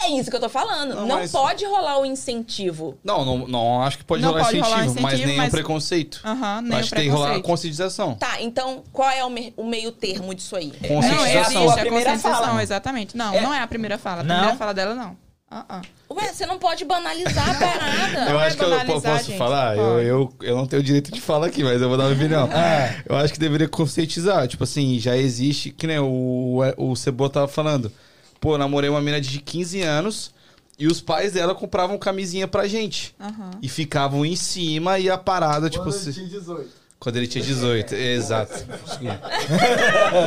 Speaker 3: É isso que eu tô falando.
Speaker 1: Não,
Speaker 3: Não,
Speaker 1: mas-
Speaker 3: pode rolar o incentivo.
Speaker 1: Não, não, não acho que pode
Speaker 4: Não
Speaker 1: rolar
Speaker 4: pode
Speaker 1: incentivo,
Speaker 4: rolar
Speaker 1: mas
Speaker 4: incentivo,
Speaker 1: nem
Speaker 4: mas-
Speaker 1: o preconceito.
Speaker 4: Aham, nem
Speaker 1: acho
Speaker 4: o
Speaker 1: que tem que rolar a
Speaker 4: preconceito.
Speaker 1: conscientização.
Speaker 3: Tá, então qual é o, me- o meio termo disso aí?
Speaker 4: Não,
Speaker 1: Conscientização.
Speaker 4: existe
Speaker 2: A
Speaker 4: a
Speaker 2: primeira
Speaker 4: conscientização,
Speaker 2: fala.
Speaker 4: exatamente. Não,
Speaker 2: É.
Speaker 4: não é a primeira fala. A
Speaker 2: Não?
Speaker 4: primeira fala dela, não. Ah, ah.
Speaker 3: Ué, você não pode banalizar a parada.
Speaker 1: Eu
Speaker 4: Não é
Speaker 1: acho que eu posso
Speaker 4: gente.
Speaker 1: falar, eu, eu, eu não tenho direito de falar aqui, mas eu vou dar uma opinião.
Speaker 2: É.
Speaker 1: Eu acho que deveria conscientizar. Tipo assim, já existe, que nem o, o Cebola tava falando. Pô, eu namorei uma menina de 15 anos e os pais dela compravam camisinha pra gente. E ficavam em cima e a parada, tipo.
Speaker 5: Quando
Speaker 1: se-
Speaker 5: eu tinha 18.
Speaker 1: Quando ele tinha 18, exato.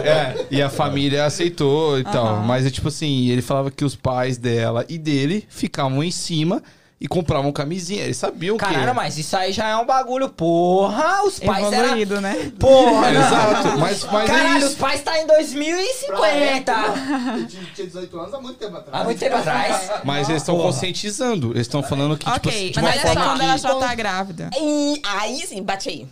Speaker 1: É, e a família aceitou e tal. Mas é tipo assim, ele falava que os pais dela e dele ficavam em cima e compravam camisinha. Eles sabiam que.
Speaker 2: Caralho, mas isso aí já é um bagulho. Porra, os pais eram.
Speaker 4: Evoluído, né?
Speaker 2: Porra.
Speaker 1: Exato, mas, mas é
Speaker 2: Caralho, os pais tá em 2050.
Speaker 5: Eu tinha, tinha 18 anos há muito tempo atrás.
Speaker 2: Há muito tempo atrás.
Speaker 1: Mas eles estão conscientizando. Eles estão falando que, tipo,
Speaker 4: ok,
Speaker 1: de
Speaker 3: mas
Speaker 1: uma
Speaker 4: mas é
Speaker 1: forma
Speaker 4: quando ela já tá grávida.
Speaker 3: E aí sim, bate aí.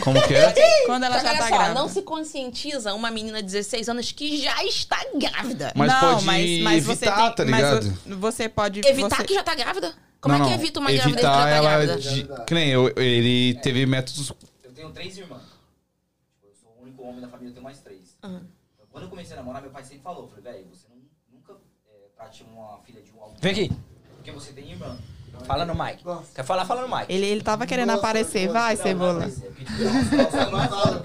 Speaker 1: Como que é?
Speaker 4: Quando ela já tá
Speaker 3: só,
Speaker 4: grávida.
Speaker 3: não se conscientiza uma menina de 16 anos que já está grávida.
Speaker 1: Mas
Speaker 4: não,
Speaker 1: pode
Speaker 4: mas, mas você
Speaker 1: evitar,
Speaker 4: tem,
Speaker 1: tá
Speaker 4: mas
Speaker 1: ligado?
Speaker 4: vo- você pode...
Speaker 3: Evitar
Speaker 4: você...
Speaker 3: que já tá grávida? Como
Speaker 1: Não,
Speaker 3: é que evita uma gravidez que já
Speaker 1: Evitar
Speaker 3: tá
Speaker 1: ela
Speaker 3: grávida?
Speaker 1: de... Que nem eu, ele teve métodos...
Speaker 6: Eu tenho três irmãs. Tipo, eu sou o único homem da família, eu tenho mais três. Então, quando eu comecei a namorar, meu pai sempre falou, falei, velho, você não, nunca é, trate uma filha de um algum.
Speaker 2: Vem aqui.
Speaker 6: Porque você tem irmã.
Speaker 2: Fala no mic. Quer falar? Fala no mic.
Speaker 4: Ele, ele tava querendo
Speaker 5: Nossa,
Speaker 4: aparecer.
Speaker 5: nossa,
Speaker 4: Vai,
Speaker 5: não,
Speaker 4: Cebola.
Speaker 6: É porque, tipo,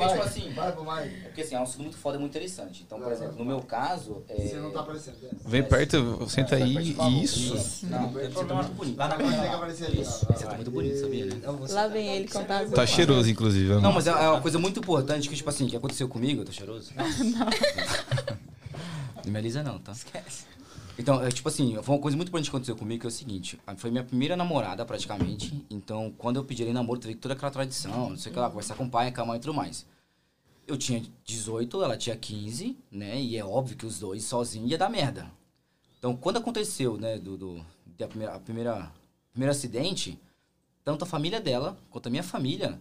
Speaker 6: é um tipo assim,
Speaker 5: Vai pro Mike.
Speaker 6: é porque assim, é um assunto muito foda, muito interessante. Então, por exemplo, no meu caso. É...
Speaker 5: Você não tá aparecendo.
Speaker 1: Vem perto, senta aí. Isso.
Speaker 6: Não, você tá muito bonito.
Speaker 2: Lá na
Speaker 5: Tem que
Speaker 2: câmera.
Speaker 5: aparecer ali.
Speaker 6: Você tá muito bonito, sabia, né?
Speaker 4: Lá vem ele contar as
Speaker 1: Tá cheiroso, inclusive.
Speaker 6: Não,
Speaker 1: Não,
Speaker 6: mas é, é uma coisa muito importante que, tipo assim, que aconteceu comigo, eu tô cheiroso? Não. Não me alisa não, tá?
Speaker 2: Esquece.
Speaker 6: Então, é, tipo assim, foi uma coisa muito importante que aconteceu comigo, que é o seguinte, foi minha primeira namorada, praticamente, então, quando eu pedi ela em namoro, teve toda aquela tradição, não sei o que lá, conversar com o pai, com a mãe e tudo mais. Eu tinha 18, ela tinha 15, né, e é óbvio que os dois sozinhos ia dar merda. Então, quando aconteceu, né, do, do da primeira, a primeira, primeiro acidente, tanto a família dela, quanto a minha família,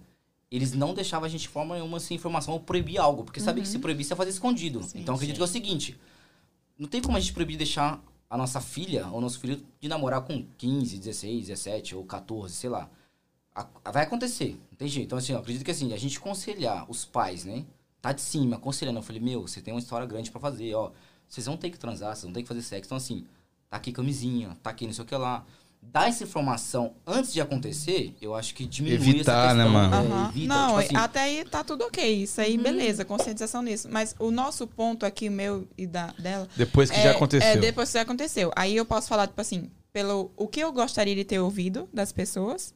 Speaker 6: eles não deixavam a gente de forma nenhuma sem informação ou proibir algo, porque sabia que se proibisse ia fazer escondido. então, acredito que é o seguinte, não tem como a gente proibir deixar a nossa filha ou nosso filho de namorar com 15, 16, 17 ou 14, sei lá. A- vai acontecer, não tem jeito. Então, assim, eu acredito que assim, a gente aconselhar os pais, né? Tá de cima, aconselhando. Eu falei, meu, você tem uma história grande pra fazer, ó. Vocês vão ter que transar, vocês vão ter que fazer sexo. Então, assim, tá aqui camisinha, tá aqui não sei o que lá. Dar essa informação antes de acontecer, eu acho que diminui
Speaker 1: Evitar,
Speaker 6: essa
Speaker 1: né,
Speaker 6: questão.
Speaker 1: mano?
Speaker 6: é, evita,
Speaker 4: Não,
Speaker 6: tipo assim,
Speaker 4: até aí tá tudo ok. Isso aí, beleza, conscientização nisso. Mas o nosso ponto aqui, meu e da, dela.
Speaker 1: Depois que
Speaker 4: é,
Speaker 1: já aconteceu.
Speaker 4: É, depois que já aconteceu. Aí eu posso falar, tipo assim, pelo o que eu gostaria de ter ouvido das pessoas.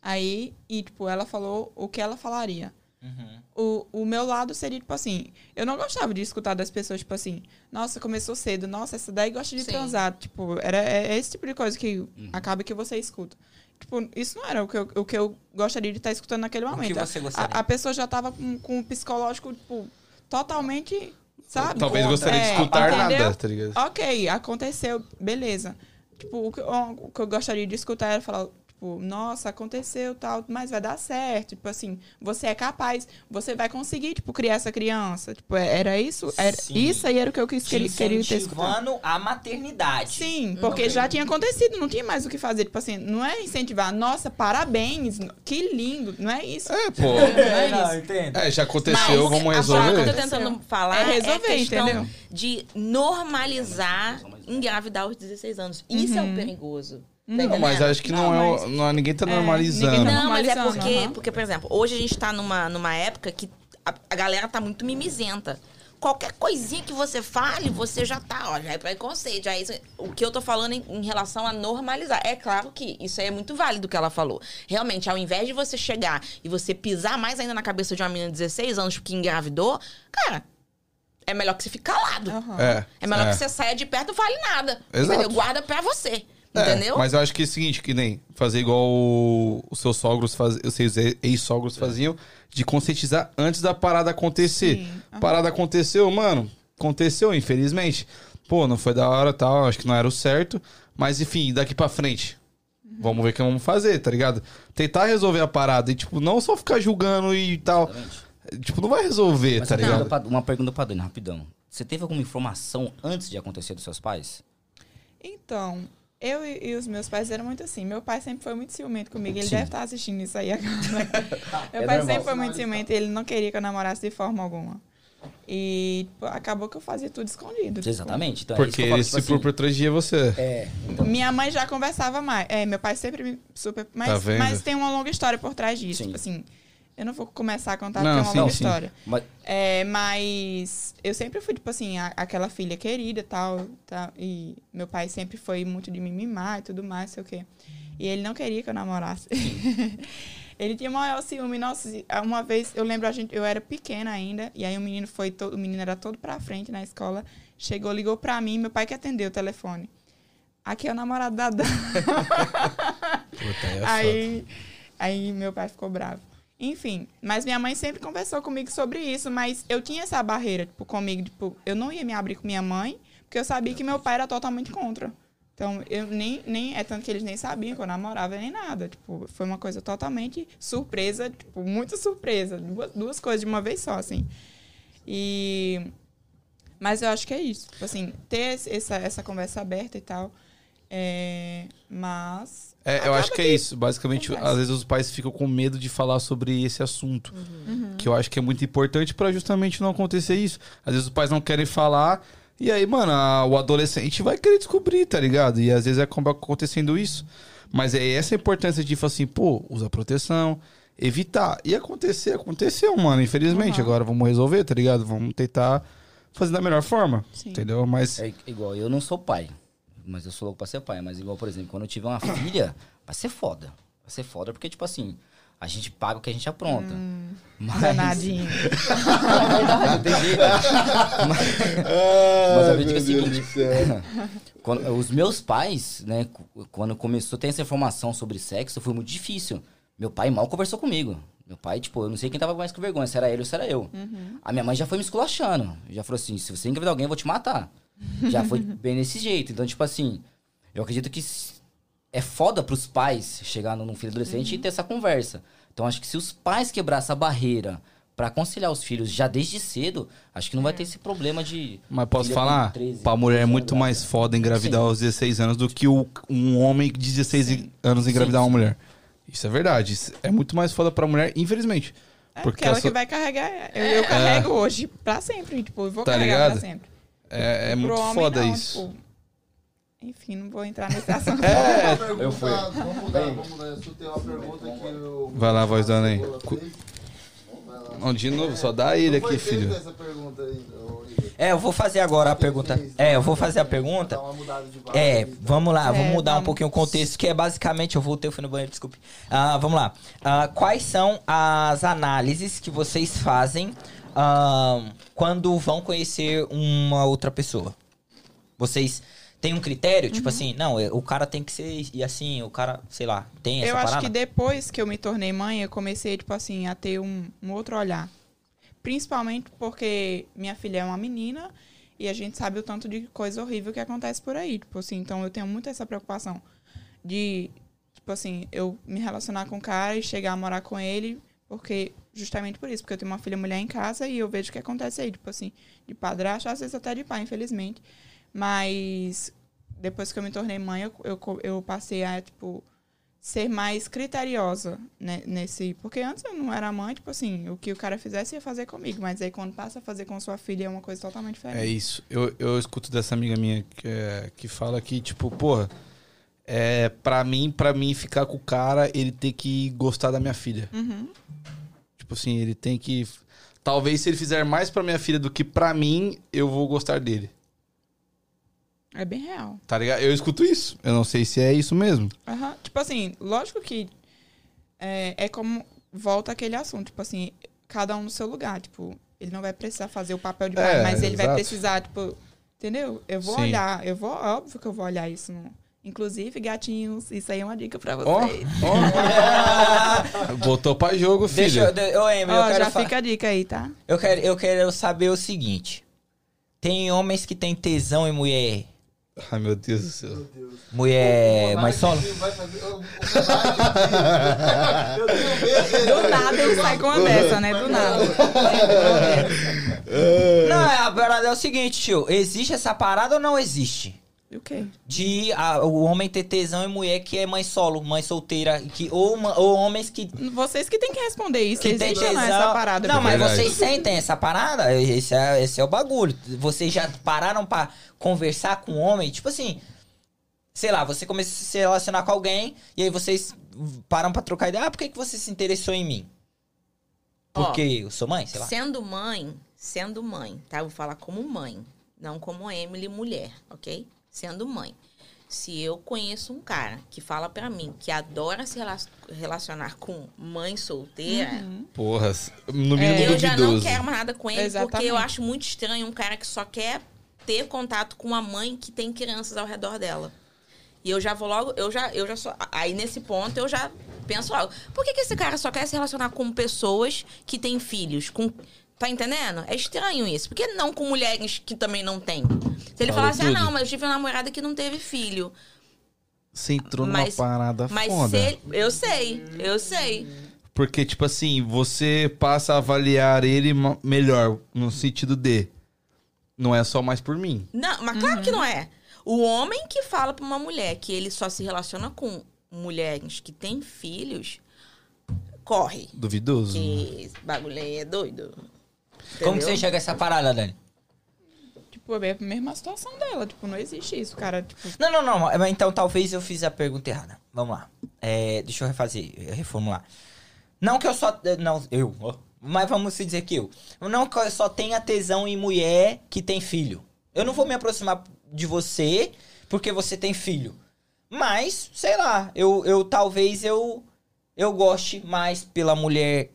Speaker 4: Aí, e, tipo, ela falou o que ela falaria.
Speaker 2: Uhum.
Speaker 4: O, o meu lado seria, tipo assim, eu não gostava de escutar das pessoas, tipo assim, nossa, começou cedo, nossa, essa daí gosta de
Speaker 3: Sim.
Speaker 4: transar. Tipo, era é esse tipo de coisa que acaba que você escuta. Tipo, isso não era o que eu, o que eu gostaria de estar escutando naquele
Speaker 2: que
Speaker 4: momento. A, a pessoa já tava com, com o psicológico, tipo, totalmente, sabe?
Speaker 1: Talvez
Speaker 4: Contra.
Speaker 1: gostaria de
Speaker 4: É,
Speaker 1: escutar
Speaker 4: entendeu?
Speaker 1: nada, tá ligado?
Speaker 4: Ok, aconteceu, beleza. Tipo, o que, o que eu gostaria de escutar era falar, tipo, nossa, aconteceu tal, mas vai dar certo. Tipo assim, você é capaz, você vai conseguir, tipo, criar essa criança. Tipo, é- era isso? Era,
Speaker 2: Sim.
Speaker 4: isso aí era o que eu quis,
Speaker 2: Te
Speaker 4: queria, queria ter escutado.
Speaker 2: incentivando a maternidade.
Speaker 4: Sim, porque já tinha acontecido, não tinha mais o que fazer. Tipo assim, não é incentivar, nossa, parabéns, que lindo, não é isso.
Speaker 1: É, pô.
Speaker 4: Não é isso.
Speaker 2: entendo.
Speaker 1: É, já aconteceu,
Speaker 3: Mas
Speaker 1: vamos
Speaker 3: a forma que eu
Speaker 1: resolver.
Speaker 3: tô tentando falar
Speaker 4: É
Speaker 3: é,
Speaker 4: resolver,
Speaker 3: questão
Speaker 4: entendeu?
Speaker 3: de normalizar engravidar aos 16 anos. Isso é o perigoso. Tá
Speaker 1: Não, mas acho que não, é. o- Não, ninguém tá
Speaker 4: É,
Speaker 1: normalizando.
Speaker 4: ninguém tá
Speaker 3: Não, mas é porque, porque, por exemplo, hoje a gente tá numa, numa época que a, a galera tá muito mimizenta. Qualquer coisinha que você fale, você já tá, ó, já é preconceito. Já é isso. O que eu tô falando em, em relação a normalizar. É claro que isso aí é muito válido o que ela falou. Realmente, ao invés de você chegar e você pisar mais ainda na cabeça de uma menina de 16 anos que engravidou, cara, é melhor que você fique calado.
Speaker 4: Aham.
Speaker 1: É,
Speaker 3: É melhor
Speaker 1: é.
Speaker 3: que você saia de perto e não fale nada.
Speaker 1: Exato.
Speaker 3: Entendeu? Guarda pra você.
Speaker 1: É,
Speaker 3: Entendeu?
Speaker 1: Mas eu acho que é o seguinte, que nem fazer igual o- os seus sogros faziam, os seus ex-sogros faziam, de conscientizar antes da parada acontecer.
Speaker 4: Aham.
Speaker 1: Parada aconteceu, mano, aconteceu, infelizmente. Pô, não foi da hora tal, acho que não era o certo. Mas enfim, daqui pra frente. Vamos ver o que vamos fazer, tá ligado? Tentar resolver a parada e, tipo, não só ficar julgando e tal.
Speaker 6: Exatamente.
Speaker 1: Tipo, não vai resolver,
Speaker 6: Mas
Speaker 1: tá
Speaker 6: pergunta
Speaker 1: ligado?
Speaker 6: pra- uma pergunta pra Dani, rapidão. Você teve alguma informação antes de acontecer dos seus pais?
Speaker 4: Então, eu e, e os meus pais eram muito assim. Meu pai sempre foi muito ciumento comigo. Ele
Speaker 6: Sim.
Speaker 4: deve estar assistindo isso aí agora. Meu
Speaker 6: É
Speaker 4: pai
Speaker 6: normal.
Speaker 4: sempre foi muito ciumento. Ele não queria que eu namorasse de forma alguma. E tipo, acabou que eu fazia tudo escondido. tipo.
Speaker 6: Exatamente. Então, é isso
Speaker 1: Porque
Speaker 6: que eu falo,
Speaker 1: ele
Speaker 6: tipo
Speaker 1: se for
Speaker 6: assim,
Speaker 1: por três dias você.
Speaker 6: É, então,
Speaker 4: Minha mãe já conversava mais. É, meu pai sempre me super. Mas,
Speaker 1: Tá vendo?
Speaker 4: mas tem uma longa história por trás disso.
Speaker 6: Sim.
Speaker 4: Tipo assim, eu não vou começar a contar
Speaker 1: Não,
Speaker 4: porque é uma
Speaker 1: sim,
Speaker 4: longa
Speaker 1: sim.
Speaker 4: história.
Speaker 6: mas,
Speaker 4: É, mas eu sempre fui, tipo assim, a- aquela filha querida e tal, tal. E meu pai sempre foi muito de me mimar e tudo mais, sei o quê. E ele não queria que eu namorasse. ele tinha maior ciúme. Nossa, uma vez, eu lembro, a gente, eu era pequena ainda, e aí o menino foi todo, o menino era todo pra frente na escola. Chegou, ligou pra mim, meu pai que atendeu o telefone. Aqui é o namorado da Dan.
Speaker 1: Puta, é.
Speaker 4: Aí, aí meu pai ficou bravo. Enfim, mas minha mãe sempre conversou comigo sobre isso, mas eu tinha essa barreira, tipo, comigo, tipo, eu não ia me abrir com minha mãe, porque eu sabia que meu pai era totalmente contra. Então, eu nem, nem, é tanto que eles nem sabiam que eu namorava nem nada. Tipo, foi uma coisa totalmente surpresa, tipo, muito surpresa. Duas, duas coisas de uma vez só, assim. E... Mas eu acho que é isso. Tipo assim, ter essa, essa conversa aberta e tal. É, mas...
Speaker 1: É, eu acho que é isso. Basicamente,
Speaker 4: acontece.
Speaker 1: às vezes os pais ficam com medo de falar sobre esse assunto.
Speaker 4: Uhum.
Speaker 1: Que eu acho que é muito importante pra justamente não acontecer isso. Às vezes os pais não querem falar E aí, mano, a- o adolescente vai querer descobrir, tá ligado? E às vezes acaba acontecendo isso. Mas é essa a importância de falar assim, pô, usar proteção, evitar. E acontecer, aconteceu, mano, infelizmente.
Speaker 4: Uhum.
Speaker 1: Agora vamos resolver, tá ligado? Vamos tentar fazer da melhor forma,
Speaker 4: Sim.
Speaker 1: entendeu? Mas
Speaker 6: É igual, eu não sou pai, mas eu sou louco pra ser pai. Mas igual, por exemplo, quando eu tiver uma filha, vai ser foda. Vai ser foda porque, tipo assim, a gente paga o que a gente apronta. Mas...
Speaker 4: Danadinho.
Speaker 6: É jeito. Mas a verdade é o seguinte, quando- os meus pais, né, quando começou a ter essa informação sobre sexo, foi muito difícil. Meu pai mal conversou comigo. Meu pai, tipo, eu não sei quem tava mais com vergonha, se era ele ou se era eu. A minha mãe já foi me esculachando. Já falou assim, se você engravidar alguém, eu vou te matar. Já foi bem desse jeito. Então, tipo assim, eu acredito que é foda pros pais chegar num filho adolescente e ter essa conversa. Então, acho que se os pais quebrar essa barreira pra aconselhar os filhos já desde cedo, acho que não vai ter esse problema de...
Speaker 1: Mas posso falar?
Speaker 6: 13,
Speaker 1: pra mulher é
Speaker 6: 14
Speaker 1: muito mais foda engravidar
Speaker 6: Sim.
Speaker 1: aos 16 anos do que o- um homem de 16 anos engravidar
Speaker 6: Sim,
Speaker 1: uma
Speaker 6: sim.
Speaker 1: mulher. Isso é verdade. Isso é muito mais foda pra mulher, infelizmente.
Speaker 4: É
Speaker 1: Porque
Speaker 4: aquela
Speaker 1: essa-
Speaker 4: que vai carregar. Eu, eu carrego hoje pra sempre, tipo, eu vou
Speaker 1: Tá
Speaker 4: carregar
Speaker 1: ligado?
Speaker 4: pra sempre.
Speaker 1: É, é muito
Speaker 4: homem,
Speaker 1: foda
Speaker 4: não,
Speaker 1: isso.
Speaker 4: tipo, enfim, não vou entrar nesse assunto.
Speaker 1: É,
Speaker 6: eu fui.
Speaker 5: Vamos mudar, vamos mudar. Eu tem uma pergunta que o...
Speaker 1: Vai lá, voz dona aí. Não, de novo, só dá ele aqui, filho.
Speaker 5: essa pergunta.
Speaker 2: É, eu vou fazer agora a pergunta. É, eu vou fazer a pergunta. É, vamos lá,
Speaker 4: É,
Speaker 2: vamos mudar um pouquinho o contexto, que é basicamente, eu voltei, eu fui no banheiro, desculpe. Ah, vamos lá. Ah, quais são as análises que vocês fazem ah, quando vão conhecer uma outra pessoa? Vocês têm um critério? Tipo
Speaker 4: Uhum.
Speaker 2: assim, não, é, o cara tem que ser e assim, o cara, sei lá, tem essa
Speaker 4: Eu acho
Speaker 2: parada?
Speaker 4: que depois que eu me tornei mãe, eu comecei, tipo assim, a ter um, um outro olhar. Principalmente porque minha filha é uma menina e a gente sabe o tanto de coisa horrível que acontece por aí. Tipo assim, então eu tenho muito essa preocupação de, tipo assim, eu me relacionar com o cara e chegar a morar com ele, porque justamente por isso, porque eu tenho uma filha mulher em casa e eu vejo o que acontece aí, tipo assim, de padrasto, às vezes até de pai, infelizmente. Mas depois que eu me tornei mãe, eu, eu, eu passei a, tipo, ser mais criteriosa né, nesse. Porque antes eu não era mãe, tipo assim, o que o cara fizesse ia fazer comigo. Mas aí quando passa a fazer com sua filha é uma coisa totalmente
Speaker 1: É
Speaker 4: diferente.
Speaker 1: isso. Eu, eu escuto dessa amiga minha que, é- que fala que, tipo, porra, é, pra mim, pra mim ficar com o cara, ele tem que gostar da minha filha.
Speaker 4: Uhum.
Speaker 1: Tipo assim, ele tem que. Talvez se ele fizer mais pra minha filha do que pra mim, eu vou gostar dele.
Speaker 4: É bem real.
Speaker 1: Tá ligado? Eu escuto isso. Eu não sei se é isso mesmo.
Speaker 4: Aham. Tipo assim, lógico que é, é como volta aquele assunto, tipo assim, cada um no seu lugar, tipo, ele não vai precisar fazer o papel de pai,
Speaker 1: É,
Speaker 4: mas ele vai
Speaker 1: exato.
Speaker 4: precisar, tipo, entendeu? Eu vou
Speaker 1: Sim.
Speaker 4: olhar, eu vou, óbvio que eu vou olhar isso. no- Inclusive, gatinhos, isso aí é uma dica pra vocês.
Speaker 1: ó. Botou pra jogo, filho.
Speaker 2: Deixa eu,
Speaker 4: Ó,
Speaker 2: eu quero
Speaker 4: já
Speaker 2: fa-
Speaker 4: fica a dica aí, tá?
Speaker 2: eu quero eu quero saber o seguinte. Tem homens que têm tesão em mulher,
Speaker 1: Ai, meu Deus do céu.
Speaker 5: Meu Deus.
Speaker 2: mulher
Speaker 5: Eu medo dele.
Speaker 4: Do nada ele sai com uma dessa, né? Do nada.
Speaker 2: Não, é, a parada é o seguinte, tio. Existe essa parada ou não existe?
Speaker 4: E o quê?
Speaker 2: De a- o homem ter tesão em mulher que é mãe solo, mãe solteira, que, ou, ou homens que,
Speaker 4: Vocês que têm que responder isso.
Speaker 2: que tem tesão.
Speaker 4: não essa parada.
Speaker 2: não, mas
Speaker 1: Verdade.
Speaker 2: vocês sentem essa parada? Esse é, esse é o bagulho. Vocês já pararam pra conversar com o homem? Tipo assim, sei lá, você começa a se relacionar com alguém e aí vocês param pra trocar ideia. Ah, por que, que você se interessou em mim?
Speaker 3: Ó,
Speaker 2: Porque eu sou mãe, sei lá.
Speaker 3: Sendo mãe, sendo mãe, tá? Eu vou falar como mãe, não como Emily mulher, ok? Sendo mãe. Se eu conheço um cara que fala pra mim que adora se rela- relacionar com mãe solteira,
Speaker 1: Porra, no mínimo
Speaker 3: eu já não quero mais nada com ele, porque
Speaker 4: Exatamente.
Speaker 3: eu acho muito estranho um cara que só quer ter contato com uma mãe que tem crianças ao redor dela. E eu já vou logo, eu já, eu já sou. Aí nesse ponto eu já penso logo. Por que, que esse cara só quer se relacionar com pessoas que têm filhos? Com, tá entendendo? É estranho isso. Por que não com mulheres que também não têm? Se ele assim, ah, não, mas eu tive uma namorada que não teve filho.
Speaker 1: Você entrou numa
Speaker 3: Mas-
Speaker 1: parada
Speaker 3: Mas
Speaker 1: foda.
Speaker 3: se ele, eu sei, eu sei.
Speaker 1: Porque, tipo assim, você passa a avaliar ele melhor, no sentido de. Não é só mais por mim.
Speaker 3: Não, mas claro que não é. O homem que fala pra uma mulher que ele só se relaciona com mulheres que têm filhos, corre.
Speaker 1: Duvidoso.
Speaker 3: Que esse bagulho aí é doido.
Speaker 2: Como que você enxerga essa parada, Dani?
Speaker 4: Tipo, é a mesma situação dela. Tipo, não existe isso, cara. Tipo,
Speaker 2: Não, não, não. mas Então talvez eu fiz a pergunta errada. Vamos lá. É, deixa eu refazer, reformular. Não que eu só. Não, eu. Mas vamos se dizer que eu. Não que eu só tenha tesão em mulher que tem filho. Eu não vou me aproximar de você porque você tem filho. Mas, sei lá, eu, eu talvez eu eu goste mais pela mulher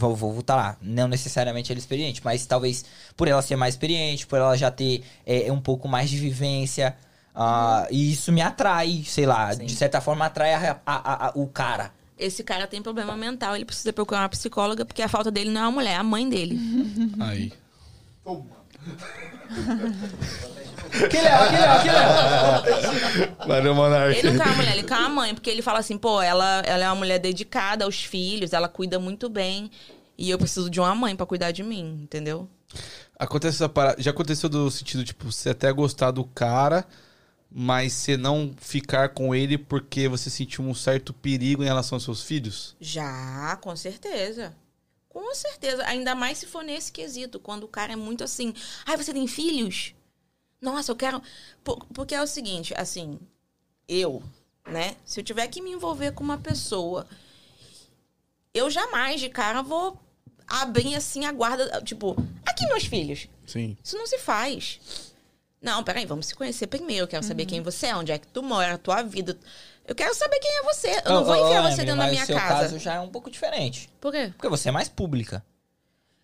Speaker 2: vou, vou voltar lá, não necessariamente ela é experiente, mas talvez por ela ser mais experiente, por ela já ter é, um pouco mais de vivência, ah, e isso me atrai, sei lá,
Speaker 3: Sim.
Speaker 2: de certa forma atrai a- a- a- o cara.
Speaker 3: Esse cara tem problema mental, ele precisa procurar uma psicóloga, porque a falta dele não é a mulher, é a mãe dele.
Speaker 1: Aí.
Speaker 5: Toma.
Speaker 2: Que legal, que legal, que legal.
Speaker 1: Valeu, Monark.
Speaker 3: Ele não quer a mulher, ele quer a mãe, porque ele fala assim, pô, ela, ela é uma mulher dedicada aos filhos, ela cuida muito bem. E eu preciso de uma mãe pra cuidar de mim, entendeu?
Speaker 1: Acontece essa parada. Já aconteceu do sentido, tipo, você até gostar do cara, mas você não ficar com ele porque você sentiu um certo perigo em relação aos seus filhos?
Speaker 3: Já, com certeza. Com certeza. Ainda mais se for nesse quesito, quando o cara é muito assim. Ai, você tem filhos? Nossa, eu quero. Por- Porque é o seguinte, assim, eu, né? Se eu tiver que me envolver com uma pessoa, eu jamais de cara vou abrir assim a guarda. Tipo, aqui meus filhos.
Speaker 1: Sim.
Speaker 3: Isso não se faz. Não, peraí, vamos se conhecer primeiro. Eu quero saber quem você é, onde é que tu mora, a tua vida. Eu quero saber quem é você. Eu não vou enfiar você dentro da
Speaker 2: mas
Speaker 3: minha
Speaker 2: o seu
Speaker 3: casa.
Speaker 2: caso já é um pouco diferente.
Speaker 3: Por quê?
Speaker 2: Porque você é mais pública.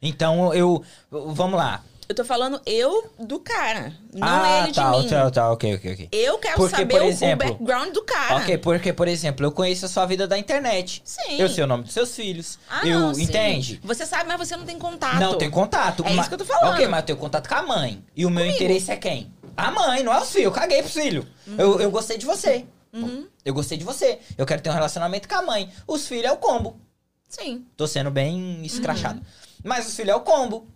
Speaker 2: Então eu. Vamos lá.
Speaker 3: Eu tô falando eu do cara, não
Speaker 2: ah,
Speaker 3: ele de
Speaker 2: tá,
Speaker 3: mim.
Speaker 2: tá, tá, ok, ok, ok.
Speaker 3: Eu quero
Speaker 2: Porque,
Speaker 3: saber
Speaker 2: exemplo-
Speaker 3: o background do cara.
Speaker 2: Ok, porque, por exemplo, eu conheço a sua vida da internet.
Speaker 3: Sim.
Speaker 2: Eu sei o nome dos seus filhos.
Speaker 3: Ah,
Speaker 2: eu,
Speaker 3: não,
Speaker 2: entende?
Speaker 3: Você sabe, mas você não tem contato.
Speaker 2: Não, tem contato.
Speaker 3: É
Speaker 2: Ma-
Speaker 3: isso que eu tô falando.
Speaker 2: Ok, mas eu tenho contato com a mãe. E o meu
Speaker 3: Comigo.
Speaker 2: interesse é quem? A mãe, não é os filhos. Eu caguei pros filhos.
Speaker 3: Uhum.
Speaker 2: Eu, eu gostei de você. Eu gostei de você. Eu quero ter um relacionamento com a mãe. Os filhos é o combo.
Speaker 3: Sim.
Speaker 2: Tô sendo bem escrachado.
Speaker 3: Uhum.
Speaker 2: Mas os filhos é o combo.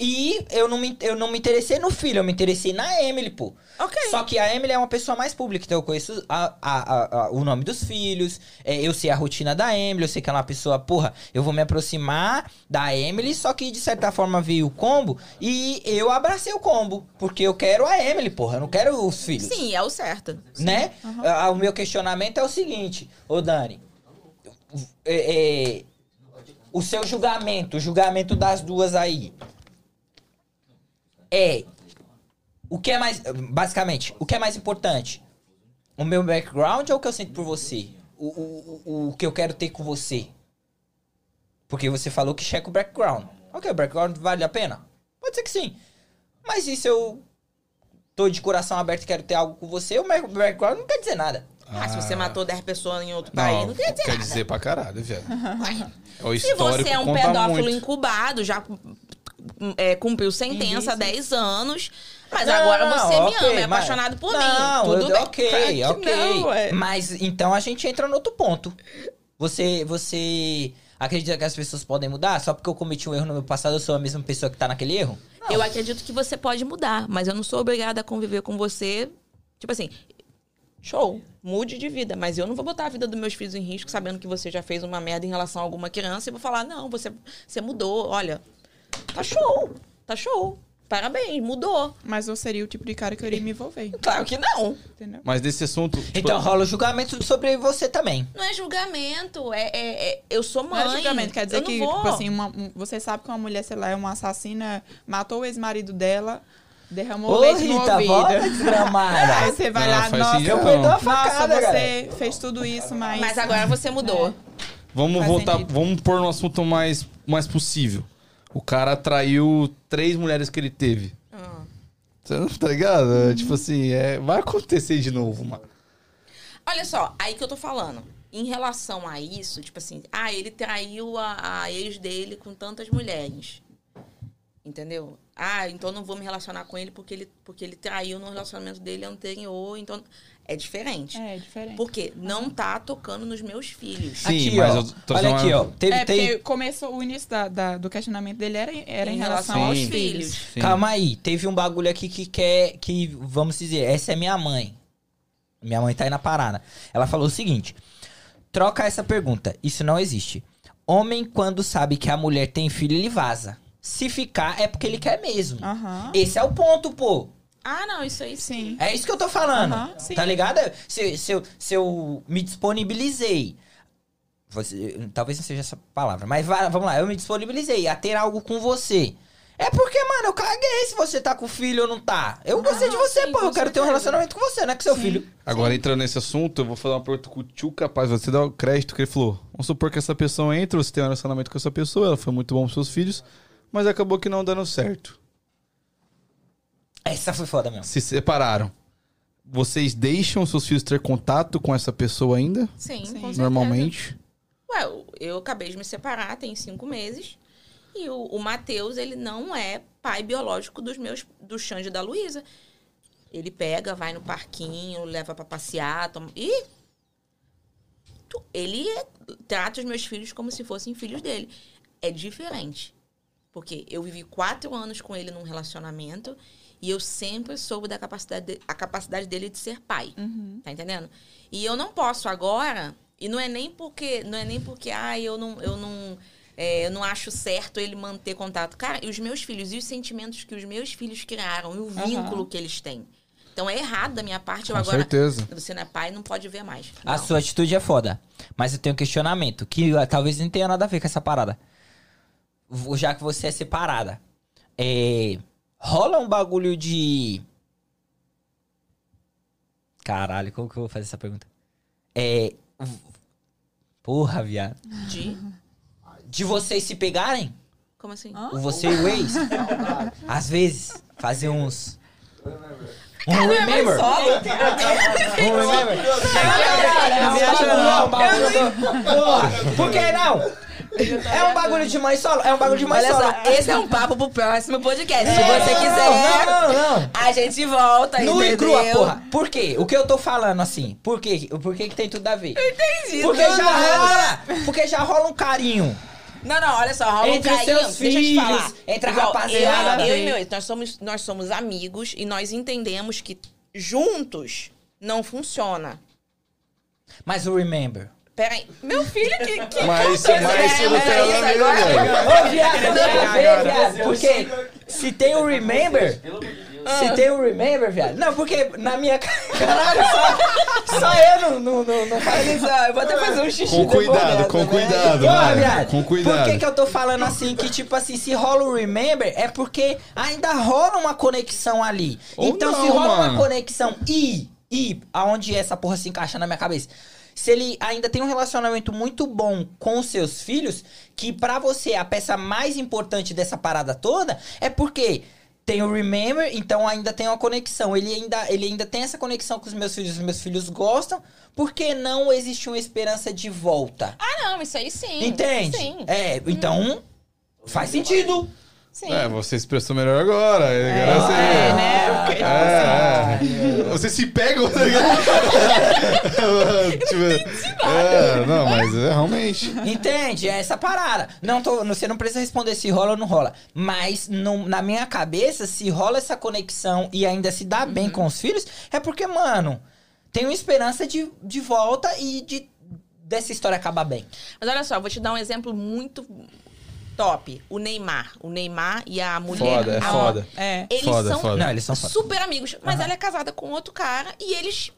Speaker 2: E eu não, me, eu não me interessei no filho, eu me interessei na Emily, pô.
Speaker 3: Ok.
Speaker 2: Só que a Emily é uma pessoa mais pública, então eu conheço a- a- a- o nome dos filhos, é, eu sei a rotina da Emily, eu sei que ela é uma pessoa, porra, eu vou me aproximar da Emily, só que de certa forma veio o combo e eu abracei o combo, porque eu quero a Emily, porra, eu não quero os filhos.
Speaker 3: Sim, é o certo.
Speaker 2: Né? Ah, O meu questionamento é o seguinte, ô Dani, é, é, o seu julgamento, o julgamento das duas aí, é o que é mais, basicamente, o que é mais importante? O meu background ou o que eu sinto por você? O, o, o, o que eu quero ter com você? Porque você falou que checa o background. Ok, o background vale a pena? Pode ser que sim. Mas e se eu tô de coração aberto e quero ter algo com você, o meu background não quer dizer nada.
Speaker 3: Ah, se você matou 10 pessoas em outro
Speaker 1: Não,
Speaker 3: país, não quer dizer
Speaker 1: quer
Speaker 3: nada.
Speaker 1: dizer pra caralho, velho. É o
Speaker 3: Se você é um pedófilo
Speaker 1: muito.
Speaker 3: incubado, já é, cumpriu sentença há
Speaker 4: Isso.
Speaker 3: 10 anos, mas
Speaker 2: Não,
Speaker 3: agora
Speaker 2: não,
Speaker 3: você me ama, é
Speaker 2: mas-
Speaker 3: apaixonado por
Speaker 2: não,
Speaker 3: mim. Tudo
Speaker 2: eu-
Speaker 3: bem.
Speaker 2: ok, ok.
Speaker 3: não, é.
Speaker 2: Mas então a gente entra no outro ponto. Você, você acredita que as pessoas podem mudar? Só porque eu cometi um erro no meu passado, eu sou a mesma pessoa que tá naquele erro?
Speaker 3: Eu acredito que você pode mudar, mas eu não sou obrigada a conviver com você. Tipo assim, show, mude de vida, mas eu não vou botar a vida dos meus filhos em risco sabendo que você já fez uma merda em relação a alguma criança e vou falar, não, você, você mudou, olha, tá show, tá show. Parabéns, mudou.
Speaker 4: Mas eu seria o tipo de cara que eu iria me envolver,
Speaker 3: Claro que não.
Speaker 4: entendeu?
Speaker 1: Mas desse assunto. tipo,
Speaker 2: Então rola o julgamento sobre você também.
Speaker 3: Não é julgamento, é, é- é- eu sou
Speaker 4: Não
Speaker 3: mãe.
Speaker 4: é julgamento, quer dizer
Speaker 3: eu não
Speaker 4: que,
Speaker 3: vou.
Speaker 4: tipo assim, uma- um- você sabe que uma mulher, sei lá, é uma assassina, matou o ex-marido dela, derramou
Speaker 2: Ô,
Speaker 4: leite no
Speaker 2: Rita,
Speaker 4: ouvido.
Speaker 2: volta desgramada.
Speaker 4: Aí você vai
Speaker 1: Não,
Speaker 4: lá,
Speaker 1: faz
Speaker 4: nossa,
Speaker 1: sentido,
Speaker 2: eu
Speaker 1: não.
Speaker 2: perdoo a
Speaker 4: nossa,
Speaker 2: facada,
Speaker 4: você fez tudo isso, mas...
Speaker 3: Mas agora você mudou.
Speaker 1: Vamos
Speaker 4: Faz
Speaker 1: voltar,
Speaker 4: sentido.
Speaker 1: vamos pôr no assunto mais, mais possível. O cara traiu três mulheres que ele teve.
Speaker 3: Ah.
Speaker 1: Você não tá ligado? Tipo assim, é, vai acontecer de novo, mano.
Speaker 3: Olha só, aí que eu tô falando. Em relação a isso, tipo assim, ah, ele traiu a, a ex dele com tantas mulheres. Entendeu? Ah, então não vou me relacionar com ele porque ele, porque ele traiu no relacionamento dele anterior. Então, é diferente.
Speaker 4: É, diferente.
Speaker 3: Porque não tá tocando nos meus filhos.
Speaker 1: Sim,
Speaker 2: aqui,
Speaker 1: mas
Speaker 2: ó.
Speaker 1: eu tô
Speaker 2: Olha aqui, ó. Teve,
Speaker 4: é, porque começou, o início da, da- do questionamento dele era, era em,
Speaker 3: Em
Speaker 4: relação,
Speaker 3: relação
Speaker 4: aos
Speaker 1: aos
Speaker 4: filhos.
Speaker 1: Sim.
Speaker 2: Calma aí, teve um bagulho aqui que quer. Que, vamos dizer, essa é minha mãe. Minha mãe tá aí na parada. Ela falou o seguinte: troca essa pergunta. Isso não existe. Homem, quando sabe que a mulher tem filho, ele vaza. Se ficar, é porque ele quer mesmo.
Speaker 4: Aham.
Speaker 2: Esse é o ponto, pô.
Speaker 3: Ah, não, isso aí sim.
Speaker 4: Sim.
Speaker 2: É isso que eu tô falando.
Speaker 4: Sim.
Speaker 2: tá ligado? Se, se, eu, se eu me disponibilizei. você- talvez não seja essa palavra, mas vai- vamos lá, eu me disponibilizei a ter algo com você. É porque, mano, eu caguei se você tá com o filho ou não tá. Eu gostei de você,
Speaker 3: sim,
Speaker 2: pô. Eu quero ter um
Speaker 3: certeza.
Speaker 2: relacionamento com você, não é com seu
Speaker 4: Sim.
Speaker 2: filho.
Speaker 1: Agora, entrando nesse assunto, eu vou fazer uma pergunta com o tio capaz. Você dá o crédito que ele falou. Vamos supor que essa pessoa entra, você tem um relacionamento com essa pessoa, ela foi muito bom pros seus filhos, mas acabou que não dando certo.
Speaker 2: Essa foi foda mesmo.
Speaker 1: Se separaram. Vocês deixam seus filhos ter contato com essa pessoa ainda?
Speaker 3: Sim,
Speaker 4: Sim.
Speaker 3: com.
Speaker 1: Normalmente?
Speaker 3: Ué, eu- acabei de me separar, tem cinco meses. E o, o Matheus, ele não é pai biológico dos meus, do Xande e da Luísa. Ele pega, vai no parquinho, leva pra passear, toma... E tu- ele é- trata os meus filhos como se fossem filhos dele. É diferente. Porque eu vivi quatro anos com ele num relacionamento e eu sempre soube da capacidade, de- a capacidade dele de ser pai.
Speaker 4: Uhum.
Speaker 3: Tá entendendo? E eu não posso agora, e não é nem porque, não é nem porque, ah, eu não, eu não, é, eu não acho certo ele manter contato. Cara, e os meus filhos, e os sentimentos que os meus filhos criaram, e o vínculo que eles têm. Então é errado da minha parte, eu
Speaker 1: Com
Speaker 3: agora.
Speaker 1: certeza.
Speaker 3: Você não é pai, não pode ver mais.
Speaker 2: A
Speaker 3: Não.
Speaker 2: sua atitude é foda. Mas eu tenho um questionamento, que ah, talvez não tenha nada a ver com essa parada. Já que você é separada. É, rola um bagulho de. Caralho, como que eu vou fazer essa pergunta? É. Porra, viado.
Speaker 3: De?
Speaker 2: De vocês se pegarem?
Speaker 3: Como assim?
Speaker 4: Hã?
Speaker 2: O você e o ex? Às vezes, fazer uns. Um
Speaker 3: é
Speaker 2: remember. Um remember. Não, bagulho- Porra, Por que não? É um bagulho de mãe solo? É um bagulho de mãe
Speaker 3: Olha
Speaker 2: solo.
Speaker 3: só, esse é um papo pro próximo podcast. Se você quiser,
Speaker 2: Não, não, não.
Speaker 3: a gente volta,
Speaker 2: e
Speaker 3: entendeu?
Speaker 2: crua, porra. Por quê? O que eu tô falando assim? Por quê? Por que, que tem tudo a ver?
Speaker 3: Entendi.
Speaker 2: Porque já rola. Porque já rola um carinho.
Speaker 3: Não, não, olha só, rola
Speaker 2: Entre
Speaker 3: um carinho.
Speaker 2: seus
Speaker 3: Deixa eu te
Speaker 2: filhos,
Speaker 3: falar.
Speaker 2: entre a rapaziada.
Speaker 3: Eu, eu e meu ex, nós somos, nós somos amigos e nós entendemos que juntos não funciona.
Speaker 2: Mas o remember.
Speaker 3: Peraí, meu filho que... que
Speaker 1: Mas,
Speaker 3: que
Speaker 1: mas isso não tem
Speaker 3: Era
Speaker 1: nada a ver.
Speaker 2: Ô, viado, tem a ver, viado. Porque se tem o remember. Se tem o remember, viado. Não, porque na minha. ca- Caralho, só, só eu não, não, não, isso.
Speaker 3: só, eu vou até fazer um xixi
Speaker 1: Com cuidado, com
Speaker 3: né?
Speaker 1: cuidado, vai.
Speaker 2: viado,
Speaker 1: Com
Speaker 2: Por que,
Speaker 1: cuidado.
Speaker 2: que eu tô falando assim? Que, tipo assim, se rola o remember, é porque ainda rola uma conexão ali.
Speaker 1: Ou
Speaker 2: então, se rola
Speaker 1: mano.
Speaker 2: uma conexão e, e, aonde essa porra se encaixa na minha cabeça. Se ele ainda tem um relacionamento muito bom com seus filhos, que pra você a peça mais importante dessa parada toda é porque tem o remember, então ainda tem uma conexão. Ele ainda, ele ainda tem essa conexão com os meus filhos, os meus filhos gostam, porque não existe uma esperança de volta.
Speaker 3: Ah, não, isso aí sim.
Speaker 2: Entende?
Speaker 3: Sim,
Speaker 2: É, então faz sentido.
Speaker 3: Sim.
Speaker 1: É, você expressou melhor agora. É, agora você...
Speaker 3: é, né?
Speaker 1: É, é. Você se pega. tá ligado? tipo, é, não, mas é realmente.
Speaker 2: Entende? É essa parada. Não tô, você não precisa responder se rola ou não rola. Mas no- na minha cabeça, se rola essa conexão e ainda se dá bem com os filhos, é porque, mano, tem uma esperança de, de volta e de dessa história acabar bem.
Speaker 3: Mas olha só, vou te dar um exemplo muito top. O Neymar. O Neymar e a mulher.
Speaker 1: Foda, é
Speaker 3: a-
Speaker 1: foda.
Speaker 4: É.
Speaker 3: Eles
Speaker 1: Foda,
Speaker 3: são
Speaker 1: foda.
Speaker 2: Não, eles são
Speaker 3: super amigos. Mas ela é casada com outro cara e eles.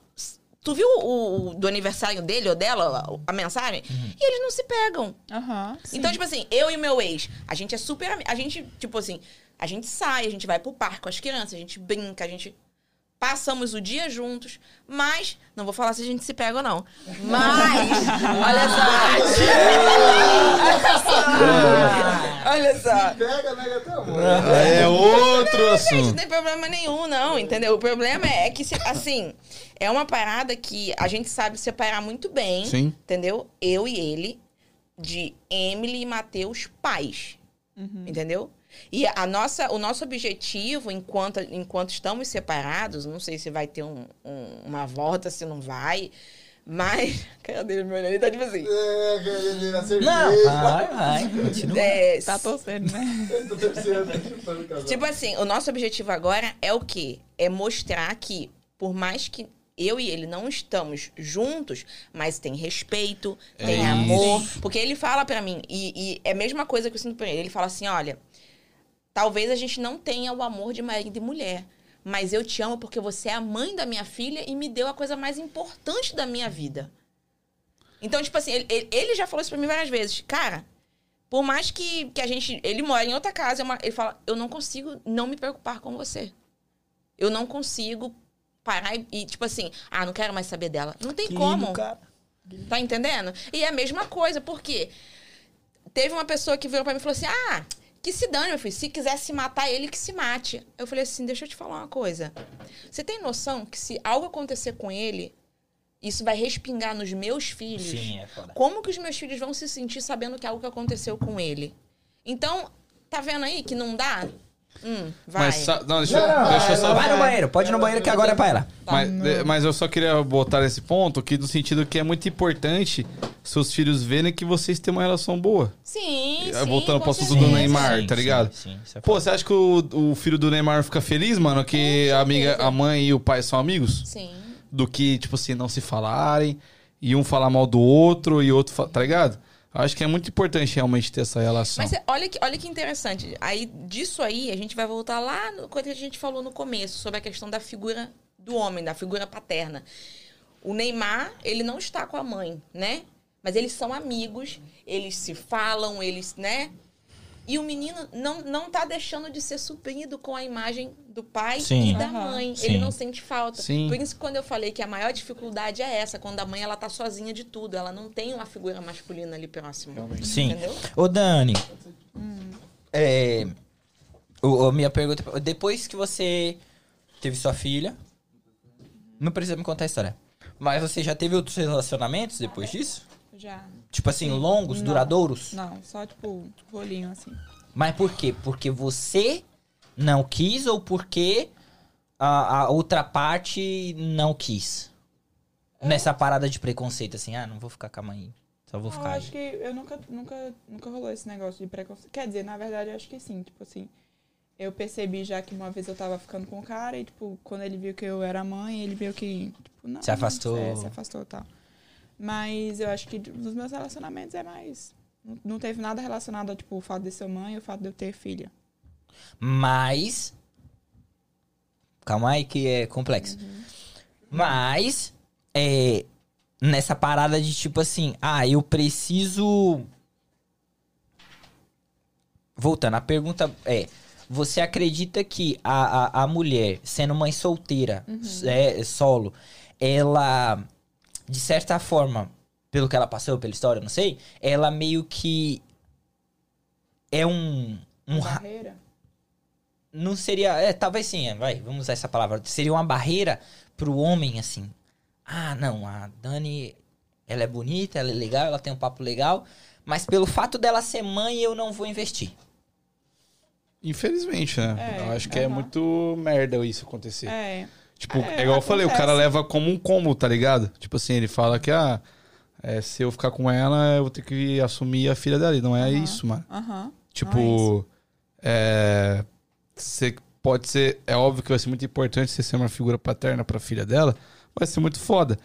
Speaker 3: Tu viu o, o- do aniversário dele ou dela, a, mensagem? E eles não se pegam.
Speaker 4: Aham. sim.
Speaker 3: Então, tipo assim, eu e meu ex, a gente é super amigo. A gente, tipo assim, a gente sai, a gente vai pro parque com as crianças, a gente brinca, a gente. Passamos o dia juntos, mas. Não vou falar se a gente se pega ou não. Mas. olha só. olha só.
Speaker 5: Pega, nega até amor.
Speaker 1: É outro
Speaker 3: Gente, não
Speaker 1: assunto.
Speaker 3: tem problema nenhum, não, entendeu? O problema é que, se- assim, é uma parada que a gente sabe separar muito bem,
Speaker 1: Sim.
Speaker 3: entendeu? Eu e ele, de Emily e Matheus pais, entendeu? E a nossa, o nosso objetivo, enquanto, enquanto estamos separados, não sei se vai ter um- um- uma volta, se não vai, mas... Cadê meu olhando? Ele tá tipo assim...
Speaker 5: É.
Speaker 2: Não, vai, vai, continua.
Speaker 3: É,
Speaker 4: Tá torcendo, né?
Speaker 5: Tô torcendo para.
Speaker 3: Tipo assim, o nosso objetivo agora é o quê? É mostrar que, por mais que eu e ele não estamos juntos, mas tem respeito, tem
Speaker 1: É
Speaker 3: amor. Porque ele fala pra mim, e, e é a mesma coisa que eu sinto pra ele. Ele fala assim: olha, talvez a gente não tenha o amor de marido e mulher. Mas eu te amo porque você é a mãe da minha filha e me deu a coisa mais importante da minha vida. Então, tipo assim, ele, ele- já falou isso pra mim várias vezes. Cara, por mais que, que a gente. Ele mora em outra casa, é ele fala: Eu não consigo não me preocupar com você. Eu não consigo parar e, e, tipo assim, ah, não quero mais saber dela. Não tem
Speaker 2: Que
Speaker 3: como.
Speaker 2: cara.
Speaker 3: Tá entendendo? E é a mesma coisa, porque teve uma pessoa que virou pra mim e falou assim: Ah, que se dane, meu filho. Se quiser se matar, ele que se mate. Eu falei assim: Deixa eu te falar uma coisa. Você tem noção que se algo acontecer com ele, isso vai respingar nos meus filhos?
Speaker 2: Sim, é foda.
Speaker 3: Como que os meus filhos vão se sentir sabendo que algo que aconteceu com ele? Então, tá vendo aí que não dá? Hum, vai.
Speaker 1: Mas, não, deixa, eu- deixa eu só
Speaker 2: Vai no banheiro, pode ir no banheiro que agora é pra ela.
Speaker 1: Mas, de- mas eu só queria botar nesse ponto que no sentido que é muito importante seus filhos verem que vocês têm uma relação boa.
Speaker 3: Sim,
Speaker 1: É,
Speaker 3: sim.
Speaker 1: Voltando pro assunto do Neymar,
Speaker 2: Sim,
Speaker 1: tá
Speaker 2: sim,
Speaker 1: ligado?
Speaker 2: Sim, isso é
Speaker 1: Pô, você acha que o, o filho do Neymar fica feliz, mano, que a amiga, a mãe e o pai são amigos?
Speaker 3: Sim.
Speaker 1: Do que, tipo assim, não se falarem e um falar mal do outro e outro, fa- tá ligado? Acho que é muito importante realmente ter essa relação.
Speaker 3: Mas cê- olha que, olha que interessante. Aí, disso aí, a gente vai voltar lá no que a gente falou no começo, sobre a questão da figura do homem, da figura paterna. O Neymar, ele não está com a mãe, né? Mas eles são amigos, eles se falam, eles, né? E o menino não, não tá deixando de ser suprido com a imagem do pai
Speaker 2: Sim.
Speaker 3: e da mãe.
Speaker 2: Sim.
Speaker 3: Ele não sente falta.
Speaker 1: Sim.
Speaker 3: Por isso que quando eu falei que a maior dificuldade é essa, quando a mãe ela tá sozinha de tudo, ela não tem uma figura masculina ali próxima.
Speaker 2: Sim.
Speaker 3: Entendeu?
Speaker 2: Ô, Dani. É. O, a minha pergunta. Depois que você teve sua filha. Não precisa me contar a história. Mas você já teve outros relacionamentos depois disso?
Speaker 4: Já.
Speaker 2: Tipo assim,
Speaker 4: Sim.
Speaker 2: longos,
Speaker 4: Não.
Speaker 2: duradouros?
Speaker 4: Não, só tipo, rolinho assim.
Speaker 2: Mas por quê? Porque você não quis ou porque a, a outra parte não quis? Nessa parada de preconceito, assim, ah, não vou ficar com a mãe. Só vou
Speaker 4: Eu
Speaker 2: ficar.
Speaker 4: acho que eu nunca, nunca, nunca rolou esse negócio de preconceito. Quer dizer, na verdade, eu acho que sim. Tipo assim, eu percebi já que uma vez eu tava ficando com o cara e, tipo, quando ele viu que eu era mãe, ele viu que, tipo, não.
Speaker 2: Se afastou.
Speaker 4: É, se afastou e tal. Mas eu acho que nos meus relacionamentos é mais. Não, teve nada relacionado a, tipo, o fato de ser mãe e o fato de eu ter filha.
Speaker 2: Mas. Calma aí que é complexo. Mas. É. Nessa parada de tipo assim, ah, eu preciso. Voltando, a pergunta é: você acredita que a, a, a mulher, sendo mãe solteira, é, solo, ela, de certa forma, pelo que ela passou, pela história, não sei, ela meio que é um. um ra-
Speaker 4: Barreira?
Speaker 2: não seria. É, talvez sim, é, vai, vamos usar essa palavra. Seria uma barreira pro homem, assim. Ah, não, a Dani, ela é bonita, ela é legal, ela tem um papo legal, mas pelo fato dela ser mãe, eu não vou investir.
Speaker 1: Infelizmente, né?
Speaker 4: É,
Speaker 1: eu acho que é
Speaker 4: aham.
Speaker 1: muito merda isso acontecer.
Speaker 4: É.
Speaker 1: Tipo,
Speaker 4: É,
Speaker 1: é, igual eu falei, o cara leva como um combo, tá ligado? Tipo assim, ele fala que, ah, é, se eu ficar com ela, eu vou ter que assumir a filha dela. E não é
Speaker 4: Aham.
Speaker 1: isso, mano.
Speaker 4: Aham.
Speaker 1: Tipo, é. Você pode ser. É óbvio que vai ser muito importante você ser uma figura paterna pra filha dela. Vai ser muito foda.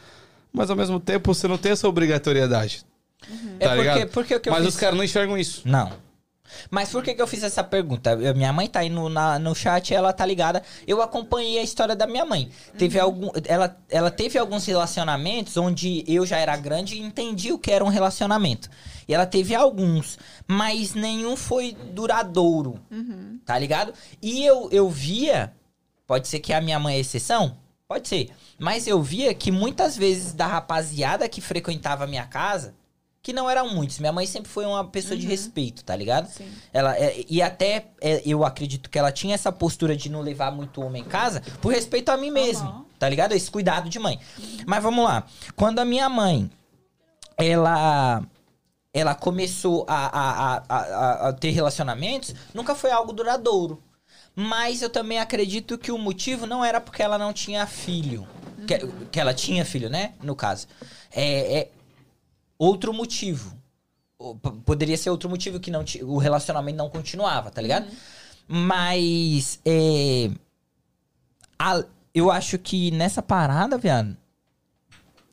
Speaker 1: Mas ao mesmo tempo, você não tem essa obrigatoriedade. Tá
Speaker 2: é porque,
Speaker 1: ligado?
Speaker 2: porque o que eu
Speaker 1: Mas
Speaker 2: fiz...
Speaker 1: os caras não enxergam isso.
Speaker 2: Não. Mas por que, que eu fiz essa pergunta? Eu- Minha mãe tá aí no, na- no chat, ela tá ligada. Eu acompanhei a história da minha mãe. Teve algum, ela, ela teve alguns relacionamentos onde eu já era grande e entendi o que era um relacionamento. E ela teve alguns, mas nenhum foi duradouro. Tá ligado? E eu, eu via, pode ser que a minha mãe é exceção? Pode ser. Mas eu via que muitas vezes da rapaziada que frequentava a minha casa, que não eram muitos, minha mãe sempre foi uma pessoa de respeito, tá ligado?
Speaker 4: Sim.
Speaker 2: Ela, é, e até é, eu acredito que ela tinha essa postura de não levar muito homem em casa por respeito a mim mesmo,
Speaker 4: Aham.
Speaker 2: tá ligado? Esse cuidado de mãe. Mas vamos lá. Quando a minha mãe, ela ela começou a, a, a, a, a ter relacionamentos, nunca foi algo duradouro. Mas eu também acredito que o motivo não era porque ela não tinha filho. Que, que ela tinha filho, né? No caso. É, é outro motivo. Poderia ser outro motivo que não o relacionamento não continuava, tá ligado? Mas é, a- eu acho que nessa parada, viado,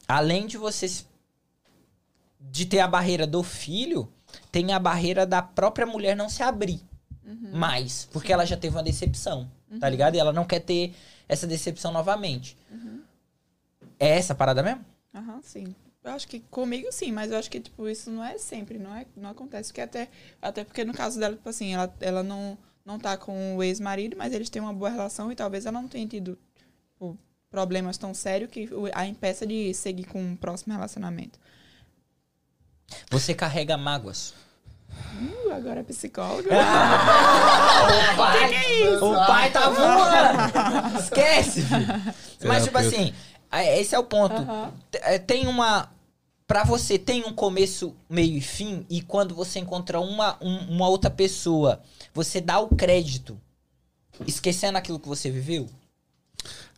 Speaker 2: além de vocês de ter a barreira do filho, tem a barreira da própria mulher não se abrir. mais. Porque ela já teve uma decepção, tá ligado? E ela não quer ter essa decepção novamente. É essa a parada mesmo?
Speaker 4: Aham, sim. Eu acho que comigo sim, mas eu acho que, tipo, isso não é sempre, não, é, não acontece. Porque até, até porque no caso dela, tipo assim, ela, ela não, não tá com o ex-marido, mas eles têm uma boa relação e talvez ela não tenha tido tipo, problemas tão sérios que a impeça de seguir com um próximo relacionamento.
Speaker 2: Você carrega mágoas.
Speaker 4: Uh, agora é psicóloga.
Speaker 2: o pai, o pai tá voando. Esquece. filho. Mas, tipo assim, é, esse é o ponto. É, Tem uma. Pra você, tem um começo, meio e fim, e quando você encontra uma, um- uma outra pessoa, você dá o crédito, esquecendo aquilo que você viveu?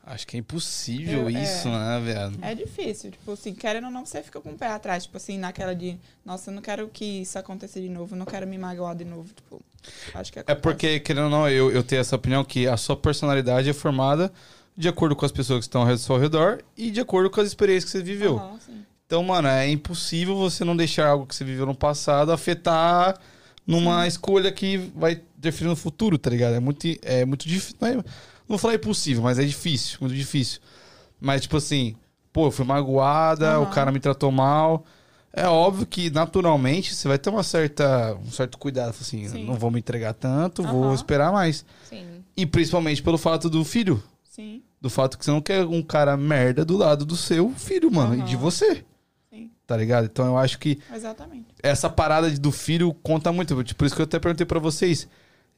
Speaker 1: Acho que é impossível
Speaker 4: Eu- é.
Speaker 1: isso, né, velho?
Speaker 4: É difícil, tipo assim, querendo ou não, você fica com o pé atrás, tipo assim, naquela de, nossa, eu não quero que isso aconteça de novo, eu não quero me magoar de novo, tipo, acho que
Speaker 1: É
Speaker 4: acontece.
Speaker 1: porque, querendo ou não, eu, eu tenho essa opinião que a sua personalidade é formada de acordo com as pessoas que estão ao seu redor e de acordo com as experiências que você viveu.
Speaker 4: Aham, sim.
Speaker 1: Então, mano, é impossível você não deixar algo que você viveu no passado afetar numa escolha que vai interferir no futuro, tá ligado? É muito, é muito difícil. Não, é- não vou falar impossível, mas é difícil, muito difícil. Mas, tipo assim, pô, eu fui magoada,
Speaker 4: Aham.
Speaker 1: o cara me tratou mal. É óbvio que, naturalmente, você vai ter uma certa, um certo cuidado. Assim,
Speaker 4: Sim.
Speaker 1: não vou me entregar tanto, vou
Speaker 4: Aham.
Speaker 1: esperar mais.
Speaker 3: Sim.
Speaker 1: E principalmente pelo fato do filho.
Speaker 4: Sim,
Speaker 1: Do fato que você não quer um cara merda do lado do seu filho, mano, e de você. Tá ligado? Então eu acho que
Speaker 4: exatamente.
Speaker 1: essa parada do filho conta muito. Tipo, Por isso que eu até perguntei pra vocês.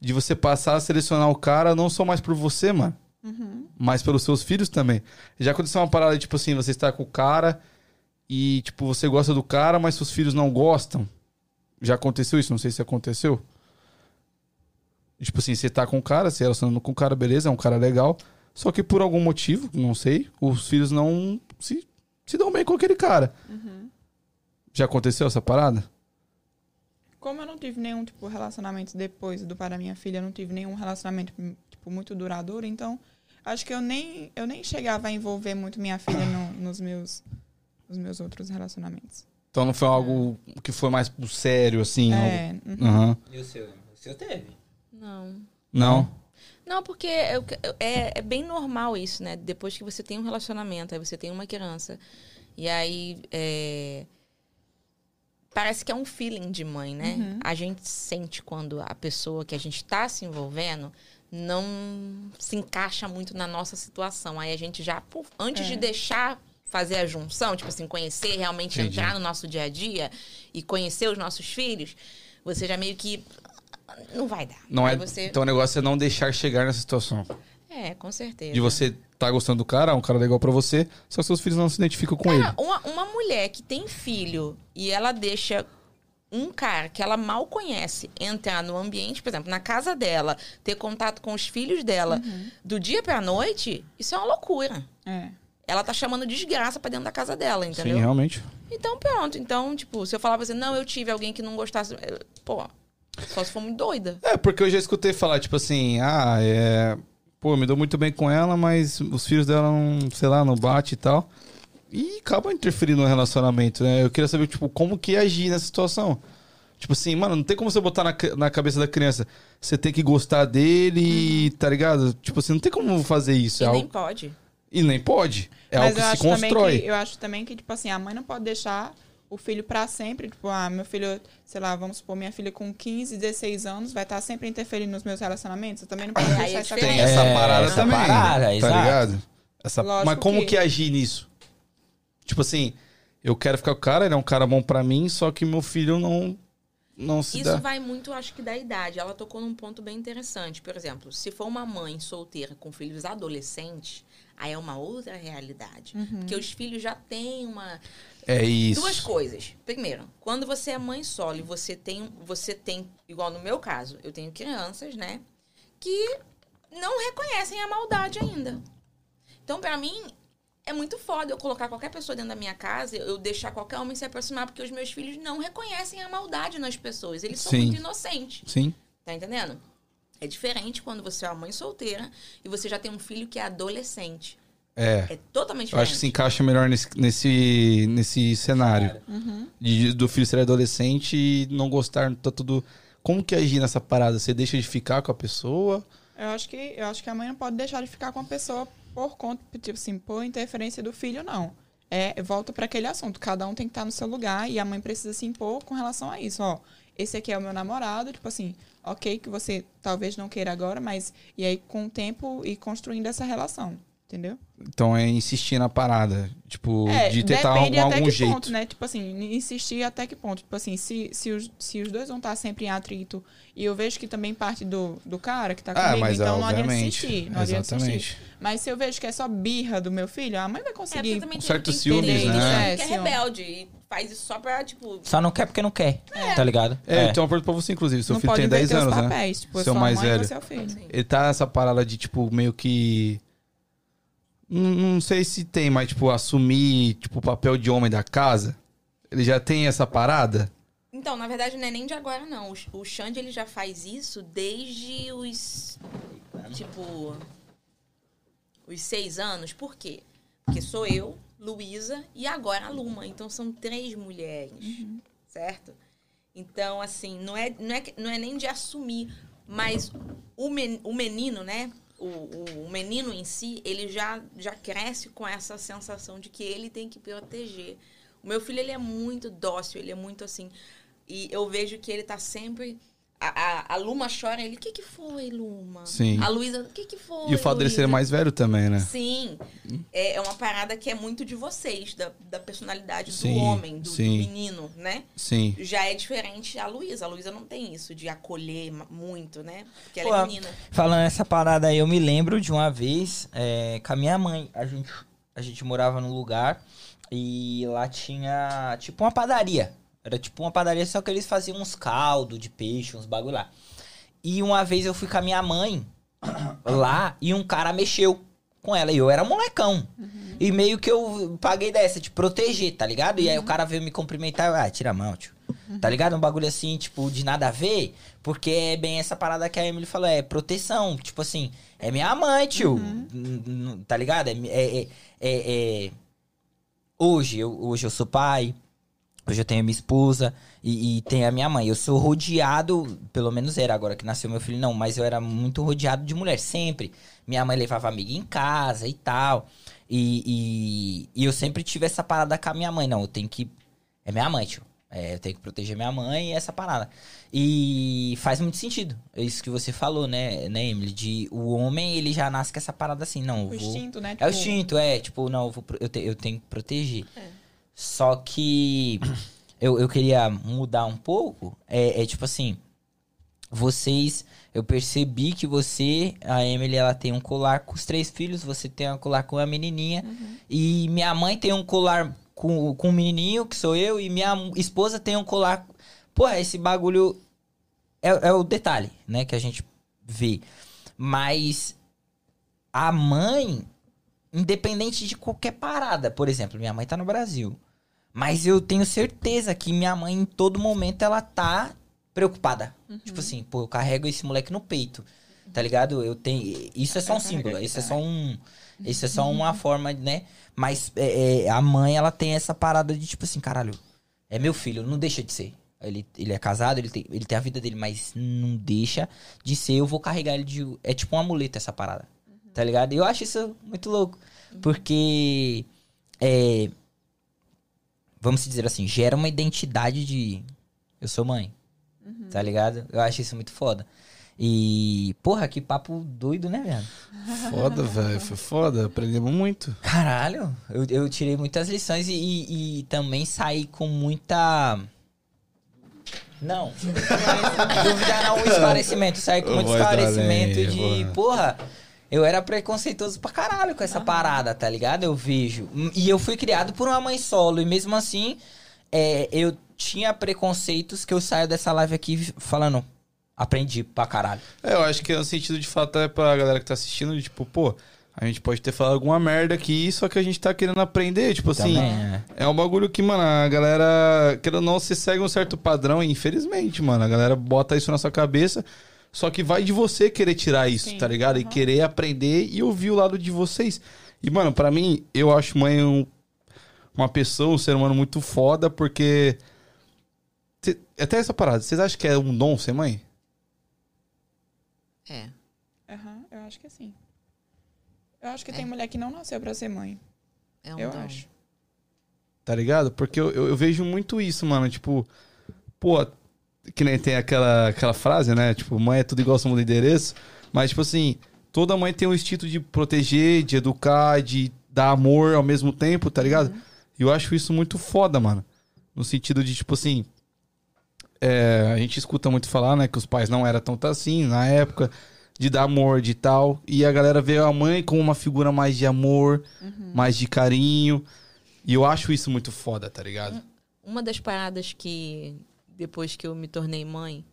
Speaker 1: De você passar a selecionar o cara não só mais por você, mano.
Speaker 4: Uhum.
Speaker 1: Mas pelos seus filhos também. Já aconteceu uma parada, tipo assim, você está com o cara e, tipo, você gosta do cara, mas seus filhos não gostam. Já aconteceu isso? Não sei se aconteceu. Tipo assim, você tá com o cara, se relacionando com o cara, beleza, é um cara legal. Só que por algum motivo, não sei, os filhos não se, se dão bem com aquele cara.
Speaker 4: Uhum.
Speaker 1: Já aconteceu essa parada?
Speaker 4: Como eu não tive nenhum, tipo, relacionamento depois do pai da minha filha, eu não tive nenhum relacionamento, tipo, muito duradouro, então acho que eu nem, eu nem chegava a envolver muito minha filha no- nos, meus, nos meus outros relacionamentos.
Speaker 1: Então não foi algo que foi mais pro sério, assim?
Speaker 4: É,
Speaker 1: algo-
Speaker 4: uhum.
Speaker 2: E o seu? O seu teve.
Speaker 3: Não.
Speaker 1: Não?
Speaker 3: Não, porque eu- é, é bem normal isso, né? Depois que você tem um relacionamento, aí você tem uma criança. E aí. é, Parece que é um feeling de mãe, né?
Speaker 4: Uhum.
Speaker 3: A gente sente quando a pessoa que a gente está se envolvendo não se encaixa muito na nossa situação. Aí a gente já, puf, antes
Speaker 4: É.
Speaker 3: de deixar fazer a junção, tipo assim, conhecer, realmente
Speaker 1: Entendi.
Speaker 3: entrar no nosso dia a dia e conhecer os nossos filhos, você já meio que. Não vai dar.
Speaker 1: Não
Speaker 3: Aí
Speaker 1: é,
Speaker 3: você...
Speaker 1: Então o negócio é não deixar chegar nessa situação.
Speaker 3: É, com certeza.
Speaker 1: De você tá gostando do cara, é um cara legal pra você, só que seus filhos não se identificam com ele.
Speaker 3: Cara, uma, uma mulher que tem filho e ela deixa um cara que ela mal conhece entrar no ambiente, por exemplo, na casa dela, ter contato com os filhos dela do dia pra noite, isso é uma loucura.
Speaker 4: É.
Speaker 3: Ela tá chamando desgraça pra dentro da casa dela, entendeu?
Speaker 1: Sim, realmente.
Speaker 3: Então, pronto. Então, tipo, se eu falava assim, não, eu tive alguém que não gostasse. Pô, só se for muito doida.
Speaker 1: É, porque eu já escutei falar, tipo assim, ah, é. Pô, me dou muito bem com ela, mas os filhos dela não, sei lá, não bate e tal. E acaba interferindo no relacionamento, né? Eu queria saber, tipo, como que agir nessa situação. Tipo assim, mano, não tem como você botar na, na cabeça da criança. Você tem que gostar dele, tá ligado? Tipo assim, não tem como fazer isso.
Speaker 3: E
Speaker 1: é
Speaker 3: nem
Speaker 1: algo...
Speaker 3: pode.
Speaker 1: E nem pode. É
Speaker 4: Mas
Speaker 1: algo que se constrói.
Speaker 4: que eu acho também que, tipo assim, a mãe não pode deixar o filho pra sempre. Tipo, ah, meu filho, sei lá, vamos supor, minha filha com 15, 16 anos vai estar sempre interferindo nos meus relacionamentos. Eu também não posso
Speaker 3: Aí
Speaker 4: deixar
Speaker 3: é diferente.
Speaker 1: Tem essa
Speaker 2: É,
Speaker 1: parada
Speaker 2: essa
Speaker 1: também.
Speaker 2: parada,
Speaker 1: tá
Speaker 2: exato.
Speaker 1: ligado? Essa... Mas como
Speaker 4: que-
Speaker 1: que... agir nisso? Tipo assim, eu quero ficar com o cara, ele é um cara bom pra mim, só que meu filho não, não se
Speaker 3: Isso
Speaker 1: dá.
Speaker 3: vai muito, acho que, da idade. Ela tocou num ponto bem interessante. Por exemplo, se for uma mãe solteira com filhos adolescentes, aí é uma outra realidade. Porque os filhos já têm uma.
Speaker 1: É isso.
Speaker 3: Duas coisas. Primeiro, quando você é mãe solo e você tem, você tem, igual no meu caso, eu tenho crianças, né? Que não reconhecem a maldade ainda. Então, pra mim, é muito foda eu colocar qualquer pessoa dentro da minha casa, eu deixar qualquer homem se aproximar, porque os meus filhos não reconhecem a maldade nas pessoas. Eles são
Speaker 1: Sim.
Speaker 3: muito inocentes.
Speaker 1: Sim.
Speaker 3: Tá entendendo? É diferente quando você é uma mãe solteira e você já tem um filho que é adolescente.
Speaker 1: É.
Speaker 3: É totalmente
Speaker 1: Eu acho
Speaker 3: diferente.
Speaker 1: que se encaixa melhor nesse, nesse, nesse cenário.
Speaker 4: Uhum.
Speaker 1: De- do filho ser adolescente e não gostar tanto do. como que agir nessa parada? Você deixa de ficar com a pessoa?
Speaker 4: Eu acho que eu acho que a mãe não pode deixar de ficar com a pessoa por conta, tipo assim, por interferência do filho, não. É, volta para aquele assunto. Cada um tem que estar no seu lugar e a mãe precisa se impor com relação a isso. Ó, esse aqui é o meu namorado, tipo assim, ok que você talvez não queira agora, mas e aí com o tempo e construindo essa relação, entendeu?
Speaker 1: Então é insistir na parada. Tipo,
Speaker 4: É,
Speaker 1: de tentar
Speaker 4: depende
Speaker 1: arrumar
Speaker 4: até
Speaker 1: algum
Speaker 4: que
Speaker 1: jeito.
Speaker 4: ponto, né? Tipo assim, insistir até que ponto. Tipo assim, se, se, os, se os dois vão estar sempre em atrito e eu vejo que também parte do, do cara que tá
Speaker 1: Ah,
Speaker 4: comigo,
Speaker 1: mas
Speaker 4: então não adianta insistir. Não adianta
Speaker 1: Exatamente.
Speaker 4: insistir. Mas se eu vejo que é só birra do meu filho, a mãe vai
Speaker 3: É,
Speaker 4: conseguir.
Speaker 3: tem
Speaker 1: certos
Speaker 3: tem
Speaker 1: ciúmes,
Speaker 3: tem
Speaker 1: né?
Speaker 3: gente Que é
Speaker 4: É,
Speaker 3: rebelde faz isso só pra, tipo...
Speaker 2: Só não quer porque não quer, tá ligado?
Speaker 1: É, eu tenho uma pergunta pra você, inclusive. Seu
Speaker 4: não
Speaker 1: filho
Speaker 4: pode
Speaker 1: tem 10
Speaker 4: inverter
Speaker 1: anos,
Speaker 4: os
Speaker 1: né?
Speaker 4: papéis. Tipo, eu
Speaker 1: Seu mais
Speaker 4: mãe
Speaker 1: velho.
Speaker 4: é o filho.
Speaker 3: Sim.
Speaker 1: Ele tá nessa parada de, tipo, meio que. Não, não sei se tem, mas, tipo, assumir, tipo, o papel de homem da casa. Ele já tem essa parada?
Speaker 3: Então, na verdade, não é nem de agora, não. O- O Xande, ele já faz isso desde os... Tipo... Os seis anos. Por quê? Porque sou eu, Luísa e agora a Luma. Então, são três mulheres. Certo? Então, assim, não é, não é, não é nem de assumir, mas o, men, o menino, né? O, o, o menino em si, ele já, já cresce com essa sensação de que ele tem que proteger. O meu filho, ele é muito dócil, ele é muito assim. E eu vejo que ele tá sempre. A, a, a Luma chora, ele, o que que foi, Luma?
Speaker 1: Sim.
Speaker 3: A Luísa, o que que foi?
Speaker 1: E o fato dele ser
Speaker 3: Luísa?"
Speaker 1: mais velho também, né?
Speaker 3: Sim. É, é uma parada que é muito de vocês, da, da personalidade do
Speaker 1: Sim,
Speaker 3: homem, do, do menino, né?
Speaker 1: Sim.
Speaker 3: Já é diferente a Luísa. A Luísa não tem isso de acolher muito, né? Porque ela
Speaker 2: Pô,
Speaker 3: é menina.
Speaker 2: Falando essa parada aí, eu me lembro de uma vez é, com a minha mãe. A gente, a gente morava num lugar e lá tinha tipo uma padaria. Era tipo uma padaria, só que eles faziam uns caldos de peixe, uns bagulho lá. E uma vez eu fui com a minha mãe lá e um cara mexeu com ela. E eu era molecão. E meio que eu paguei dessa, de proteger, tá ligado? E aí o cara veio me cumprimentar. Eu, ah, tira a mão, tio. Tá ligado? Um bagulho assim, tipo, de nada a ver. Porque é bem essa parada que a Emily falou, é proteção. Tipo assim, é minha mãe, tio. N- Tá ligado? É, é, é- é- é- Hoje, eu, hoje eu sou pai. Hoje eu tenho minha esposa e, e tenho a minha mãe. Eu sou rodeado, pelo menos era agora que nasceu meu filho, não, mas eu era muito rodeado de mulher, sempre. Minha mãe levava amiga em casa e tal. E, e, e eu sempre tive essa parada com a minha mãe. Não, eu tenho que. É minha mãe, tio. É, eu tenho que proteger minha mãe e essa parada. E faz muito sentido. É isso que você falou, né, né, Emily? De o homem, ele já nasce com essa parada assim, não. eu
Speaker 4: O
Speaker 2: vou-
Speaker 4: instinto, né?
Speaker 2: é o
Speaker 4: Tipo,
Speaker 2: instinto, é. Tipo, não, eu, vou eu, te- eu tenho que proteger.
Speaker 3: É.
Speaker 2: Só que eu, eu queria mudar um pouco. É, é tipo assim, vocês... Eu percebi que você, a Emily, ela tem um colar com os três filhos. Você tem um colar com a menininha. E minha mãe tem um colar com, com o menininho, que sou eu. E minha esposa tem um colar... Pô, esse bagulho... É, é o detalhe, né? Que a gente vê. Mas... A mãe independente de qualquer parada. Por exemplo, minha mãe tá no Brasil. Mas eu tenho certeza que minha mãe, em todo momento, ela tá preocupada. Tipo assim, pô, eu carrego esse moleque no peito. Tá ligado? Eu tenho. Isso é só um símbolo. Isso é só um. Isso é só uma forma, né? Mas é, é, a mãe, ela tem essa parada de tipo assim, caralho, é meu filho, não deixa de ser. Ele, ele é casado, ele tem, ele tem a vida dele, mas não deixa de ser. Eu vou carregar ele de. É tipo um amuleto essa parada. Tá ligado? E eu acho isso muito louco. Porque. É, vamos dizer assim, gera uma identidade de. Eu sou mãe. Tá ligado? Eu acho isso muito foda. E. Porra, que papo doido, né, velho?
Speaker 1: Foda, velho. Foi foda. Aprendemos muito.
Speaker 2: Caralho, eu, eu tirei muitas lições e, e- e também saí com muita. Não. Dúvida não, um esclarecimento. Saí com muito
Speaker 1: Voz da
Speaker 2: esclarecimento de.
Speaker 1: boa.
Speaker 2: Porra, eu era preconceituoso pra caralho com essa parada, tá ligado? Eu vejo. E eu fui criado por uma mãe solo. E mesmo assim, é, eu tinha preconceitos que eu saio dessa live aqui falando. Aprendi pra caralho.
Speaker 1: É, eu acho que no sentido de fato é pra galera que tá assistindo, de, tipo, pô, a gente pode ter falado alguma merda aqui, só que a gente tá querendo aprender, tipo assim.
Speaker 2: Também, é.
Speaker 1: É um bagulho que, mano, a galera, querendo ou não, você segue um certo padrão, e infelizmente, mano, a galera bota isso na sua cabeça, só que vai de você querer tirar isso,
Speaker 4: Sim,
Speaker 1: tá ligado? E
Speaker 4: aham.
Speaker 1: querer aprender e ouvir o lado de vocês. E, mano, pra mim, eu acho mãe um- uma pessoa, um ser humano muito foda, porque cê- até essa parada, vocês acham que é um dom ser mãe?
Speaker 3: É.
Speaker 4: Aham, eu acho que sim. Eu acho que tem mulher que não nasceu pra ser mãe.
Speaker 3: É um
Speaker 4: eu
Speaker 3: dom.
Speaker 4: acho.
Speaker 1: Tá ligado? Porque eu, eu, eu vejo muito isso, mano. Tipo, pô, que nem tem aquela, aquela frase, né? Tipo, mãe é tudo igual somos do endereço. Mas, tipo assim, toda mãe tem um instinto de proteger, de educar, de dar amor ao mesmo tempo, tá ligado? E eu acho isso muito foda, mano. No sentido de, tipo assim. é, a gente escuta muito falar, né? Que os pais não eram tanto assim na época, de dar amor, de tal. E a galera vê a mãe como uma figura mais de amor, mais de carinho. E eu acho isso muito foda, tá ligado?
Speaker 3: Uma das paradas que, depois que eu me tornei mãe,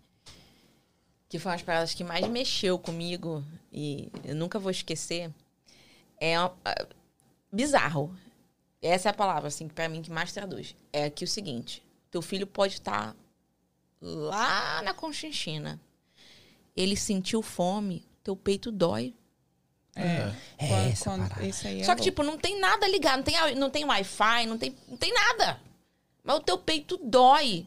Speaker 3: que foi uma das paradas que mais mexeu comigo e eu nunca vou esquecer, é uma- ah, bizarro. Essa é a palavra, assim, pra mim que mais traduz. É que o seguinte, teu filho pode estar lá na Conchinchina. Ele sentiu fome, teu peito dói.
Speaker 4: É,
Speaker 2: É
Speaker 4: quando-
Speaker 2: essa
Speaker 4: quando- isso aí é
Speaker 3: Só que,
Speaker 4: louco.
Speaker 3: tipo, não tem nada ligado, não tem, não tem Wi-Fi, não tem, não tem nada. Mas o teu peito dói.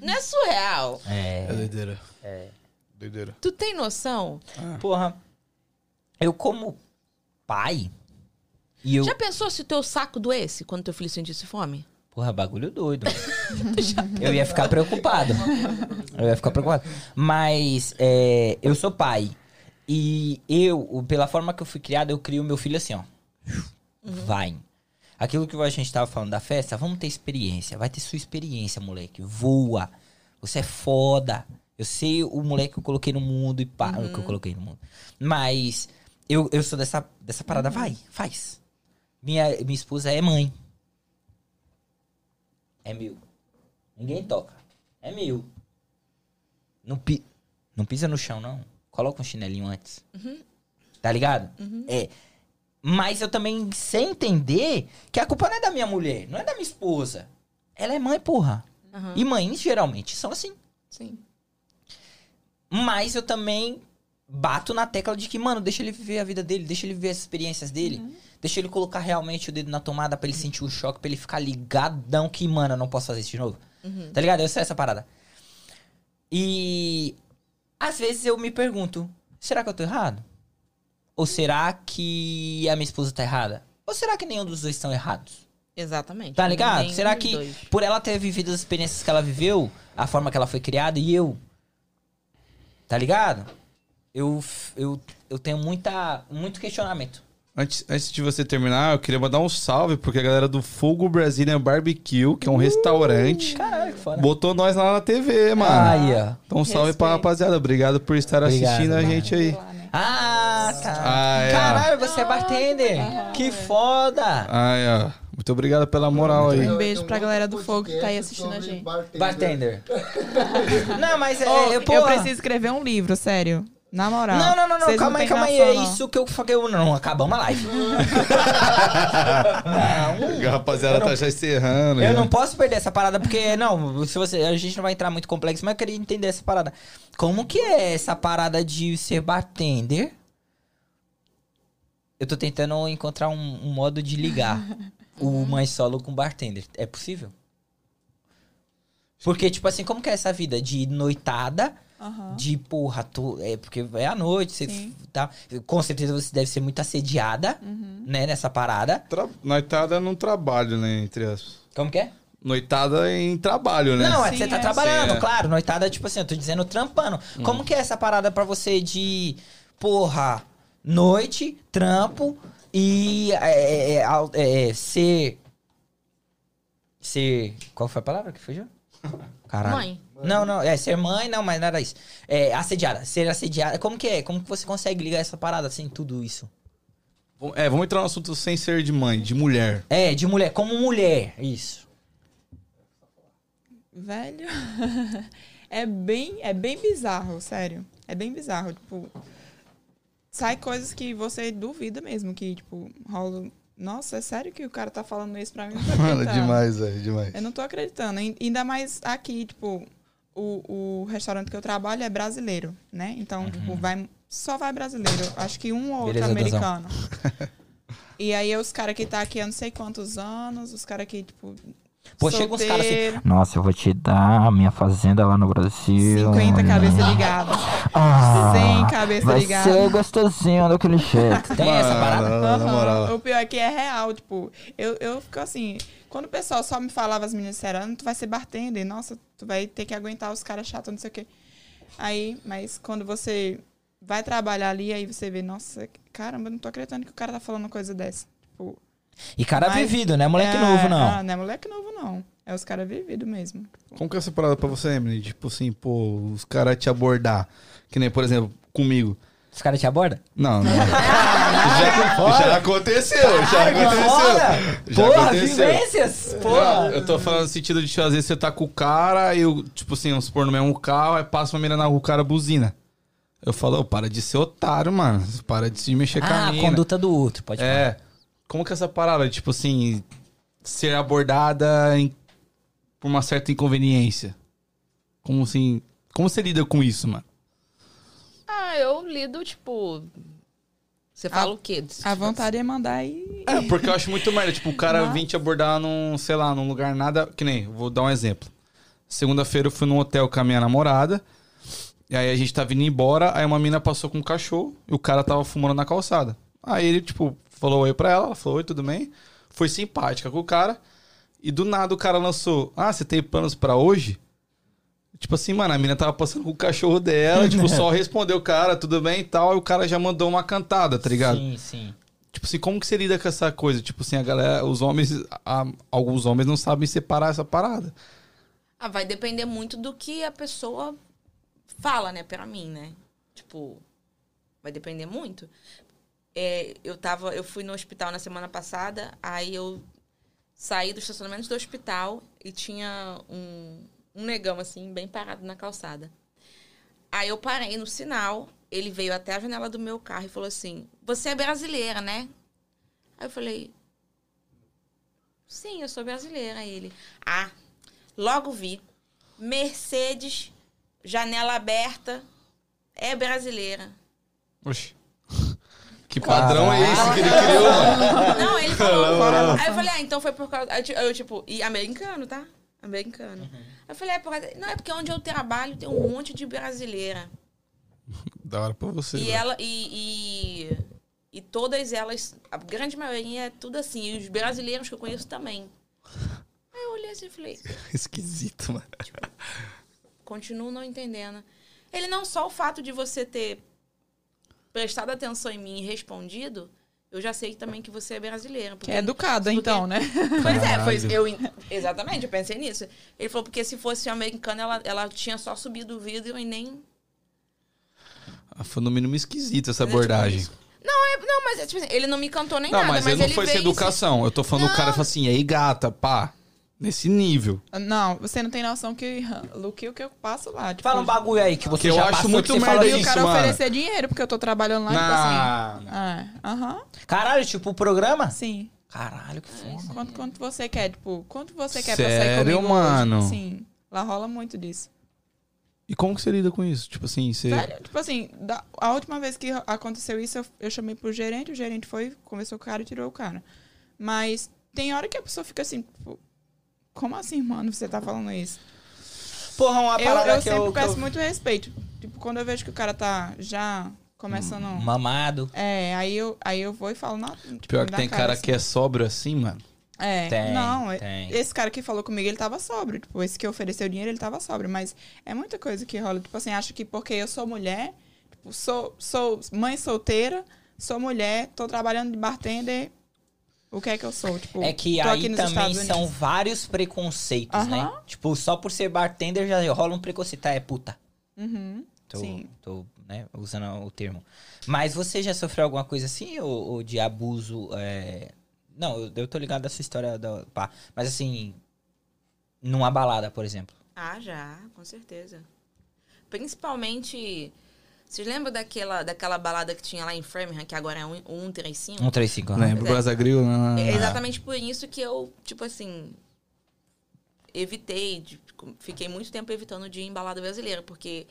Speaker 3: Não é surreal.
Speaker 2: É.
Speaker 1: doideira. É. Doideira.
Speaker 3: Tu tem noção?
Speaker 2: Porra. Eu como pai. E eu.
Speaker 3: Já pensou se o teu saco doesse quando teu filho sentisse fome?
Speaker 2: Porra, bagulho doido. eu ia ficar preocupado. Eu ia ficar preocupado. Mas é, eu sou pai. E eu, pela forma que eu fui criado, eu crio meu filho assim, ó. Vai. Aquilo que a gente tava falando da festa, vamos ter experiência. Vai ter sua experiência, moleque. Voa. Você é foda. Eu sei o moleque que eu coloquei no mundo e pá, o que eu coloquei no mundo. Mas eu, eu sou dessa, dessa parada. Vai, faz. Minha, minha esposa é mãe. É mil. Ninguém toca. É mil. Não, pi... não pisa no chão, não. Coloca um chinelinho antes. Tá ligado? É. Mas eu também sei entender que a culpa não é da minha mulher, não é da minha esposa. Ela é mãe, porra.
Speaker 3: Aham.
Speaker 2: E mães, geralmente, são assim.
Speaker 3: Sim.
Speaker 2: Mas eu também bato na tecla de que, mano, deixa ele viver a vida dele, deixa ele viver as experiências dele. Deixa ele colocar realmente o dedo na tomada pra ele sentir o choque, pra ele ficar ligadão que, mano, eu não posso fazer isso de novo. Tá ligado? Eu sei essa parada. E às vezes eu me pergunto, será que eu tô errado? Ou será que a minha esposa tá errada? Ou será que nenhum dos dois estão errados?
Speaker 3: Exatamente.
Speaker 2: Tá ligado?
Speaker 3: Nenhum
Speaker 2: Será que
Speaker 3: dois.
Speaker 2: por ela ter vivido as experiências que ela viveu, a forma que ela foi criada e eu. Tá ligado? Eu, eu, eu tenho muita, muito questionamento.
Speaker 1: Antes, antes de você terminar, eu queria mandar um salve, porque a galera do Fogo Brazilian Barbecue, que é um restaurante,
Speaker 2: Caralho,
Speaker 1: botou nós lá na TV, mano.
Speaker 2: Aí, ó.
Speaker 1: Então, um salve pra
Speaker 4: Respeito.
Speaker 1: rapaziada. Obrigado por estar
Speaker 2: Obrigado,
Speaker 1: assistindo a
Speaker 2: mano.
Speaker 1: gente aí.
Speaker 4: Né?
Speaker 2: Ah, tá.
Speaker 1: Ah, é.
Speaker 2: Caralho, você é bartender. Que foda.
Speaker 1: Ai, ó. Muito obrigado pela moral aí.
Speaker 4: Um beijo pra galera do Fogo que tá aí assistindo a gente.
Speaker 5: Bartender.
Speaker 2: Não, mas é.
Speaker 4: Ô,
Speaker 2: é,
Speaker 4: eu preciso escrever um livro, sério. Na moral.
Speaker 2: Não, não, não, não. Calma aí, calma aí. É
Speaker 4: não.
Speaker 2: isso que eu falei. Não, acabamos a live.
Speaker 1: A rapaziada tá já encerrando.
Speaker 2: Eu
Speaker 1: já.
Speaker 2: não posso perder essa parada, porque, não, se você. A gente não vai entrar muito complexo, mas eu queria entender essa parada. Como que é essa parada de ser bartender? Eu tô tentando encontrar um, um modo de ligar o mãe solo com bartender. É possível? Porque, tipo assim, como que é essa vida de noitada?
Speaker 4: Aham.
Speaker 2: De porra, tu, é porque é à noite, você
Speaker 4: Sim.
Speaker 2: tá. Com certeza você deve ser muito assediada,
Speaker 4: Uhum.
Speaker 2: né, nessa parada.
Speaker 1: Tra... Noitada num trabalho, né? Entre as.
Speaker 2: Como que é?
Speaker 1: Noitada em trabalho, né?
Speaker 2: Não, é
Speaker 4: Sim,
Speaker 2: você tá
Speaker 4: é.
Speaker 2: trabalhando,
Speaker 1: Sim, é.
Speaker 2: claro. Noitada, tipo assim, eu tô dizendo trampando. Como que é essa parada pra você de, porra, noite, trampo e é, é, é, ser. Ser. Qual foi a palavra que fugiu? Caralho.
Speaker 3: Mãe.
Speaker 2: Não, não, é ser mãe, não, mas nada isso. É assediada. Ser assediada. Como que é? Como que você consegue ligar essa parada assim, tudo isso?
Speaker 1: É, vamos entrar no assunto sem ser de mãe, de mulher.
Speaker 2: É, de mulher, como mulher, isso.
Speaker 4: Velho. é bem, é bem bizarro, sério. É bem bizarro, tipo, sai coisas que você duvida mesmo que tipo rola. Nossa, é sério que o cara tá falando isso pra mim?
Speaker 1: Mano, demais, velho, demais.
Speaker 4: Eu não tô acreditando. Ain- Ainda mais aqui, tipo, o, o restaurante que eu trabalho é brasileiro, né? Então, tipo, vai, só vai brasileiro. Acho que um ou outro
Speaker 2: Beleza, Dazão.
Speaker 4: americano. e aí os caras que tá aqui há não sei quantos anos, os caras que, tipo,
Speaker 2: Pô, chega uns caras assim.
Speaker 4: solteiro,
Speaker 2: Nossa, eu vou te dar a minha fazenda lá no Brasil.
Speaker 4: 50 cabeça ligada.
Speaker 2: Ah,
Speaker 4: 100 cabeça
Speaker 2: vai
Speaker 4: ligada.
Speaker 2: ser gostosinho daquele jeito. Tem essa parada?
Speaker 1: Moral.
Speaker 4: O pior é que é real, tipo, eu, eu fico assim, quando o pessoal só me falava, as meninas disseram, "Ah, tu vai ser bartender, nossa, tu vai ter que aguentar os caras chatos, não sei o quê. Aí, mas quando você vai trabalhar ali, aí você vê, nossa, caramba, eu não tô acreditando que o cara tá falando uma coisa dessa. Tipo,
Speaker 2: E cara
Speaker 4: Mas-
Speaker 2: vivido, né? Moleque
Speaker 4: é,
Speaker 2: novo, não.
Speaker 4: Ah, não é moleque novo, não. É os caras vividos mesmo.
Speaker 1: Como que é essa parada pra você, Emily? Tipo assim, pô, os caras te abordar. Que nem, por exemplo, comigo.
Speaker 2: Os caras te abordam?
Speaker 1: Não, não. já, já aconteceu, já aconteceu. Já
Speaker 2: Porra,
Speaker 1: aconteceu.
Speaker 2: vivências! Porra!
Speaker 1: Eu tô falando no sentido de, tipo, às vezes você tá com o cara e eu, tipo assim, vamos supor no mesmo carro, aí passa uma menina na rua, o cara buzina. Eu falo, ô, para de ser otário, mano. Para de se mexer com
Speaker 2: Ah,
Speaker 1: a
Speaker 2: a
Speaker 1: mina.
Speaker 2: conduta do outro, pode falar.
Speaker 1: É. Como que é essa parada, tipo assim, ser abordada em- por uma certa inconveniência? Como assim. Como você lida com isso, mano?
Speaker 3: Ah, eu lido, tipo. Você fala o quê?
Speaker 4: A vontade é mandar e.
Speaker 1: É, porque eu acho muito merda. Tipo, o cara
Speaker 4: Mas-
Speaker 1: vir te abordar num, sei lá, num lugar nada. Que nem, vou dar um exemplo. Segunda-feira eu fui num hotel com a minha namorada. E aí a gente tava indo embora. Aí uma mina passou com um cachorro. E o cara tava fumando na calçada. Aí ele, tipo, falou oi pra ela. Ela falou oi, tudo bem? Foi simpática com o cara. E do nada o cara lançou: Ah, você tem planos pra hoje? Tipo assim, mano, a mina tava passando com o cachorro dela. tipo, só respondeu o cara, tudo bem e tal. E o cara já mandou uma cantada, tá ligado?
Speaker 2: Sim, sim.
Speaker 1: Tipo assim, como que você lida com essa coisa? Tipo assim, a galera, os homens, a- alguns homens não sabem separar essa parada.
Speaker 3: Ah, vai depender muito do que a pessoa fala, né, pra mim, né? Tipo, vai depender muito. É, eu tava, eu fui no hospital na semana passada, aí eu saí do estacionamento do hospital e tinha um, um negão, assim, bem parado na calçada. Aí eu parei no sinal, ele veio até a janela do meu carro e falou assim: Você é brasileira, né? Aí eu falei: Sim, eu sou brasileira. Aí ele: Ah, logo vi. Mercedes, janela aberta, é brasileira.
Speaker 1: Oxi. Que padrão é esse que ele criou, mano?
Speaker 3: Não, ele falou. Aí eu falei, ah, então foi por causa. Aí eu, tipo, e americano, tá? Americano. Aí eu falei, é por causa. Não, é porque onde eu trabalho tem um monte de brasileira.
Speaker 1: Da hora pra você.
Speaker 3: E
Speaker 1: velho.
Speaker 3: ela. E, e, e todas elas, a grande maioria é tudo assim. E os brasileiros que eu conheço também. Aí eu olhei assim e falei,
Speaker 1: Esquisito, mano.
Speaker 3: continuo não entendendo. Ele não só o fato de você ter prestado atenção em mim e respondido, eu já sei também que você é brasileira.
Speaker 4: Que
Speaker 3: porque-
Speaker 4: é educada,
Speaker 3: porque-
Speaker 4: então, né?
Speaker 3: Pois é, foi, eu, en- exatamente, eu pensei nisso. Ele falou, porque se fosse americana, ela, ela tinha só subido o vidro e nem...
Speaker 1: Ah, Foi no mínimo esquisito essa?
Speaker 3: Tipo
Speaker 1: abordagem.
Speaker 3: isso. Não, é, não, mas é, tipo assim, ele não me cantou nem
Speaker 1: Não,
Speaker 3: nada,
Speaker 1: mas,
Speaker 3: mas,
Speaker 1: ele não foi sem educação. Eu tô falando o cara falou assim, aí, gata, pá. Nesse nível.
Speaker 4: Não, você não tem noção que, do que o que eu passo lá. Tipo,
Speaker 2: Fala um bagulho aí que você
Speaker 1: Que eu
Speaker 2: já
Speaker 1: acho
Speaker 2: passou,
Speaker 1: muito merda
Speaker 2: fala
Speaker 4: E
Speaker 2: assim,
Speaker 4: o
Speaker 1: isso,
Speaker 4: cara
Speaker 1: mano.
Speaker 4: oferecer dinheiro, porque eu tô trabalhando lá, tipo assim. É, aham,
Speaker 2: Caralho, tipo o programa?
Speaker 4: sim.
Speaker 2: Caralho, que foda.
Speaker 4: Quanto, quanto você quer, tipo, quanto você quer pra sair
Speaker 1: Sério,
Speaker 4: comigo
Speaker 1: mano?
Speaker 4: hoje? Sim, lá rola muito disso.
Speaker 1: E como que você lida com isso? Tipo assim, você.
Speaker 4: Sério, tipo assim, da- a última vez que aconteceu isso, eu, eu chamei pro gerente, o gerente foi, conversou com o cara e tirou o cara. Mas tem hora que a pessoa fica assim, tipo, como assim, mano, você tá falando isso?
Speaker 2: Porra, uma
Speaker 4: Eu,
Speaker 2: parada
Speaker 4: eu
Speaker 2: que
Speaker 4: sempre
Speaker 2: eu, que
Speaker 4: peço
Speaker 2: eu-
Speaker 4: muito respeito. Tipo, quando eu vejo que o cara tá já começando.
Speaker 2: Mamado.
Speaker 4: É, aí eu, aí eu vou e falo, não, tipo,
Speaker 1: Pior que tem cara
Speaker 4: assim.
Speaker 1: que é sóbrio assim, mano.
Speaker 4: É,
Speaker 2: Tem,
Speaker 4: não, é-
Speaker 2: tem.
Speaker 4: esse cara que falou comigo, ele tava sóbrio. Tipo, esse que ofereceu dinheiro, ele tava sóbrio. Mas é muita coisa que rola. Tipo assim, acho que porque eu sou mulher, tipo, sou, sou mãe solteira, sou mulher, tô trabalhando de bartender, o que é que eu sou? Tipo,
Speaker 2: É que
Speaker 4: tô
Speaker 2: aí
Speaker 4: aqui nos
Speaker 2: também
Speaker 4: Estados
Speaker 2: são
Speaker 4: Unidos.
Speaker 2: vários preconceitos, né? Tipo, só por ser bartender já rola um preconceito. Ah, é puta.
Speaker 4: Uhum,
Speaker 2: Tô,
Speaker 4: sim.
Speaker 2: tô né, usando o termo. Mas você já sofreu alguma coisa assim, ou, ou de abuso? é, Não, eu, eu tô ligado dessa história da. Pá. Mas assim, numa balada, por exemplo.
Speaker 3: Ah, já, com certeza. Principalmente... Vocês lembram daquela, daquela balada que tinha lá em Framingham, que agora é um, 135?
Speaker 2: 135.
Speaker 1: Lembra?
Speaker 3: Pois é.
Speaker 1: Brasa Grill? Não,
Speaker 3: É exatamente por isso que eu, tipo assim, evitei, de- fiquei muito tempo evitando de ir em balada brasileira, porque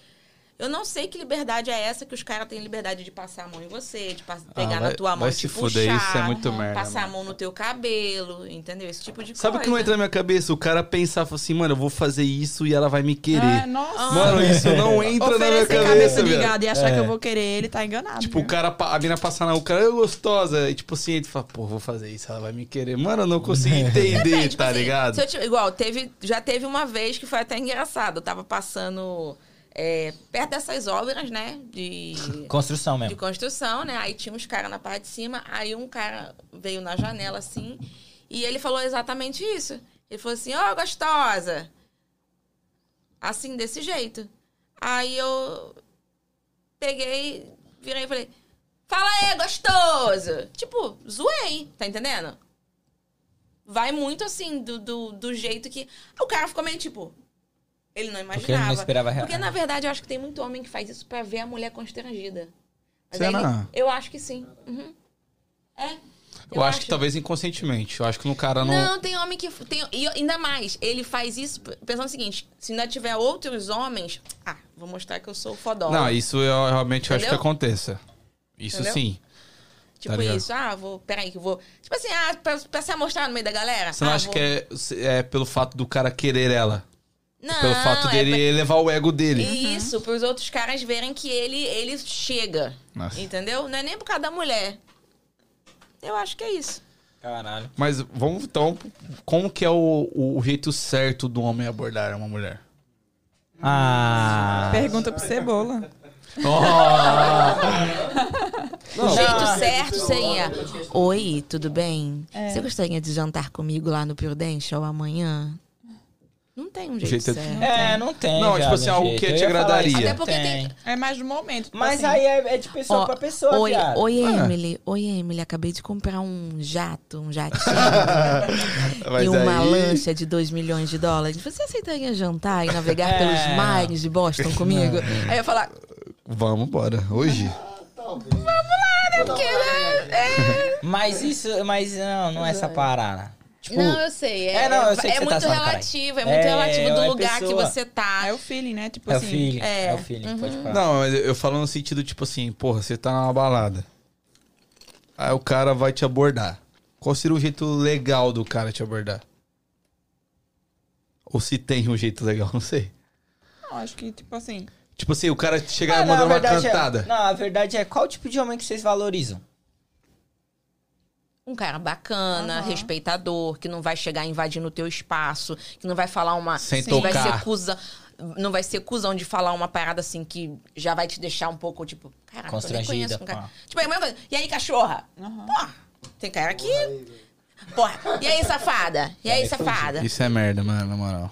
Speaker 3: Eu não sei que liberdade é essa que os caras têm liberdade de passar a mão em você, de pa- pegar
Speaker 1: Ah, vai-
Speaker 3: na tua mão
Speaker 1: vai
Speaker 3: e
Speaker 1: se
Speaker 3: te
Speaker 1: fuder,
Speaker 3: puxar,
Speaker 1: isso é muito merda,
Speaker 3: passar a
Speaker 1: mano.
Speaker 3: mão no teu cabelo, entendeu? Esse tipo de
Speaker 1: Sabe o
Speaker 3: coisa.
Speaker 1: que não entra na minha cabeça? O cara pensar assim, mano, eu vou fazer isso e ela vai me querer.
Speaker 4: Ah, nossa.
Speaker 1: Mano, isso não entra na minha cabeça,
Speaker 4: cabeça gado e achar
Speaker 1: É.
Speaker 4: que eu vou querer ele, tá enganado.
Speaker 1: Tipo,
Speaker 4: viu?
Speaker 1: o cara, a mina passar na o cara, eu gostosa. E tipo assim, ele fala, pô, vou fazer isso, ela vai me querer. Mano, eu não consigo entender,
Speaker 3: Depende, tipo
Speaker 1: tá
Speaker 3: assim,
Speaker 1: ligado?
Speaker 3: se igual, teve, já teve uma vez que foi até engraçado. Eu tava passando é, perto dessas obras, né? De,
Speaker 2: Construção
Speaker 3: de
Speaker 2: mesmo.
Speaker 3: construção, né? Aí tinha uns caras na parte de cima. Aí um cara veio na janela assim. E ele falou exatamente isso. Ele falou assim: Ó, gostosa. Assim, desse jeito. Aí eu peguei, virei e falei: Fala aí, gostoso. Tipo, zoei, tá entendendo? Vai muito assim, do, do, do jeito que. O cara ficou meio tipo. Ele não imaginava.
Speaker 2: Porque ele não esperava a real-
Speaker 3: Porque, na verdade, eu acho que tem muito homem que faz isso pra ver a mulher constrangida. Mas
Speaker 1: Será?
Speaker 3: ele- eu acho que sim. Uhum. É.
Speaker 1: Eu, acho, que talvez inconscientemente. Eu acho que no cara não.
Speaker 3: Não, tem homem que. Tem, e ainda mais, ele faz isso pensando o seguinte: se ainda tiver outros homens. Ah, vou mostrar que eu sou fodona.
Speaker 1: Não, isso eu realmente acho que aconteça. Isso
Speaker 3: Entendeu?
Speaker 1: sim.
Speaker 3: Tipo
Speaker 1: ligado?
Speaker 3: isso, ah, vou. Peraí, que eu vou. Tipo assim, ah, pra, pra se amostrar no meio da galera.
Speaker 1: Você não
Speaker 3: ah,
Speaker 1: acha
Speaker 3: vou-
Speaker 1: que é, é pelo fato do cara querer ela?
Speaker 3: Não,
Speaker 1: pelo fato
Speaker 3: é
Speaker 1: dele
Speaker 3: pra-
Speaker 1: elevar o ego dele.
Speaker 3: Isso, pros outros caras verem que ele, ele chega.
Speaker 1: Nossa.
Speaker 3: Entendeu? Não é nem por causa da mulher. Eu acho que é isso.
Speaker 2: Caralho.
Speaker 1: Mas vamos então. Como que é o, o jeito certo do homem abordar uma mulher?
Speaker 2: Ah.
Speaker 4: Pergunta pro Cebola.
Speaker 3: O jeito certo seria: Oi, tudo bem? Você gostaria de jantar comigo lá no Prudential amanhã? Não tem um jeito,
Speaker 1: jeito é-
Speaker 3: certo.
Speaker 2: É, não tem.
Speaker 1: Não, tipo assim, algo
Speaker 2: jeito.
Speaker 1: que te agradaria.
Speaker 2: isso,
Speaker 3: Até porque tem-
Speaker 4: É mais do momento. tipo
Speaker 2: Mas
Speaker 4: assim.
Speaker 2: aí é, é de pessoa
Speaker 3: Ó,
Speaker 2: pra pessoa,
Speaker 3: oi,
Speaker 2: viado.
Speaker 3: oi,
Speaker 1: Ah.
Speaker 3: Emily. Oi, Emily. Acabei de comprar um jato, um jatinho e uma
Speaker 1: aí-
Speaker 3: lancha de 2 milhões de dólares. Você aceitaria jantar e navegar
Speaker 2: É.
Speaker 3: pelos mares de Boston comigo? Aí eu ia falar,
Speaker 1: Vamos embora. Hoje?
Speaker 5: Talvez.
Speaker 3: porque, né?
Speaker 2: Mas isso, mas não, não é essa parada. Tipo,
Speaker 3: Não, eu sei. É,
Speaker 2: É, não, eu sei que
Speaker 3: é
Speaker 2: tá
Speaker 3: muito relativo, é muito
Speaker 2: É,
Speaker 3: relativo do
Speaker 2: é
Speaker 3: lugar que
Speaker 2: pessoa.
Speaker 3: você tá.
Speaker 4: É o feeling, né? Tipo
Speaker 2: é o
Speaker 4: assim.
Speaker 2: feeling. É,
Speaker 3: é.
Speaker 2: o feeling, pode falar.
Speaker 1: Não, mas eu falo no sentido, tipo assim, porra, você tá numa balada. Aí o cara vai te abordar. Qual seria o jeito legal do cara te abordar? Ou se tem um jeito legal, não sei.
Speaker 4: Não, acho que, tipo assim.
Speaker 1: Tipo assim, o cara chegar
Speaker 2: Ah,
Speaker 1: e mandar uma
Speaker 2: é-
Speaker 1: cantada.
Speaker 2: não, a verdade é qual tipo de homem que vocês valorizam?
Speaker 3: Um cara bacana,
Speaker 4: Aham.
Speaker 3: respeitador, que não vai chegar invadindo o teu espaço, que não vai falar uma.
Speaker 1: Sem
Speaker 3: que vai
Speaker 1: tocar.
Speaker 3: ser cuzão. Não vai ser cuzão de falar uma parada assim que já vai te deixar um pouco, tipo, caraca, eu nem conheço um cara. Tipo, é a mesma coisa. E aí, cachorra? Porra, tem cara que. Porra, e aí, safada? E aí,
Speaker 2: me
Speaker 3: safada?
Speaker 1: Isso é merda, mano, na moral.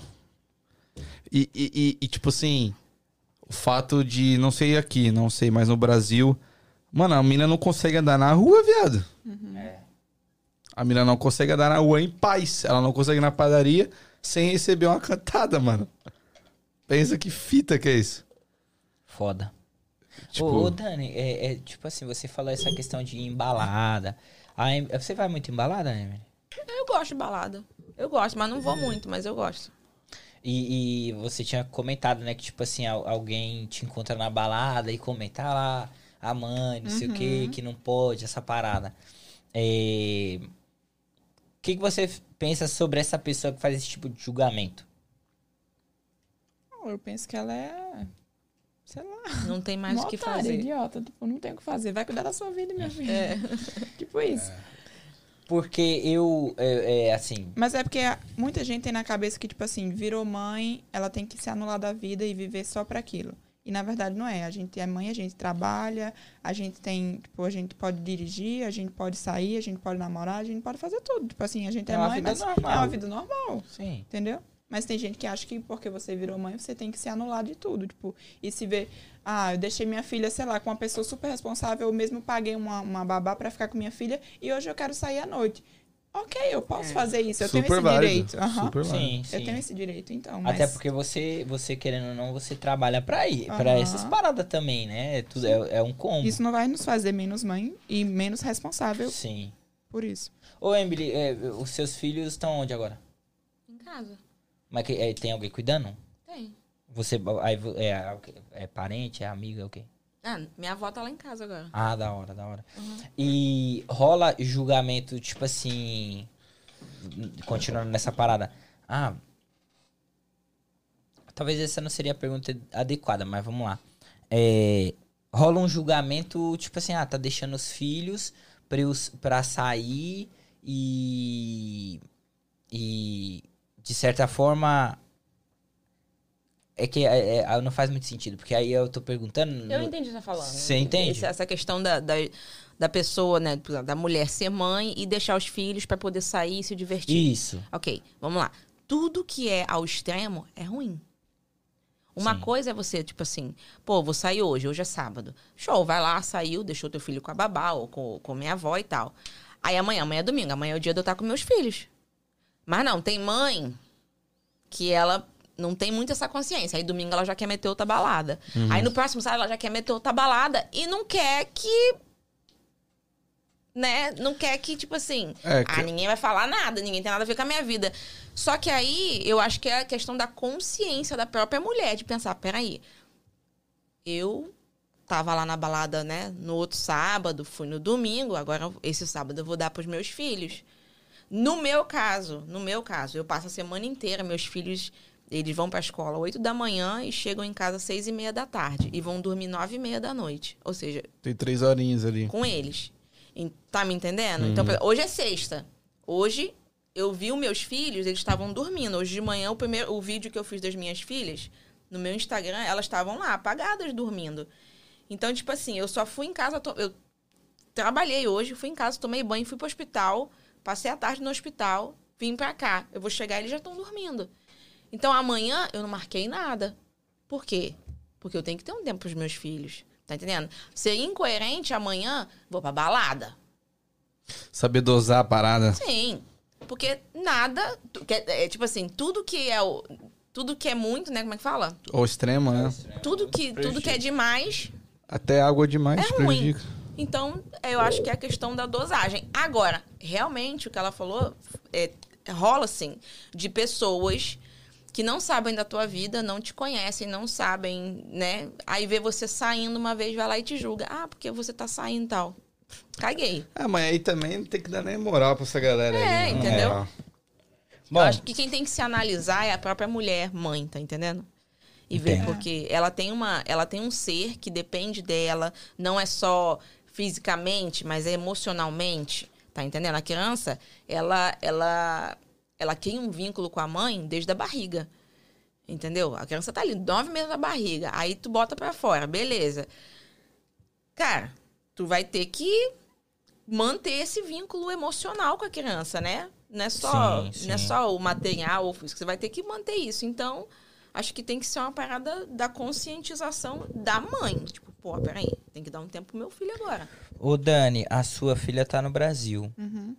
Speaker 1: E, e, e- e, tipo assim, o fato de, não sei aqui, não sei, mas no Brasil, mano, a mina não consegue andar na rua, viado.
Speaker 2: É.
Speaker 1: A mina não consegue andar na rua em paz. Ela não consegue ir na padaria sem receber uma cantada, mano. Pensa que fita que é isso.
Speaker 2: Foda.
Speaker 1: Tipo,
Speaker 2: Ô, ô, Dani, é, é, tipo assim, você falou essa questão de embalada. Em- você vai muito embalada, Emily?
Speaker 3: Eu gosto de balada. Eu gosto, mas não vou muito, mas eu gosto.
Speaker 2: E, e você tinha comentado, né, que tipo assim, al- alguém te encontra na balada e comenta ah lá, a mãe, não sei o que,
Speaker 3: Uhum.
Speaker 2: que não pode, essa parada. É, O que, que você pensa sobre essa pessoa que faz esse tipo de julgamento?
Speaker 4: Eu penso que ela é. Sei lá.
Speaker 3: Não tem mais o que fazer.
Speaker 4: idiota. Tipo, não tem o que fazer. Vai cuidar da sua vida, minha filha.
Speaker 3: É.
Speaker 4: Tipo isso.
Speaker 2: Porque eu, é, é, assim,
Speaker 4: Mas é porque muita gente tem na cabeça que, tipo assim, virou mãe, ela tem que se anular da vida e viver só pra aquilo. E na verdade não é. A gente é mãe, a gente trabalha, a gente tem, tipo, a gente pode dirigir, a gente pode sair, a gente pode namorar, a gente pode fazer tudo. Tipo assim, a gente é,
Speaker 2: É
Speaker 4: mãe,
Speaker 2: vida
Speaker 4: mas
Speaker 2: normal.
Speaker 4: é uma vida normal,
Speaker 2: sim.
Speaker 4: entendeu? Mas tem gente que acha que porque você virou mãe, você tem que se anular de tudo, tipo, e se ver, ah, eu deixei minha filha, sei lá, com uma pessoa super responsável, eu mesmo paguei uma, uma babá pra ficar com minha filha e hoje eu quero sair à noite. Ok, eu posso fazer isso, eu tenho
Speaker 1: super
Speaker 4: esse
Speaker 1: válido.
Speaker 4: direito.
Speaker 1: válido.
Speaker 2: Sim, sim.
Speaker 4: Eu tenho esse direito, então. Mas...
Speaker 2: Até porque você, você querendo ou não, você trabalha pra ir, pra
Speaker 4: Aham.
Speaker 2: essas paradas também, né? É Tudo é, é um combo.
Speaker 4: Isso não vai nos fazer menos mãe e menos responsável
Speaker 2: Sim.
Speaker 4: por isso.
Speaker 2: Ô, Emily, é, os seus filhos estão onde agora?
Speaker 3: Em casa.
Speaker 2: Mas que, é, tem alguém cuidando?
Speaker 3: Tem.
Speaker 2: Você aí, é, é parente, é amigo, é o quê?
Speaker 3: Ah, minha avó tá lá em casa agora.
Speaker 2: Ah, da hora, da hora. E rola julgamento, tipo assim. Continuando nessa parada. Ah. Talvez essa não seria a pergunta adequada, mas vamos lá. É, rola um julgamento, tipo assim, ah, tá deixando os filhos pra, eu, pra sair e. E. De certa forma. É que é, é, não faz muito sentido, porque aí eu tô perguntando.
Speaker 3: Eu
Speaker 2: no-
Speaker 3: entendi o que você tá falando.
Speaker 2: Você entende?
Speaker 3: Esse- essa questão da, da, da pessoa, né? Da mulher ser mãe e deixar os filhos pra poder sair e se divertir.
Speaker 2: Isso.
Speaker 3: Ok, vamos lá. Tudo que é ao extremo é ruim. Uma
Speaker 2: Sim.
Speaker 3: coisa é você, tipo assim, pô, vou sair hoje, hoje é sábado. Show, vai lá, saiu, deixou teu filho com a babá ou com, com minha avó e tal. Aí amanhã, amanhã é domingo, amanhã é o dia de eu estar com meus filhos. Mas não, tem mãe que ela não tem muito essa consciência. Aí domingo ela já quer meter outra balada. Aí no próximo sábado ela já quer meter outra balada e não quer que. Né? Não quer que, tipo assim.
Speaker 1: É, que-
Speaker 3: Ah, ninguém vai falar nada, ninguém tem nada a ver com a minha vida. Só que aí eu acho que é a questão da consciência da própria mulher, de pensar, peraí, eu tava lá na balada, né, no outro sábado, fui no domingo, agora esse sábado eu vou dar pros meus filhos. No meu caso, no meu caso, eu passo a semana inteira, meus filhos, eles vão pra escola 8 da manhã e chegam em casa às 6 e meia da tarde. E vão dormir 9 e meia da noite. Ou seja,
Speaker 1: Tem três horinhas ali.
Speaker 3: com eles. Em- Tá me entendendo? Então, exemplo, hoje é sexta. Hoje eu vi os meus filhos, eles estavam dormindo. Hoje de manhã, o primeiro o vídeo que eu fiz das minhas filhas, no meu Instagram, elas estavam lá, apagadas, dormindo. Então, tipo assim, eu só fui em casa, to- eu trabalhei hoje, fui em casa, tomei banho, fui pro hospital, passei a tarde no hospital, vim pra cá. Eu vou chegar e eles já estão dormindo. Então, amanhã eu não marquei nada. Por quê? Porque eu tenho que ter um tempo pros meus filhos. Tá entendendo? Ser incoerente amanhã, vou pra balada.
Speaker 1: Saber dosar a parada.
Speaker 3: Sim. Porque nada. É, tipo assim, tudo que é o. Tudo que é muito, né? Como é que fala?
Speaker 1: Ou extremo, né?
Speaker 3: Tudo que, tudo que é demais
Speaker 1: Até água demais
Speaker 3: É ruim. Então, eu acho que é a questão da dosagem. Agora, realmente, o que ela falou é, rola, assim, de pessoas que não sabem da tua vida, não te conhecem, não sabem, né? Aí vê você saindo uma vez, vai lá e te julga. Ah, porque você tá saindo e tal. Caguei.
Speaker 1: Ah, mas aí também não tem que dar nem moral pra essa galera aí.
Speaker 3: É,
Speaker 1: né?
Speaker 3: entendeu?
Speaker 1: Moral.
Speaker 2: Bom,
Speaker 3: eu acho que quem tem que se analisar é a própria mulher, mãe, tá entendendo? E ver, porque ela tem uma, ela tem um ser que depende dela, não é só fisicamente, mas é emocionalmente, tá entendendo? A criança, ela, ela, ela cria um vínculo com a mãe desde a barriga, entendeu? A criança tá ali nove meses na barriga, aí tu bota pra fora, beleza? Cara, tu vai ter que manter esse vínculo emocional com a criança, né? Não é só,
Speaker 2: Sim, sim.
Speaker 3: Não é só o material ou o físico, você vai ter que manter isso. Então, acho que tem que ser uma parada da conscientização da mãe. Tipo, pô, peraí, tem que dar um tempo pro meu filho agora.
Speaker 2: Ô, Dani, a sua filha tá no Brasil.
Speaker 4: Uhum.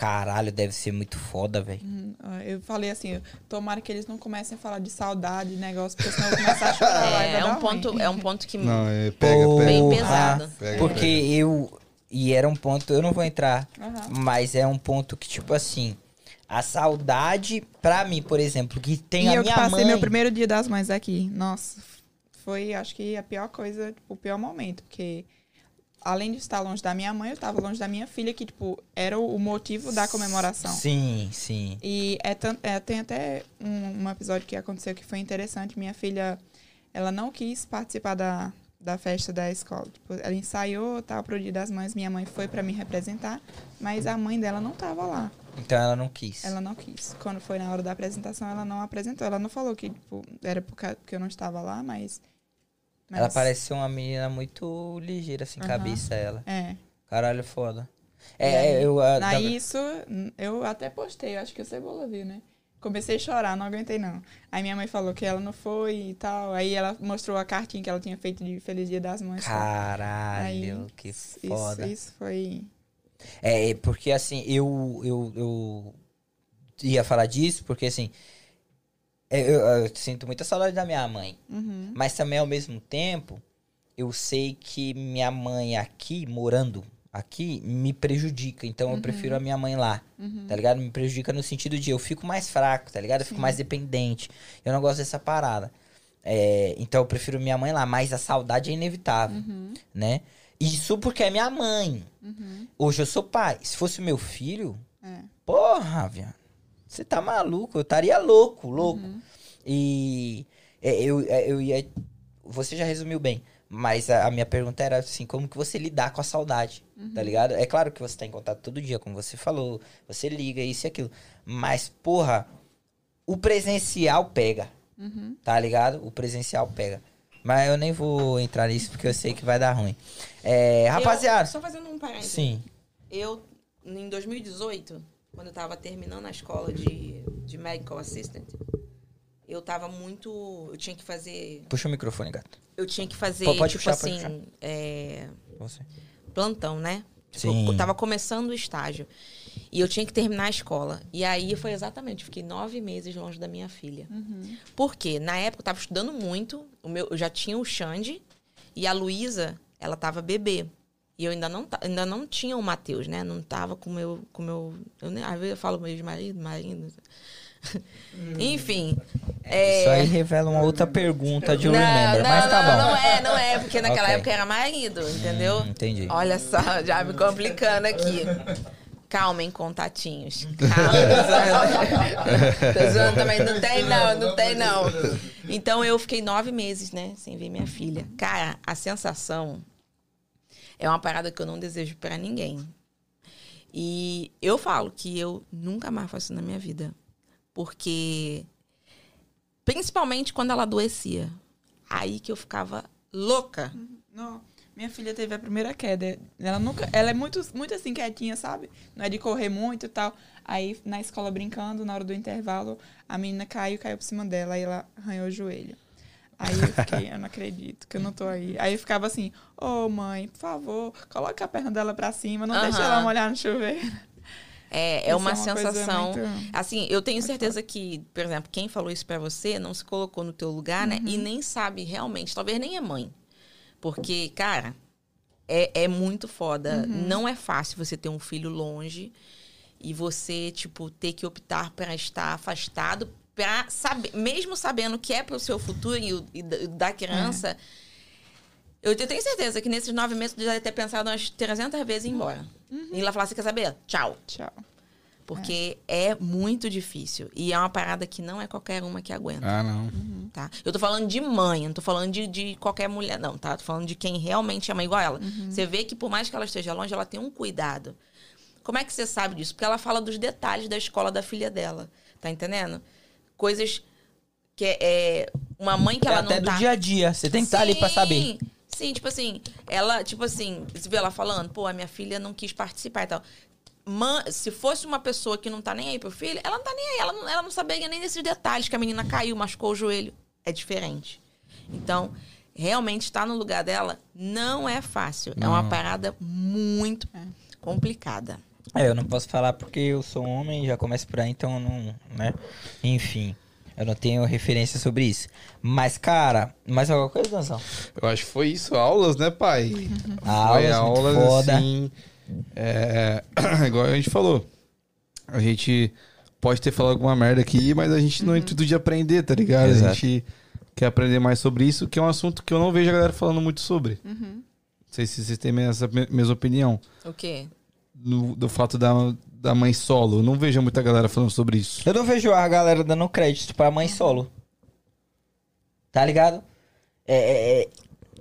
Speaker 2: Caralho, deve ser muito foda, velho.
Speaker 4: Hum, ó, Eu falei assim, tomara que eles não comecem a falar de saudade, negócio, porque senão eu vou começar a chorar.
Speaker 3: É, é um ponto,
Speaker 4: ruim.
Speaker 3: é um ponto que
Speaker 1: Não, é pega,
Speaker 2: Porra,
Speaker 1: pega.
Speaker 3: Bem pesado.
Speaker 1: Pega,
Speaker 2: Porque
Speaker 1: pega.
Speaker 2: eu. E era um ponto, eu não vou entrar,
Speaker 4: Aham.
Speaker 2: mas é um ponto que, tipo assim, a saudade, pra mim, por exemplo, que tem
Speaker 4: e
Speaker 2: a
Speaker 4: eu que
Speaker 2: minha
Speaker 4: passei
Speaker 2: mãe.
Speaker 4: meu primeiro dia das mães aqui. Nossa, foi acho que a pior coisa, tipo, o pior momento, porque além de estar longe da minha mãe, eu estava longe da minha filha, que, tipo, era o motivo da comemoração.
Speaker 2: Sim, sim.
Speaker 4: E é é, tem até um, um episódio que aconteceu que foi interessante. Minha filha, ela não quis participar da, da festa da escola. Tipo, ela ensaiou, tal, pro Dia das Mães. Minha mãe foi para me representar, mas a mãe dela não tava lá.
Speaker 2: Então ela não quis.
Speaker 4: Ela não quis. Quando foi na hora da apresentação, ela não apresentou. Ela não falou que tipo, era porque eu não estava lá, mas... mas-
Speaker 2: Ela parece ser uma menina muito ligeira, assim, cabeça ela.
Speaker 4: É.
Speaker 2: Caralho, foda. É, eu. ah,
Speaker 4: Na
Speaker 2: tava-
Speaker 4: isso, eu até postei, acho que o Cebola viu, né? Comecei a chorar, não aguentei não. Aí minha mãe falou que ela não foi e tal. Aí ela mostrou a cartinha que ela tinha feito de Feliz Dia das Mães.
Speaker 2: Caralho,
Speaker 4: Aí,
Speaker 2: que
Speaker 4: Isso,
Speaker 2: foda.
Speaker 4: isso foi.
Speaker 2: É, porque assim, eu, eu, eu ia falar disso, porque assim, é, eu, eu sinto muita saudade da minha mãe.
Speaker 4: Uhum.
Speaker 2: Mas também ao mesmo tempo, eu sei que minha mãe aqui, morando aqui, me prejudica. Então eu prefiro a minha mãe lá,
Speaker 4: Uhum.
Speaker 2: tá ligado? Me prejudica no sentido de eu fico mais fraco, tá ligado? Eu fico mais dependente. Eu não gosto dessa parada. É, então eu prefiro minha mãe lá, mas a saudade é inevitável,
Speaker 4: Uhum,
Speaker 2: né? Isso porque é minha mãe.
Speaker 4: uhum.
Speaker 2: Hoje eu sou pai. Se fosse meu filho,
Speaker 4: É.
Speaker 2: porra, viado. Você tá maluco? Eu estaria louco, louco.
Speaker 4: Uhum.
Speaker 2: E é, eu, é, eu ia. Você já resumiu bem. Mas a, a minha pergunta era assim, como que você lidar com a saudade, tá ligado? É claro que você tá em contato todo dia, como você falou, você liga, isso e aquilo. Mas, porra, o presencial pega,
Speaker 4: Uhum.
Speaker 2: tá ligado? O presencial pega. Mas eu nem vou entrar nisso porque eu sei que vai dar ruim. É, rapaziada,
Speaker 3: Eu, só fazendo um parênteses.
Speaker 2: sim.
Speaker 3: Eu, em 2018, quando eu tava terminando a escola de, de Medical Assistant, eu tava muito. Eu tinha que fazer.
Speaker 2: Puxa o microfone, gato.
Speaker 3: Eu tinha que fazer,
Speaker 2: Pode- pode
Speaker 3: tipo
Speaker 2: puxar, pode
Speaker 3: assim, é,
Speaker 2: Você.
Speaker 3: plantão, né? Tipo,
Speaker 2: Sim.
Speaker 3: eu tava começando o estágio. E eu tinha que terminar a escola. E aí foi exatamente, fiquei nove meses longe da minha filha.
Speaker 4: Uhum.
Speaker 3: Por quê? Na época eu tava estudando muito, o meu, eu já tinha o Xande e a Luísa, ela tava bebê. E eu ainda não, ainda não tinha o Matheus, né? Não tava com o meu. Com meu eu nem, às vezes eu falo meu ex-marido, marido. Enfim. é,
Speaker 2: Isso aí revela uma outra pergunta de um
Speaker 3: não,
Speaker 2: Remember,
Speaker 3: não,
Speaker 2: mas tá
Speaker 3: não,
Speaker 2: bom.
Speaker 3: Não é, não é, porque naquela
Speaker 2: Ok.
Speaker 3: época era marido, entendeu?
Speaker 2: Hum, entendi.
Speaker 3: Olha só, já me complicando aqui. Calmem, contatinhos. Calma. Tô zoando também. Não tem, não, não tem, não. Então eu fiquei nove meses, né, sem ver minha filha. Cara, a sensação é uma parada que eu não desejo pra ninguém. E eu falo que eu nunca mais faço isso na minha vida. Porque. Principalmente quando ela adoecia. Aí que eu ficava louca.
Speaker 4: Não, minha filha teve a primeira queda. Ela nunca, ela é muito, muito assim quietinha, sabe? Não é de correr muito e tal. Aí na escola brincando, na hora do intervalo, a menina caiu, caiu por cima dela, aí ela arranhou o joelho. Aí eu fiquei, eu não acredito que eu não tô aí. Aí eu ficava assim, ô mãe, por favor, coloca a perna dela pra cima, não deixa
Speaker 3: Aham.
Speaker 4: ela molhar no chuveiro.
Speaker 3: É, é
Speaker 4: Isso
Speaker 3: uma,
Speaker 4: é uma
Speaker 3: sensação.
Speaker 4: muito-
Speaker 3: Assim, eu tenho certeza que, por exemplo, quem falou isso pra você não se colocou no teu lugar, né?
Speaker 4: Uhum.
Speaker 3: E nem sabe realmente, talvez nem é mãe. Porque, cara, é, é muito foda.
Speaker 4: Uhum.
Speaker 3: Não é fácil você ter um filho longe e você, tipo, ter que optar para estar afastado para saber, mesmo sabendo que é pro seu futuro e, o- e da- criança. Eu te- tenho certeza que nesses nove meses tu já deve ter pensado umas 300 vezes em ir embora. E lá falar, você quer saber? Tchau.
Speaker 4: Tchau.
Speaker 3: Porque é. muito difícil. E é uma parada que não é qualquer uma que aguenta,
Speaker 1: Ah, não.
Speaker 3: tá? Eu tô falando de mãe, não tô falando de, de qualquer mulher, não, tá? Tô falando de quem realmente é mãe igual ela. Você vê que por mais que ela esteja longe, ela tem um cuidado. Como é que você sabe disso? Porque ela fala dos detalhes da escola da filha dela. Tá entendendo? Coisas que é. é uma mãe que ela
Speaker 2: Até
Speaker 3: não
Speaker 2: do
Speaker 3: tá.
Speaker 2: dia a dia. Você tem que estar ali pra saber.
Speaker 3: Sim, tipo assim, ela, tipo assim, você vê ela falando, pô, a minha filha não quis participar e tal. Man, se fosse uma pessoa que não tá nem aí pro filho, ela não tá nem aí, ela não, ela não saberia nem desses detalhes, que a menina caiu, machucou o joelho. É diferente. Então, realmente estar no lugar dela não é fácil. É uma parada muito complicada.
Speaker 2: É, eu não posso falar porque eu sou homem, já começo por aí, então eu não, né? Enfim, eu não tenho referência sobre isso. Mas, cara, mais alguma coisa, Danzão?
Speaker 1: Eu acho que foi isso, aulas, né, pai?
Speaker 2: Aulas,
Speaker 1: foi
Speaker 2: muito foda.
Speaker 1: assim. É, igual a gente falou. A gente pode ter falado alguma merda aqui, mas a gente não é intuito de aprender, tá ligado? A
Speaker 2: Exato.
Speaker 1: gente quer aprender mais sobre isso, que é um assunto que eu não vejo a galera falando muito sobre. Não sei se vocês têm essa me- mesma opinião.
Speaker 3: O quê?
Speaker 1: No- do fato da, da mãe solo. Eu não vejo muita galera falando sobre isso.
Speaker 2: Eu não vejo a galera dando crédito pra mãe solo. Tá ligado? É, é, é-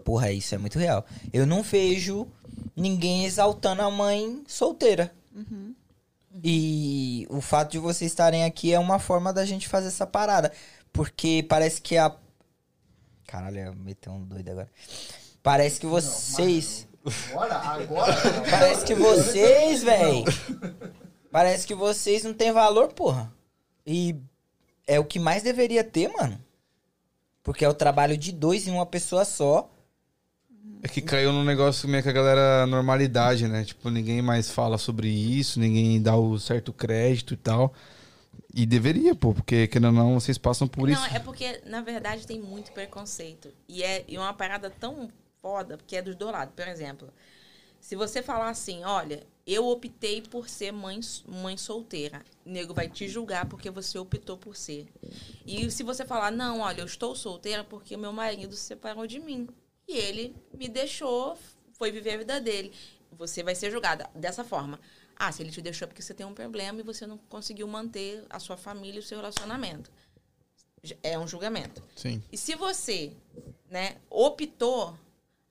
Speaker 2: Porra, isso é muito real. Eu não vejo ninguém exaltando a mãe solteira. E o fato de vocês estarem aqui é uma forma da gente fazer essa parada. Porque parece que a. Caralho, eu meti um doido agora. Parece que vocês.
Speaker 5: Agora, agora.
Speaker 2: Parece que vocês, velho. Parece que vocês não têm valor, porra. E é o que mais deveria ter, mano. Porque é o trabalho de dois em uma pessoa só.
Speaker 1: É que caiu num negócio meio que a galera normalidade, né? Tipo, ninguém mais fala sobre isso, ninguém dá o certo crédito e tal. E deveria, pô, porque querendo ou não, vocês passam por
Speaker 3: não,
Speaker 1: isso.
Speaker 3: é porque, na verdade, tem muito preconceito. E é e uma parada tão foda, porque é dos dois lados. Por exemplo, Se você falar assim, olha, eu optei por ser mãe, mãe solteira, o nego vai te julgar porque você optou por ser. E se você falar, não, olha, eu estou solteira porque meu marido se separou de mim. E ele me deixou, foi viver a vida dele. Você vai ser julgada dessa forma. Ah, se ele te deixou é porque você tem um problema e você não conseguiu manter a sua família e o seu relacionamento. É um julgamento.
Speaker 1: Sim.
Speaker 3: E se você, né, optou,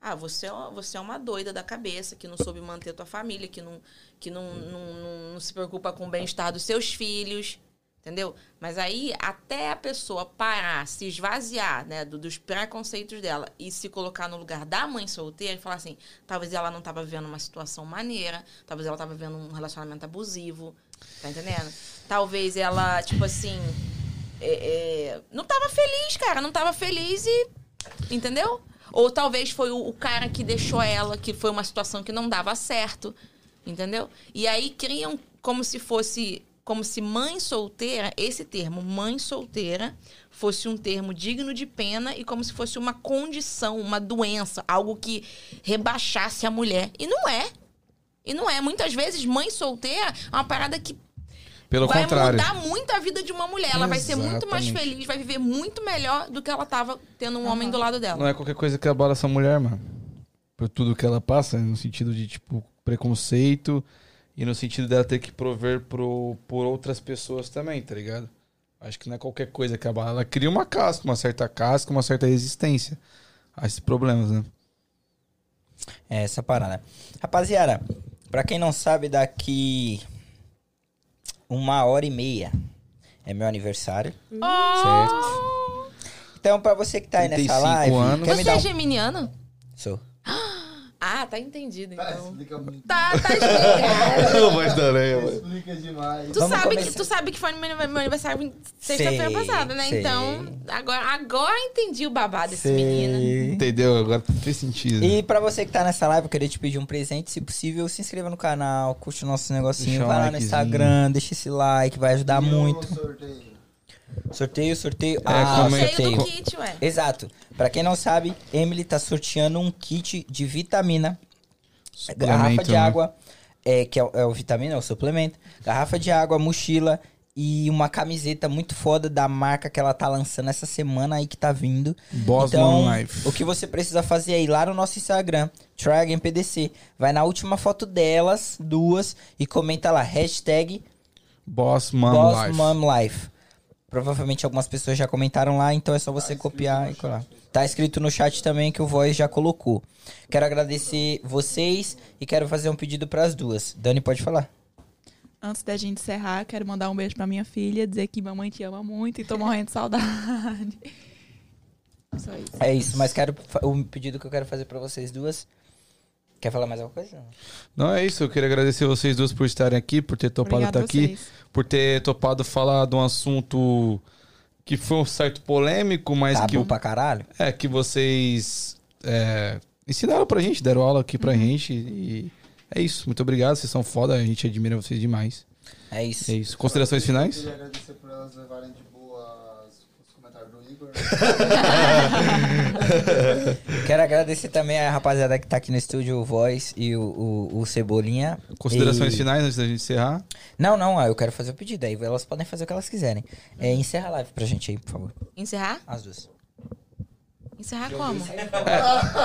Speaker 3: ah, você é, você é uma doida da cabeça, que não soube manter tua família, que não, que não, não, não, não se preocupa com o bem-estar dos seus filhos, entendeu? Mas aí, até a pessoa parar, se esvaziar, né, do- dos preconceitos dela e se colocar no lugar da mãe solteira e falar assim, talvez ela não estava vivendo uma situação maneira, talvez ela estava vivendo um relacionamento abusivo, tá entendendo? Talvez ela, tipo assim, é, é, não tava feliz, cara, não tava feliz e. Entendeu? Ou talvez foi o, o cara que deixou ela, que foi uma situação que não dava certo. Entendeu? E aí criam como se fosse. Como se mãe solteira, esse termo, mãe solteira, fosse um termo digno de pena e como se fosse uma condição, uma doença, algo que rebaixasse a mulher. E não é. E não é. Muitas vezes, mãe solteira é uma parada que
Speaker 1: Pelo
Speaker 3: vai
Speaker 1: contrário.
Speaker 3: mudar muito a vida de uma mulher. Ela vai ser muito mais
Speaker 1: Exatamente.
Speaker 3: feliz, vai viver muito melhor do que ela tava tendo um homem do lado dela.
Speaker 1: Não é qualquer coisa que abala essa mulher, mano. Por tudo que ela passa, no sentido de, tipo, preconceito e no sentido dela ter que prover pro, por outras pessoas também, tá ligado? Acho que não é qualquer coisa que abala. Ela cria uma casca, uma certa casca, uma certa resistência a esses problemas, né?
Speaker 2: É essa parada. Rapaziada, pra quem não sabe, daqui uma hora e meia é meu aniversário. Certo? Então, pra você que tá aí nessa
Speaker 1: 35
Speaker 2: live,
Speaker 1: anos.
Speaker 2: quer me
Speaker 3: Você
Speaker 2: dar
Speaker 3: é
Speaker 2: um...
Speaker 3: geminiano?
Speaker 2: Sou.
Speaker 3: Ah, tá entendido,
Speaker 5: Tá,
Speaker 3: então.
Speaker 5: explica muito.
Speaker 3: Tá, tá explicado.
Speaker 1: Dar, né, mano?
Speaker 5: Explica demais.
Speaker 3: Tu
Speaker 2: Vamos
Speaker 3: sabe, que, tu sabe que foi no meu meu aniversário sexta-feira passada, né?
Speaker 2: sei.
Speaker 3: Então, agora, agora entendi o babado desse menino.
Speaker 1: Entendeu? Agora fez sentido.
Speaker 2: E pra você que tá nessa live, eu queria te pedir um presente. Se possível, se inscreva no canal, curte o nosso negocinho,
Speaker 1: Deixa um
Speaker 2: vai lá no. Instagram, deixa esse like, vai ajudar
Speaker 5: E
Speaker 2: muito.
Speaker 5: sorteio?
Speaker 2: Sorteio, sorteio.
Speaker 1: É,
Speaker 2: ah,
Speaker 1: como é-
Speaker 2: sorteio.
Speaker 3: do kit, ué.
Speaker 2: Exato. Pra quem não sabe, Emily tá sorteando um kit de vitamina, garrafa
Speaker 1: Suplemento,
Speaker 2: de
Speaker 1: né?
Speaker 2: água, é, que é, o- é o vitamina, é o suplemento, garrafa de água, mochila e uma camiseta muito foda da marca que ela tá lançando essa semana aí que tá vindo.
Speaker 1: Boss
Speaker 2: então,
Speaker 1: Man Life.
Speaker 2: o que você precisa fazer é ir lá no nosso Instagram, TryAgainPDC, vai na última foto delas, duas, e comenta lá, hashtag
Speaker 1: Boss Man
Speaker 2: Boss
Speaker 1: Life.
Speaker 2: Mom Life. Provavelmente algumas pessoas já comentaram lá, então é só você copiar e colar. Tá escrito no chat também que o Voz já colocou. Quero agradecer vocês e quero fazer um pedido pras duas. Dani, pode falar.
Speaker 4: Antes da gente encerrar, quero mandar um beijo pra minha filha, dizer que mamãe te ama muito e tô morrendo de saudade. Só isso.
Speaker 2: É isso, mas quero o pedido que eu quero fazer pra vocês duas. Quer falar mais alguma coisa?
Speaker 1: Não é isso, eu queria agradecer vocês duas por estarem aqui, por ter topado
Speaker 4: Obrigada
Speaker 1: estar
Speaker 4: a
Speaker 1: aqui,
Speaker 4: vocês.
Speaker 1: Por ter topado falar de um assunto que foi um certo polêmico, mas
Speaker 2: Tá
Speaker 1: que
Speaker 2: bom pra caralho?
Speaker 1: é que vocês é, ensinaram pra gente, deram aula aqui
Speaker 4: Uhum.
Speaker 1: pra gente e é isso. Muito obrigado, vocês são foda, a gente admira vocês demais.
Speaker 2: É isso.
Speaker 1: É isso. Considerações
Speaker 5: Eu
Speaker 1: finais?
Speaker 5: queria agradecer por elas levarem de
Speaker 2: Quero agradecer também a rapaziada que tá aqui no estúdio, o Voz e o, o, o Cebolinha.
Speaker 1: Considerações
Speaker 2: E-
Speaker 1: finais antes da gente encerrar?
Speaker 2: Não, não, ah, eu quero fazer o pedido. Aí elas podem fazer o que elas quiserem. É, encerra a live pra gente aí, por favor.
Speaker 3: Encerrar?
Speaker 2: As duas.
Speaker 3: Encerrar como?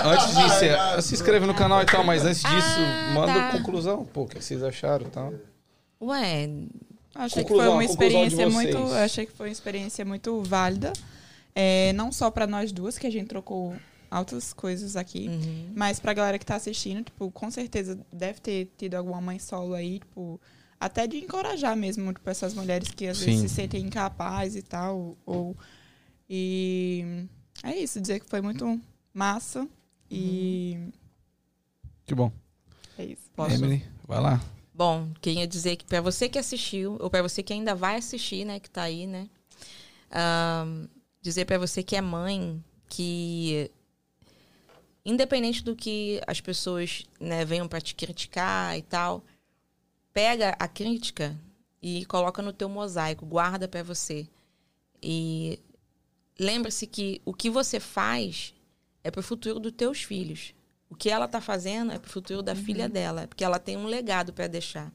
Speaker 1: Antes de encerrar, se inscreve no canal e tal, mas antes disso,
Speaker 3: Ah,
Speaker 1: manda
Speaker 3: tá.
Speaker 1: conclusão. Pô, o que vocês acharam e tal?
Speaker 3: Ué,
Speaker 4: Achei que
Speaker 1: Conclusão,
Speaker 4: foi uma experiência muito, achei que foi uma experiência muito válida, É, não só pra nós duas que a gente trocou altas coisas aqui,
Speaker 3: uhum.
Speaker 4: mas pra galera que tá assistindo, tipo, com certeza deve ter tido alguma mãe solo aí, tipo, até de encorajar mesmo, tipo, essas mulheres que às
Speaker 1: Sim.
Speaker 4: vezes se sentem incapazes e tal, ou e é isso, dizer que foi muito massa e
Speaker 1: Que bom.
Speaker 4: é isso.
Speaker 3: Posso?
Speaker 1: Emily, vai lá.
Speaker 3: Bom, queria dizer que pra você que assistiu, ou pra você que ainda vai assistir, né, que tá aí, né? ahn, dizer pra você que é mãe que independente do que as pessoas, né, venham pra te criticar e tal, pega a crítica e coloca no teu mosaico, guarda pra você. E lembre-se que o que você faz é pro futuro dos teus filhos. O que ela tá fazendo é pro futuro da filha dela, porque ela tem um legado para deixar.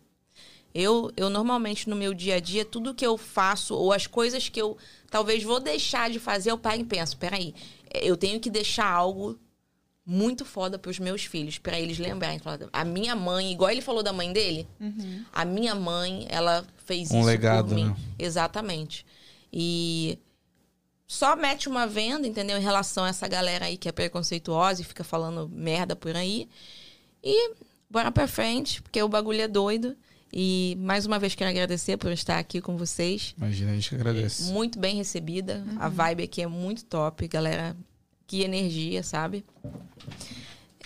Speaker 3: Eu, eu normalmente no meu dia a dia, tudo que eu faço ou as coisas que eu talvez vou deixar de fazer, eu paro e penso, peraí, eu tenho que deixar algo muito foda pros meus filhos, para eles lembrarem. A minha mãe, igual ele falou da mãe dele, a minha mãe, ela fez
Speaker 1: Um
Speaker 3: isso
Speaker 1: legado,
Speaker 3: por mim.
Speaker 1: né?
Speaker 3: Exatamente. E só mete uma venda, entendeu? Em relação a essa galera aí que é preconceituosa e fica falando merda por aí. E bora pra frente, porque o bagulho é doido. E mais uma vez quero agradecer por estar aqui com vocês.
Speaker 1: Imagina, a gente que agradece.
Speaker 3: Muito bem recebida. A vibe aqui é muito top, galera. Que energia, sabe?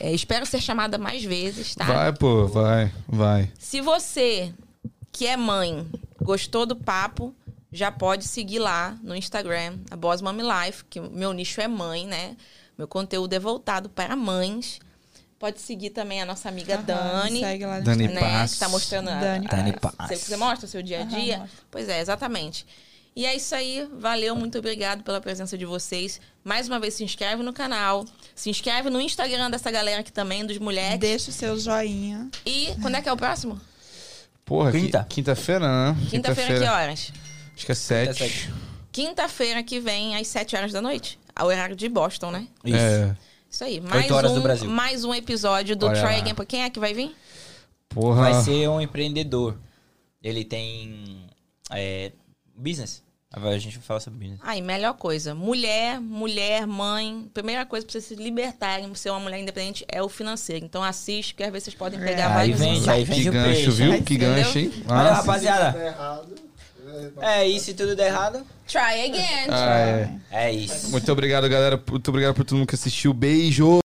Speaker 3: É, espero ser chamada mais vezes, tá?
Speaker 1: Vai, pô, vai, vai.
Speaker 3: Se você, que é mãe, gostou do papo, já pode seguir lá no Instagram, a Boss Mommy Life, que meu nicho é mãe, né? Meu conteúdo é voltado para mães. Pode seguir também a nossa amiga
Speaker 4: Aham,
Speaker 3: Dani.
Speaker 4: Segue lá no
Speaker 1: Dani
Speaker 3: né?
Speaker 1: Paz.
Speaker 3: Que tá mostrando a,
Speaker 4: Dani
Speaker 3: a-
Speaker 2: Dani
Speaker 3: Você,
Speaker 2: Paz.
Speaker 3: você mostra o seu dia a dia? Pois é, exatamente. E é isso aí. Valeu, muito obrigado pela presença de vocês. Mais uma vez, se inscreve no canal. Se inscreve no Instagram dessa galera aqui também, dos moleques.
Speaker 4: Deixa o seu joinha.
Speaker 3: E quando é que é o próximo?
Speaker 1: Porra, qui-
Speaker 2: Quinta.
Speaker 1: quinta-feira, né?
Speaker 3: Quinta-feira, que horas?
Speaker 1: Acho que é sete.
Speaker 2: sete.
Speaker 3: Quinta-feira que vem, às 7 horas da noite. Ao horário de Boston, né?
Speaker 2: Isso.
Speaker 1: É.
Speaker 3: Isso aí. Mais
Speaker 2: horas
Speaker 3: um,
Speaker 2: do Brasil.
Speaker 3: Mais um episódio do
Speaker 1: Olha
Speaker 3: Try
Speaker 1: lá.
Speaker 3: Again. Quem é que vai vir?
Speaker 1: Porra.
Speaker 2: Vai ser um empreendedor. Ele tem. É, business. Agora a gente vai falar sobre business.
Speaker 3: Aí, melhor coisa. Mulher, mulher, mãe. Primeira coisa pra vocês se libertarem, ser uma mulher independente, é o financeiro. Então assiste, que às vezes vocês podem
Speaker 4: É.
Speaker 3: pegar
Speaker 2: Aí
Speaker 3: vários
Speaker 2: vende,
Speaker 3: insights.
Speaker 2: aí vende
Speaker 1: Que
Speaker 2: o
Speaker 1: gancho,
Speaker 2: peixe.
Speaker 1: viu?
Speaker 3: Aí,
Speaker 1: Que
Speaker 3: entendeu?
Speaker 1: gancho, hein?
Speaker 2: Olha, rapaziada. É, e se tudo der errado?
Speaker 3: Try again.
Speaker 1: ah, é.
Speaker 2: É isso.
Speaker 1: Muito obrigado, galera. Muito obrigado por todo mundo que assistiu. Beijo!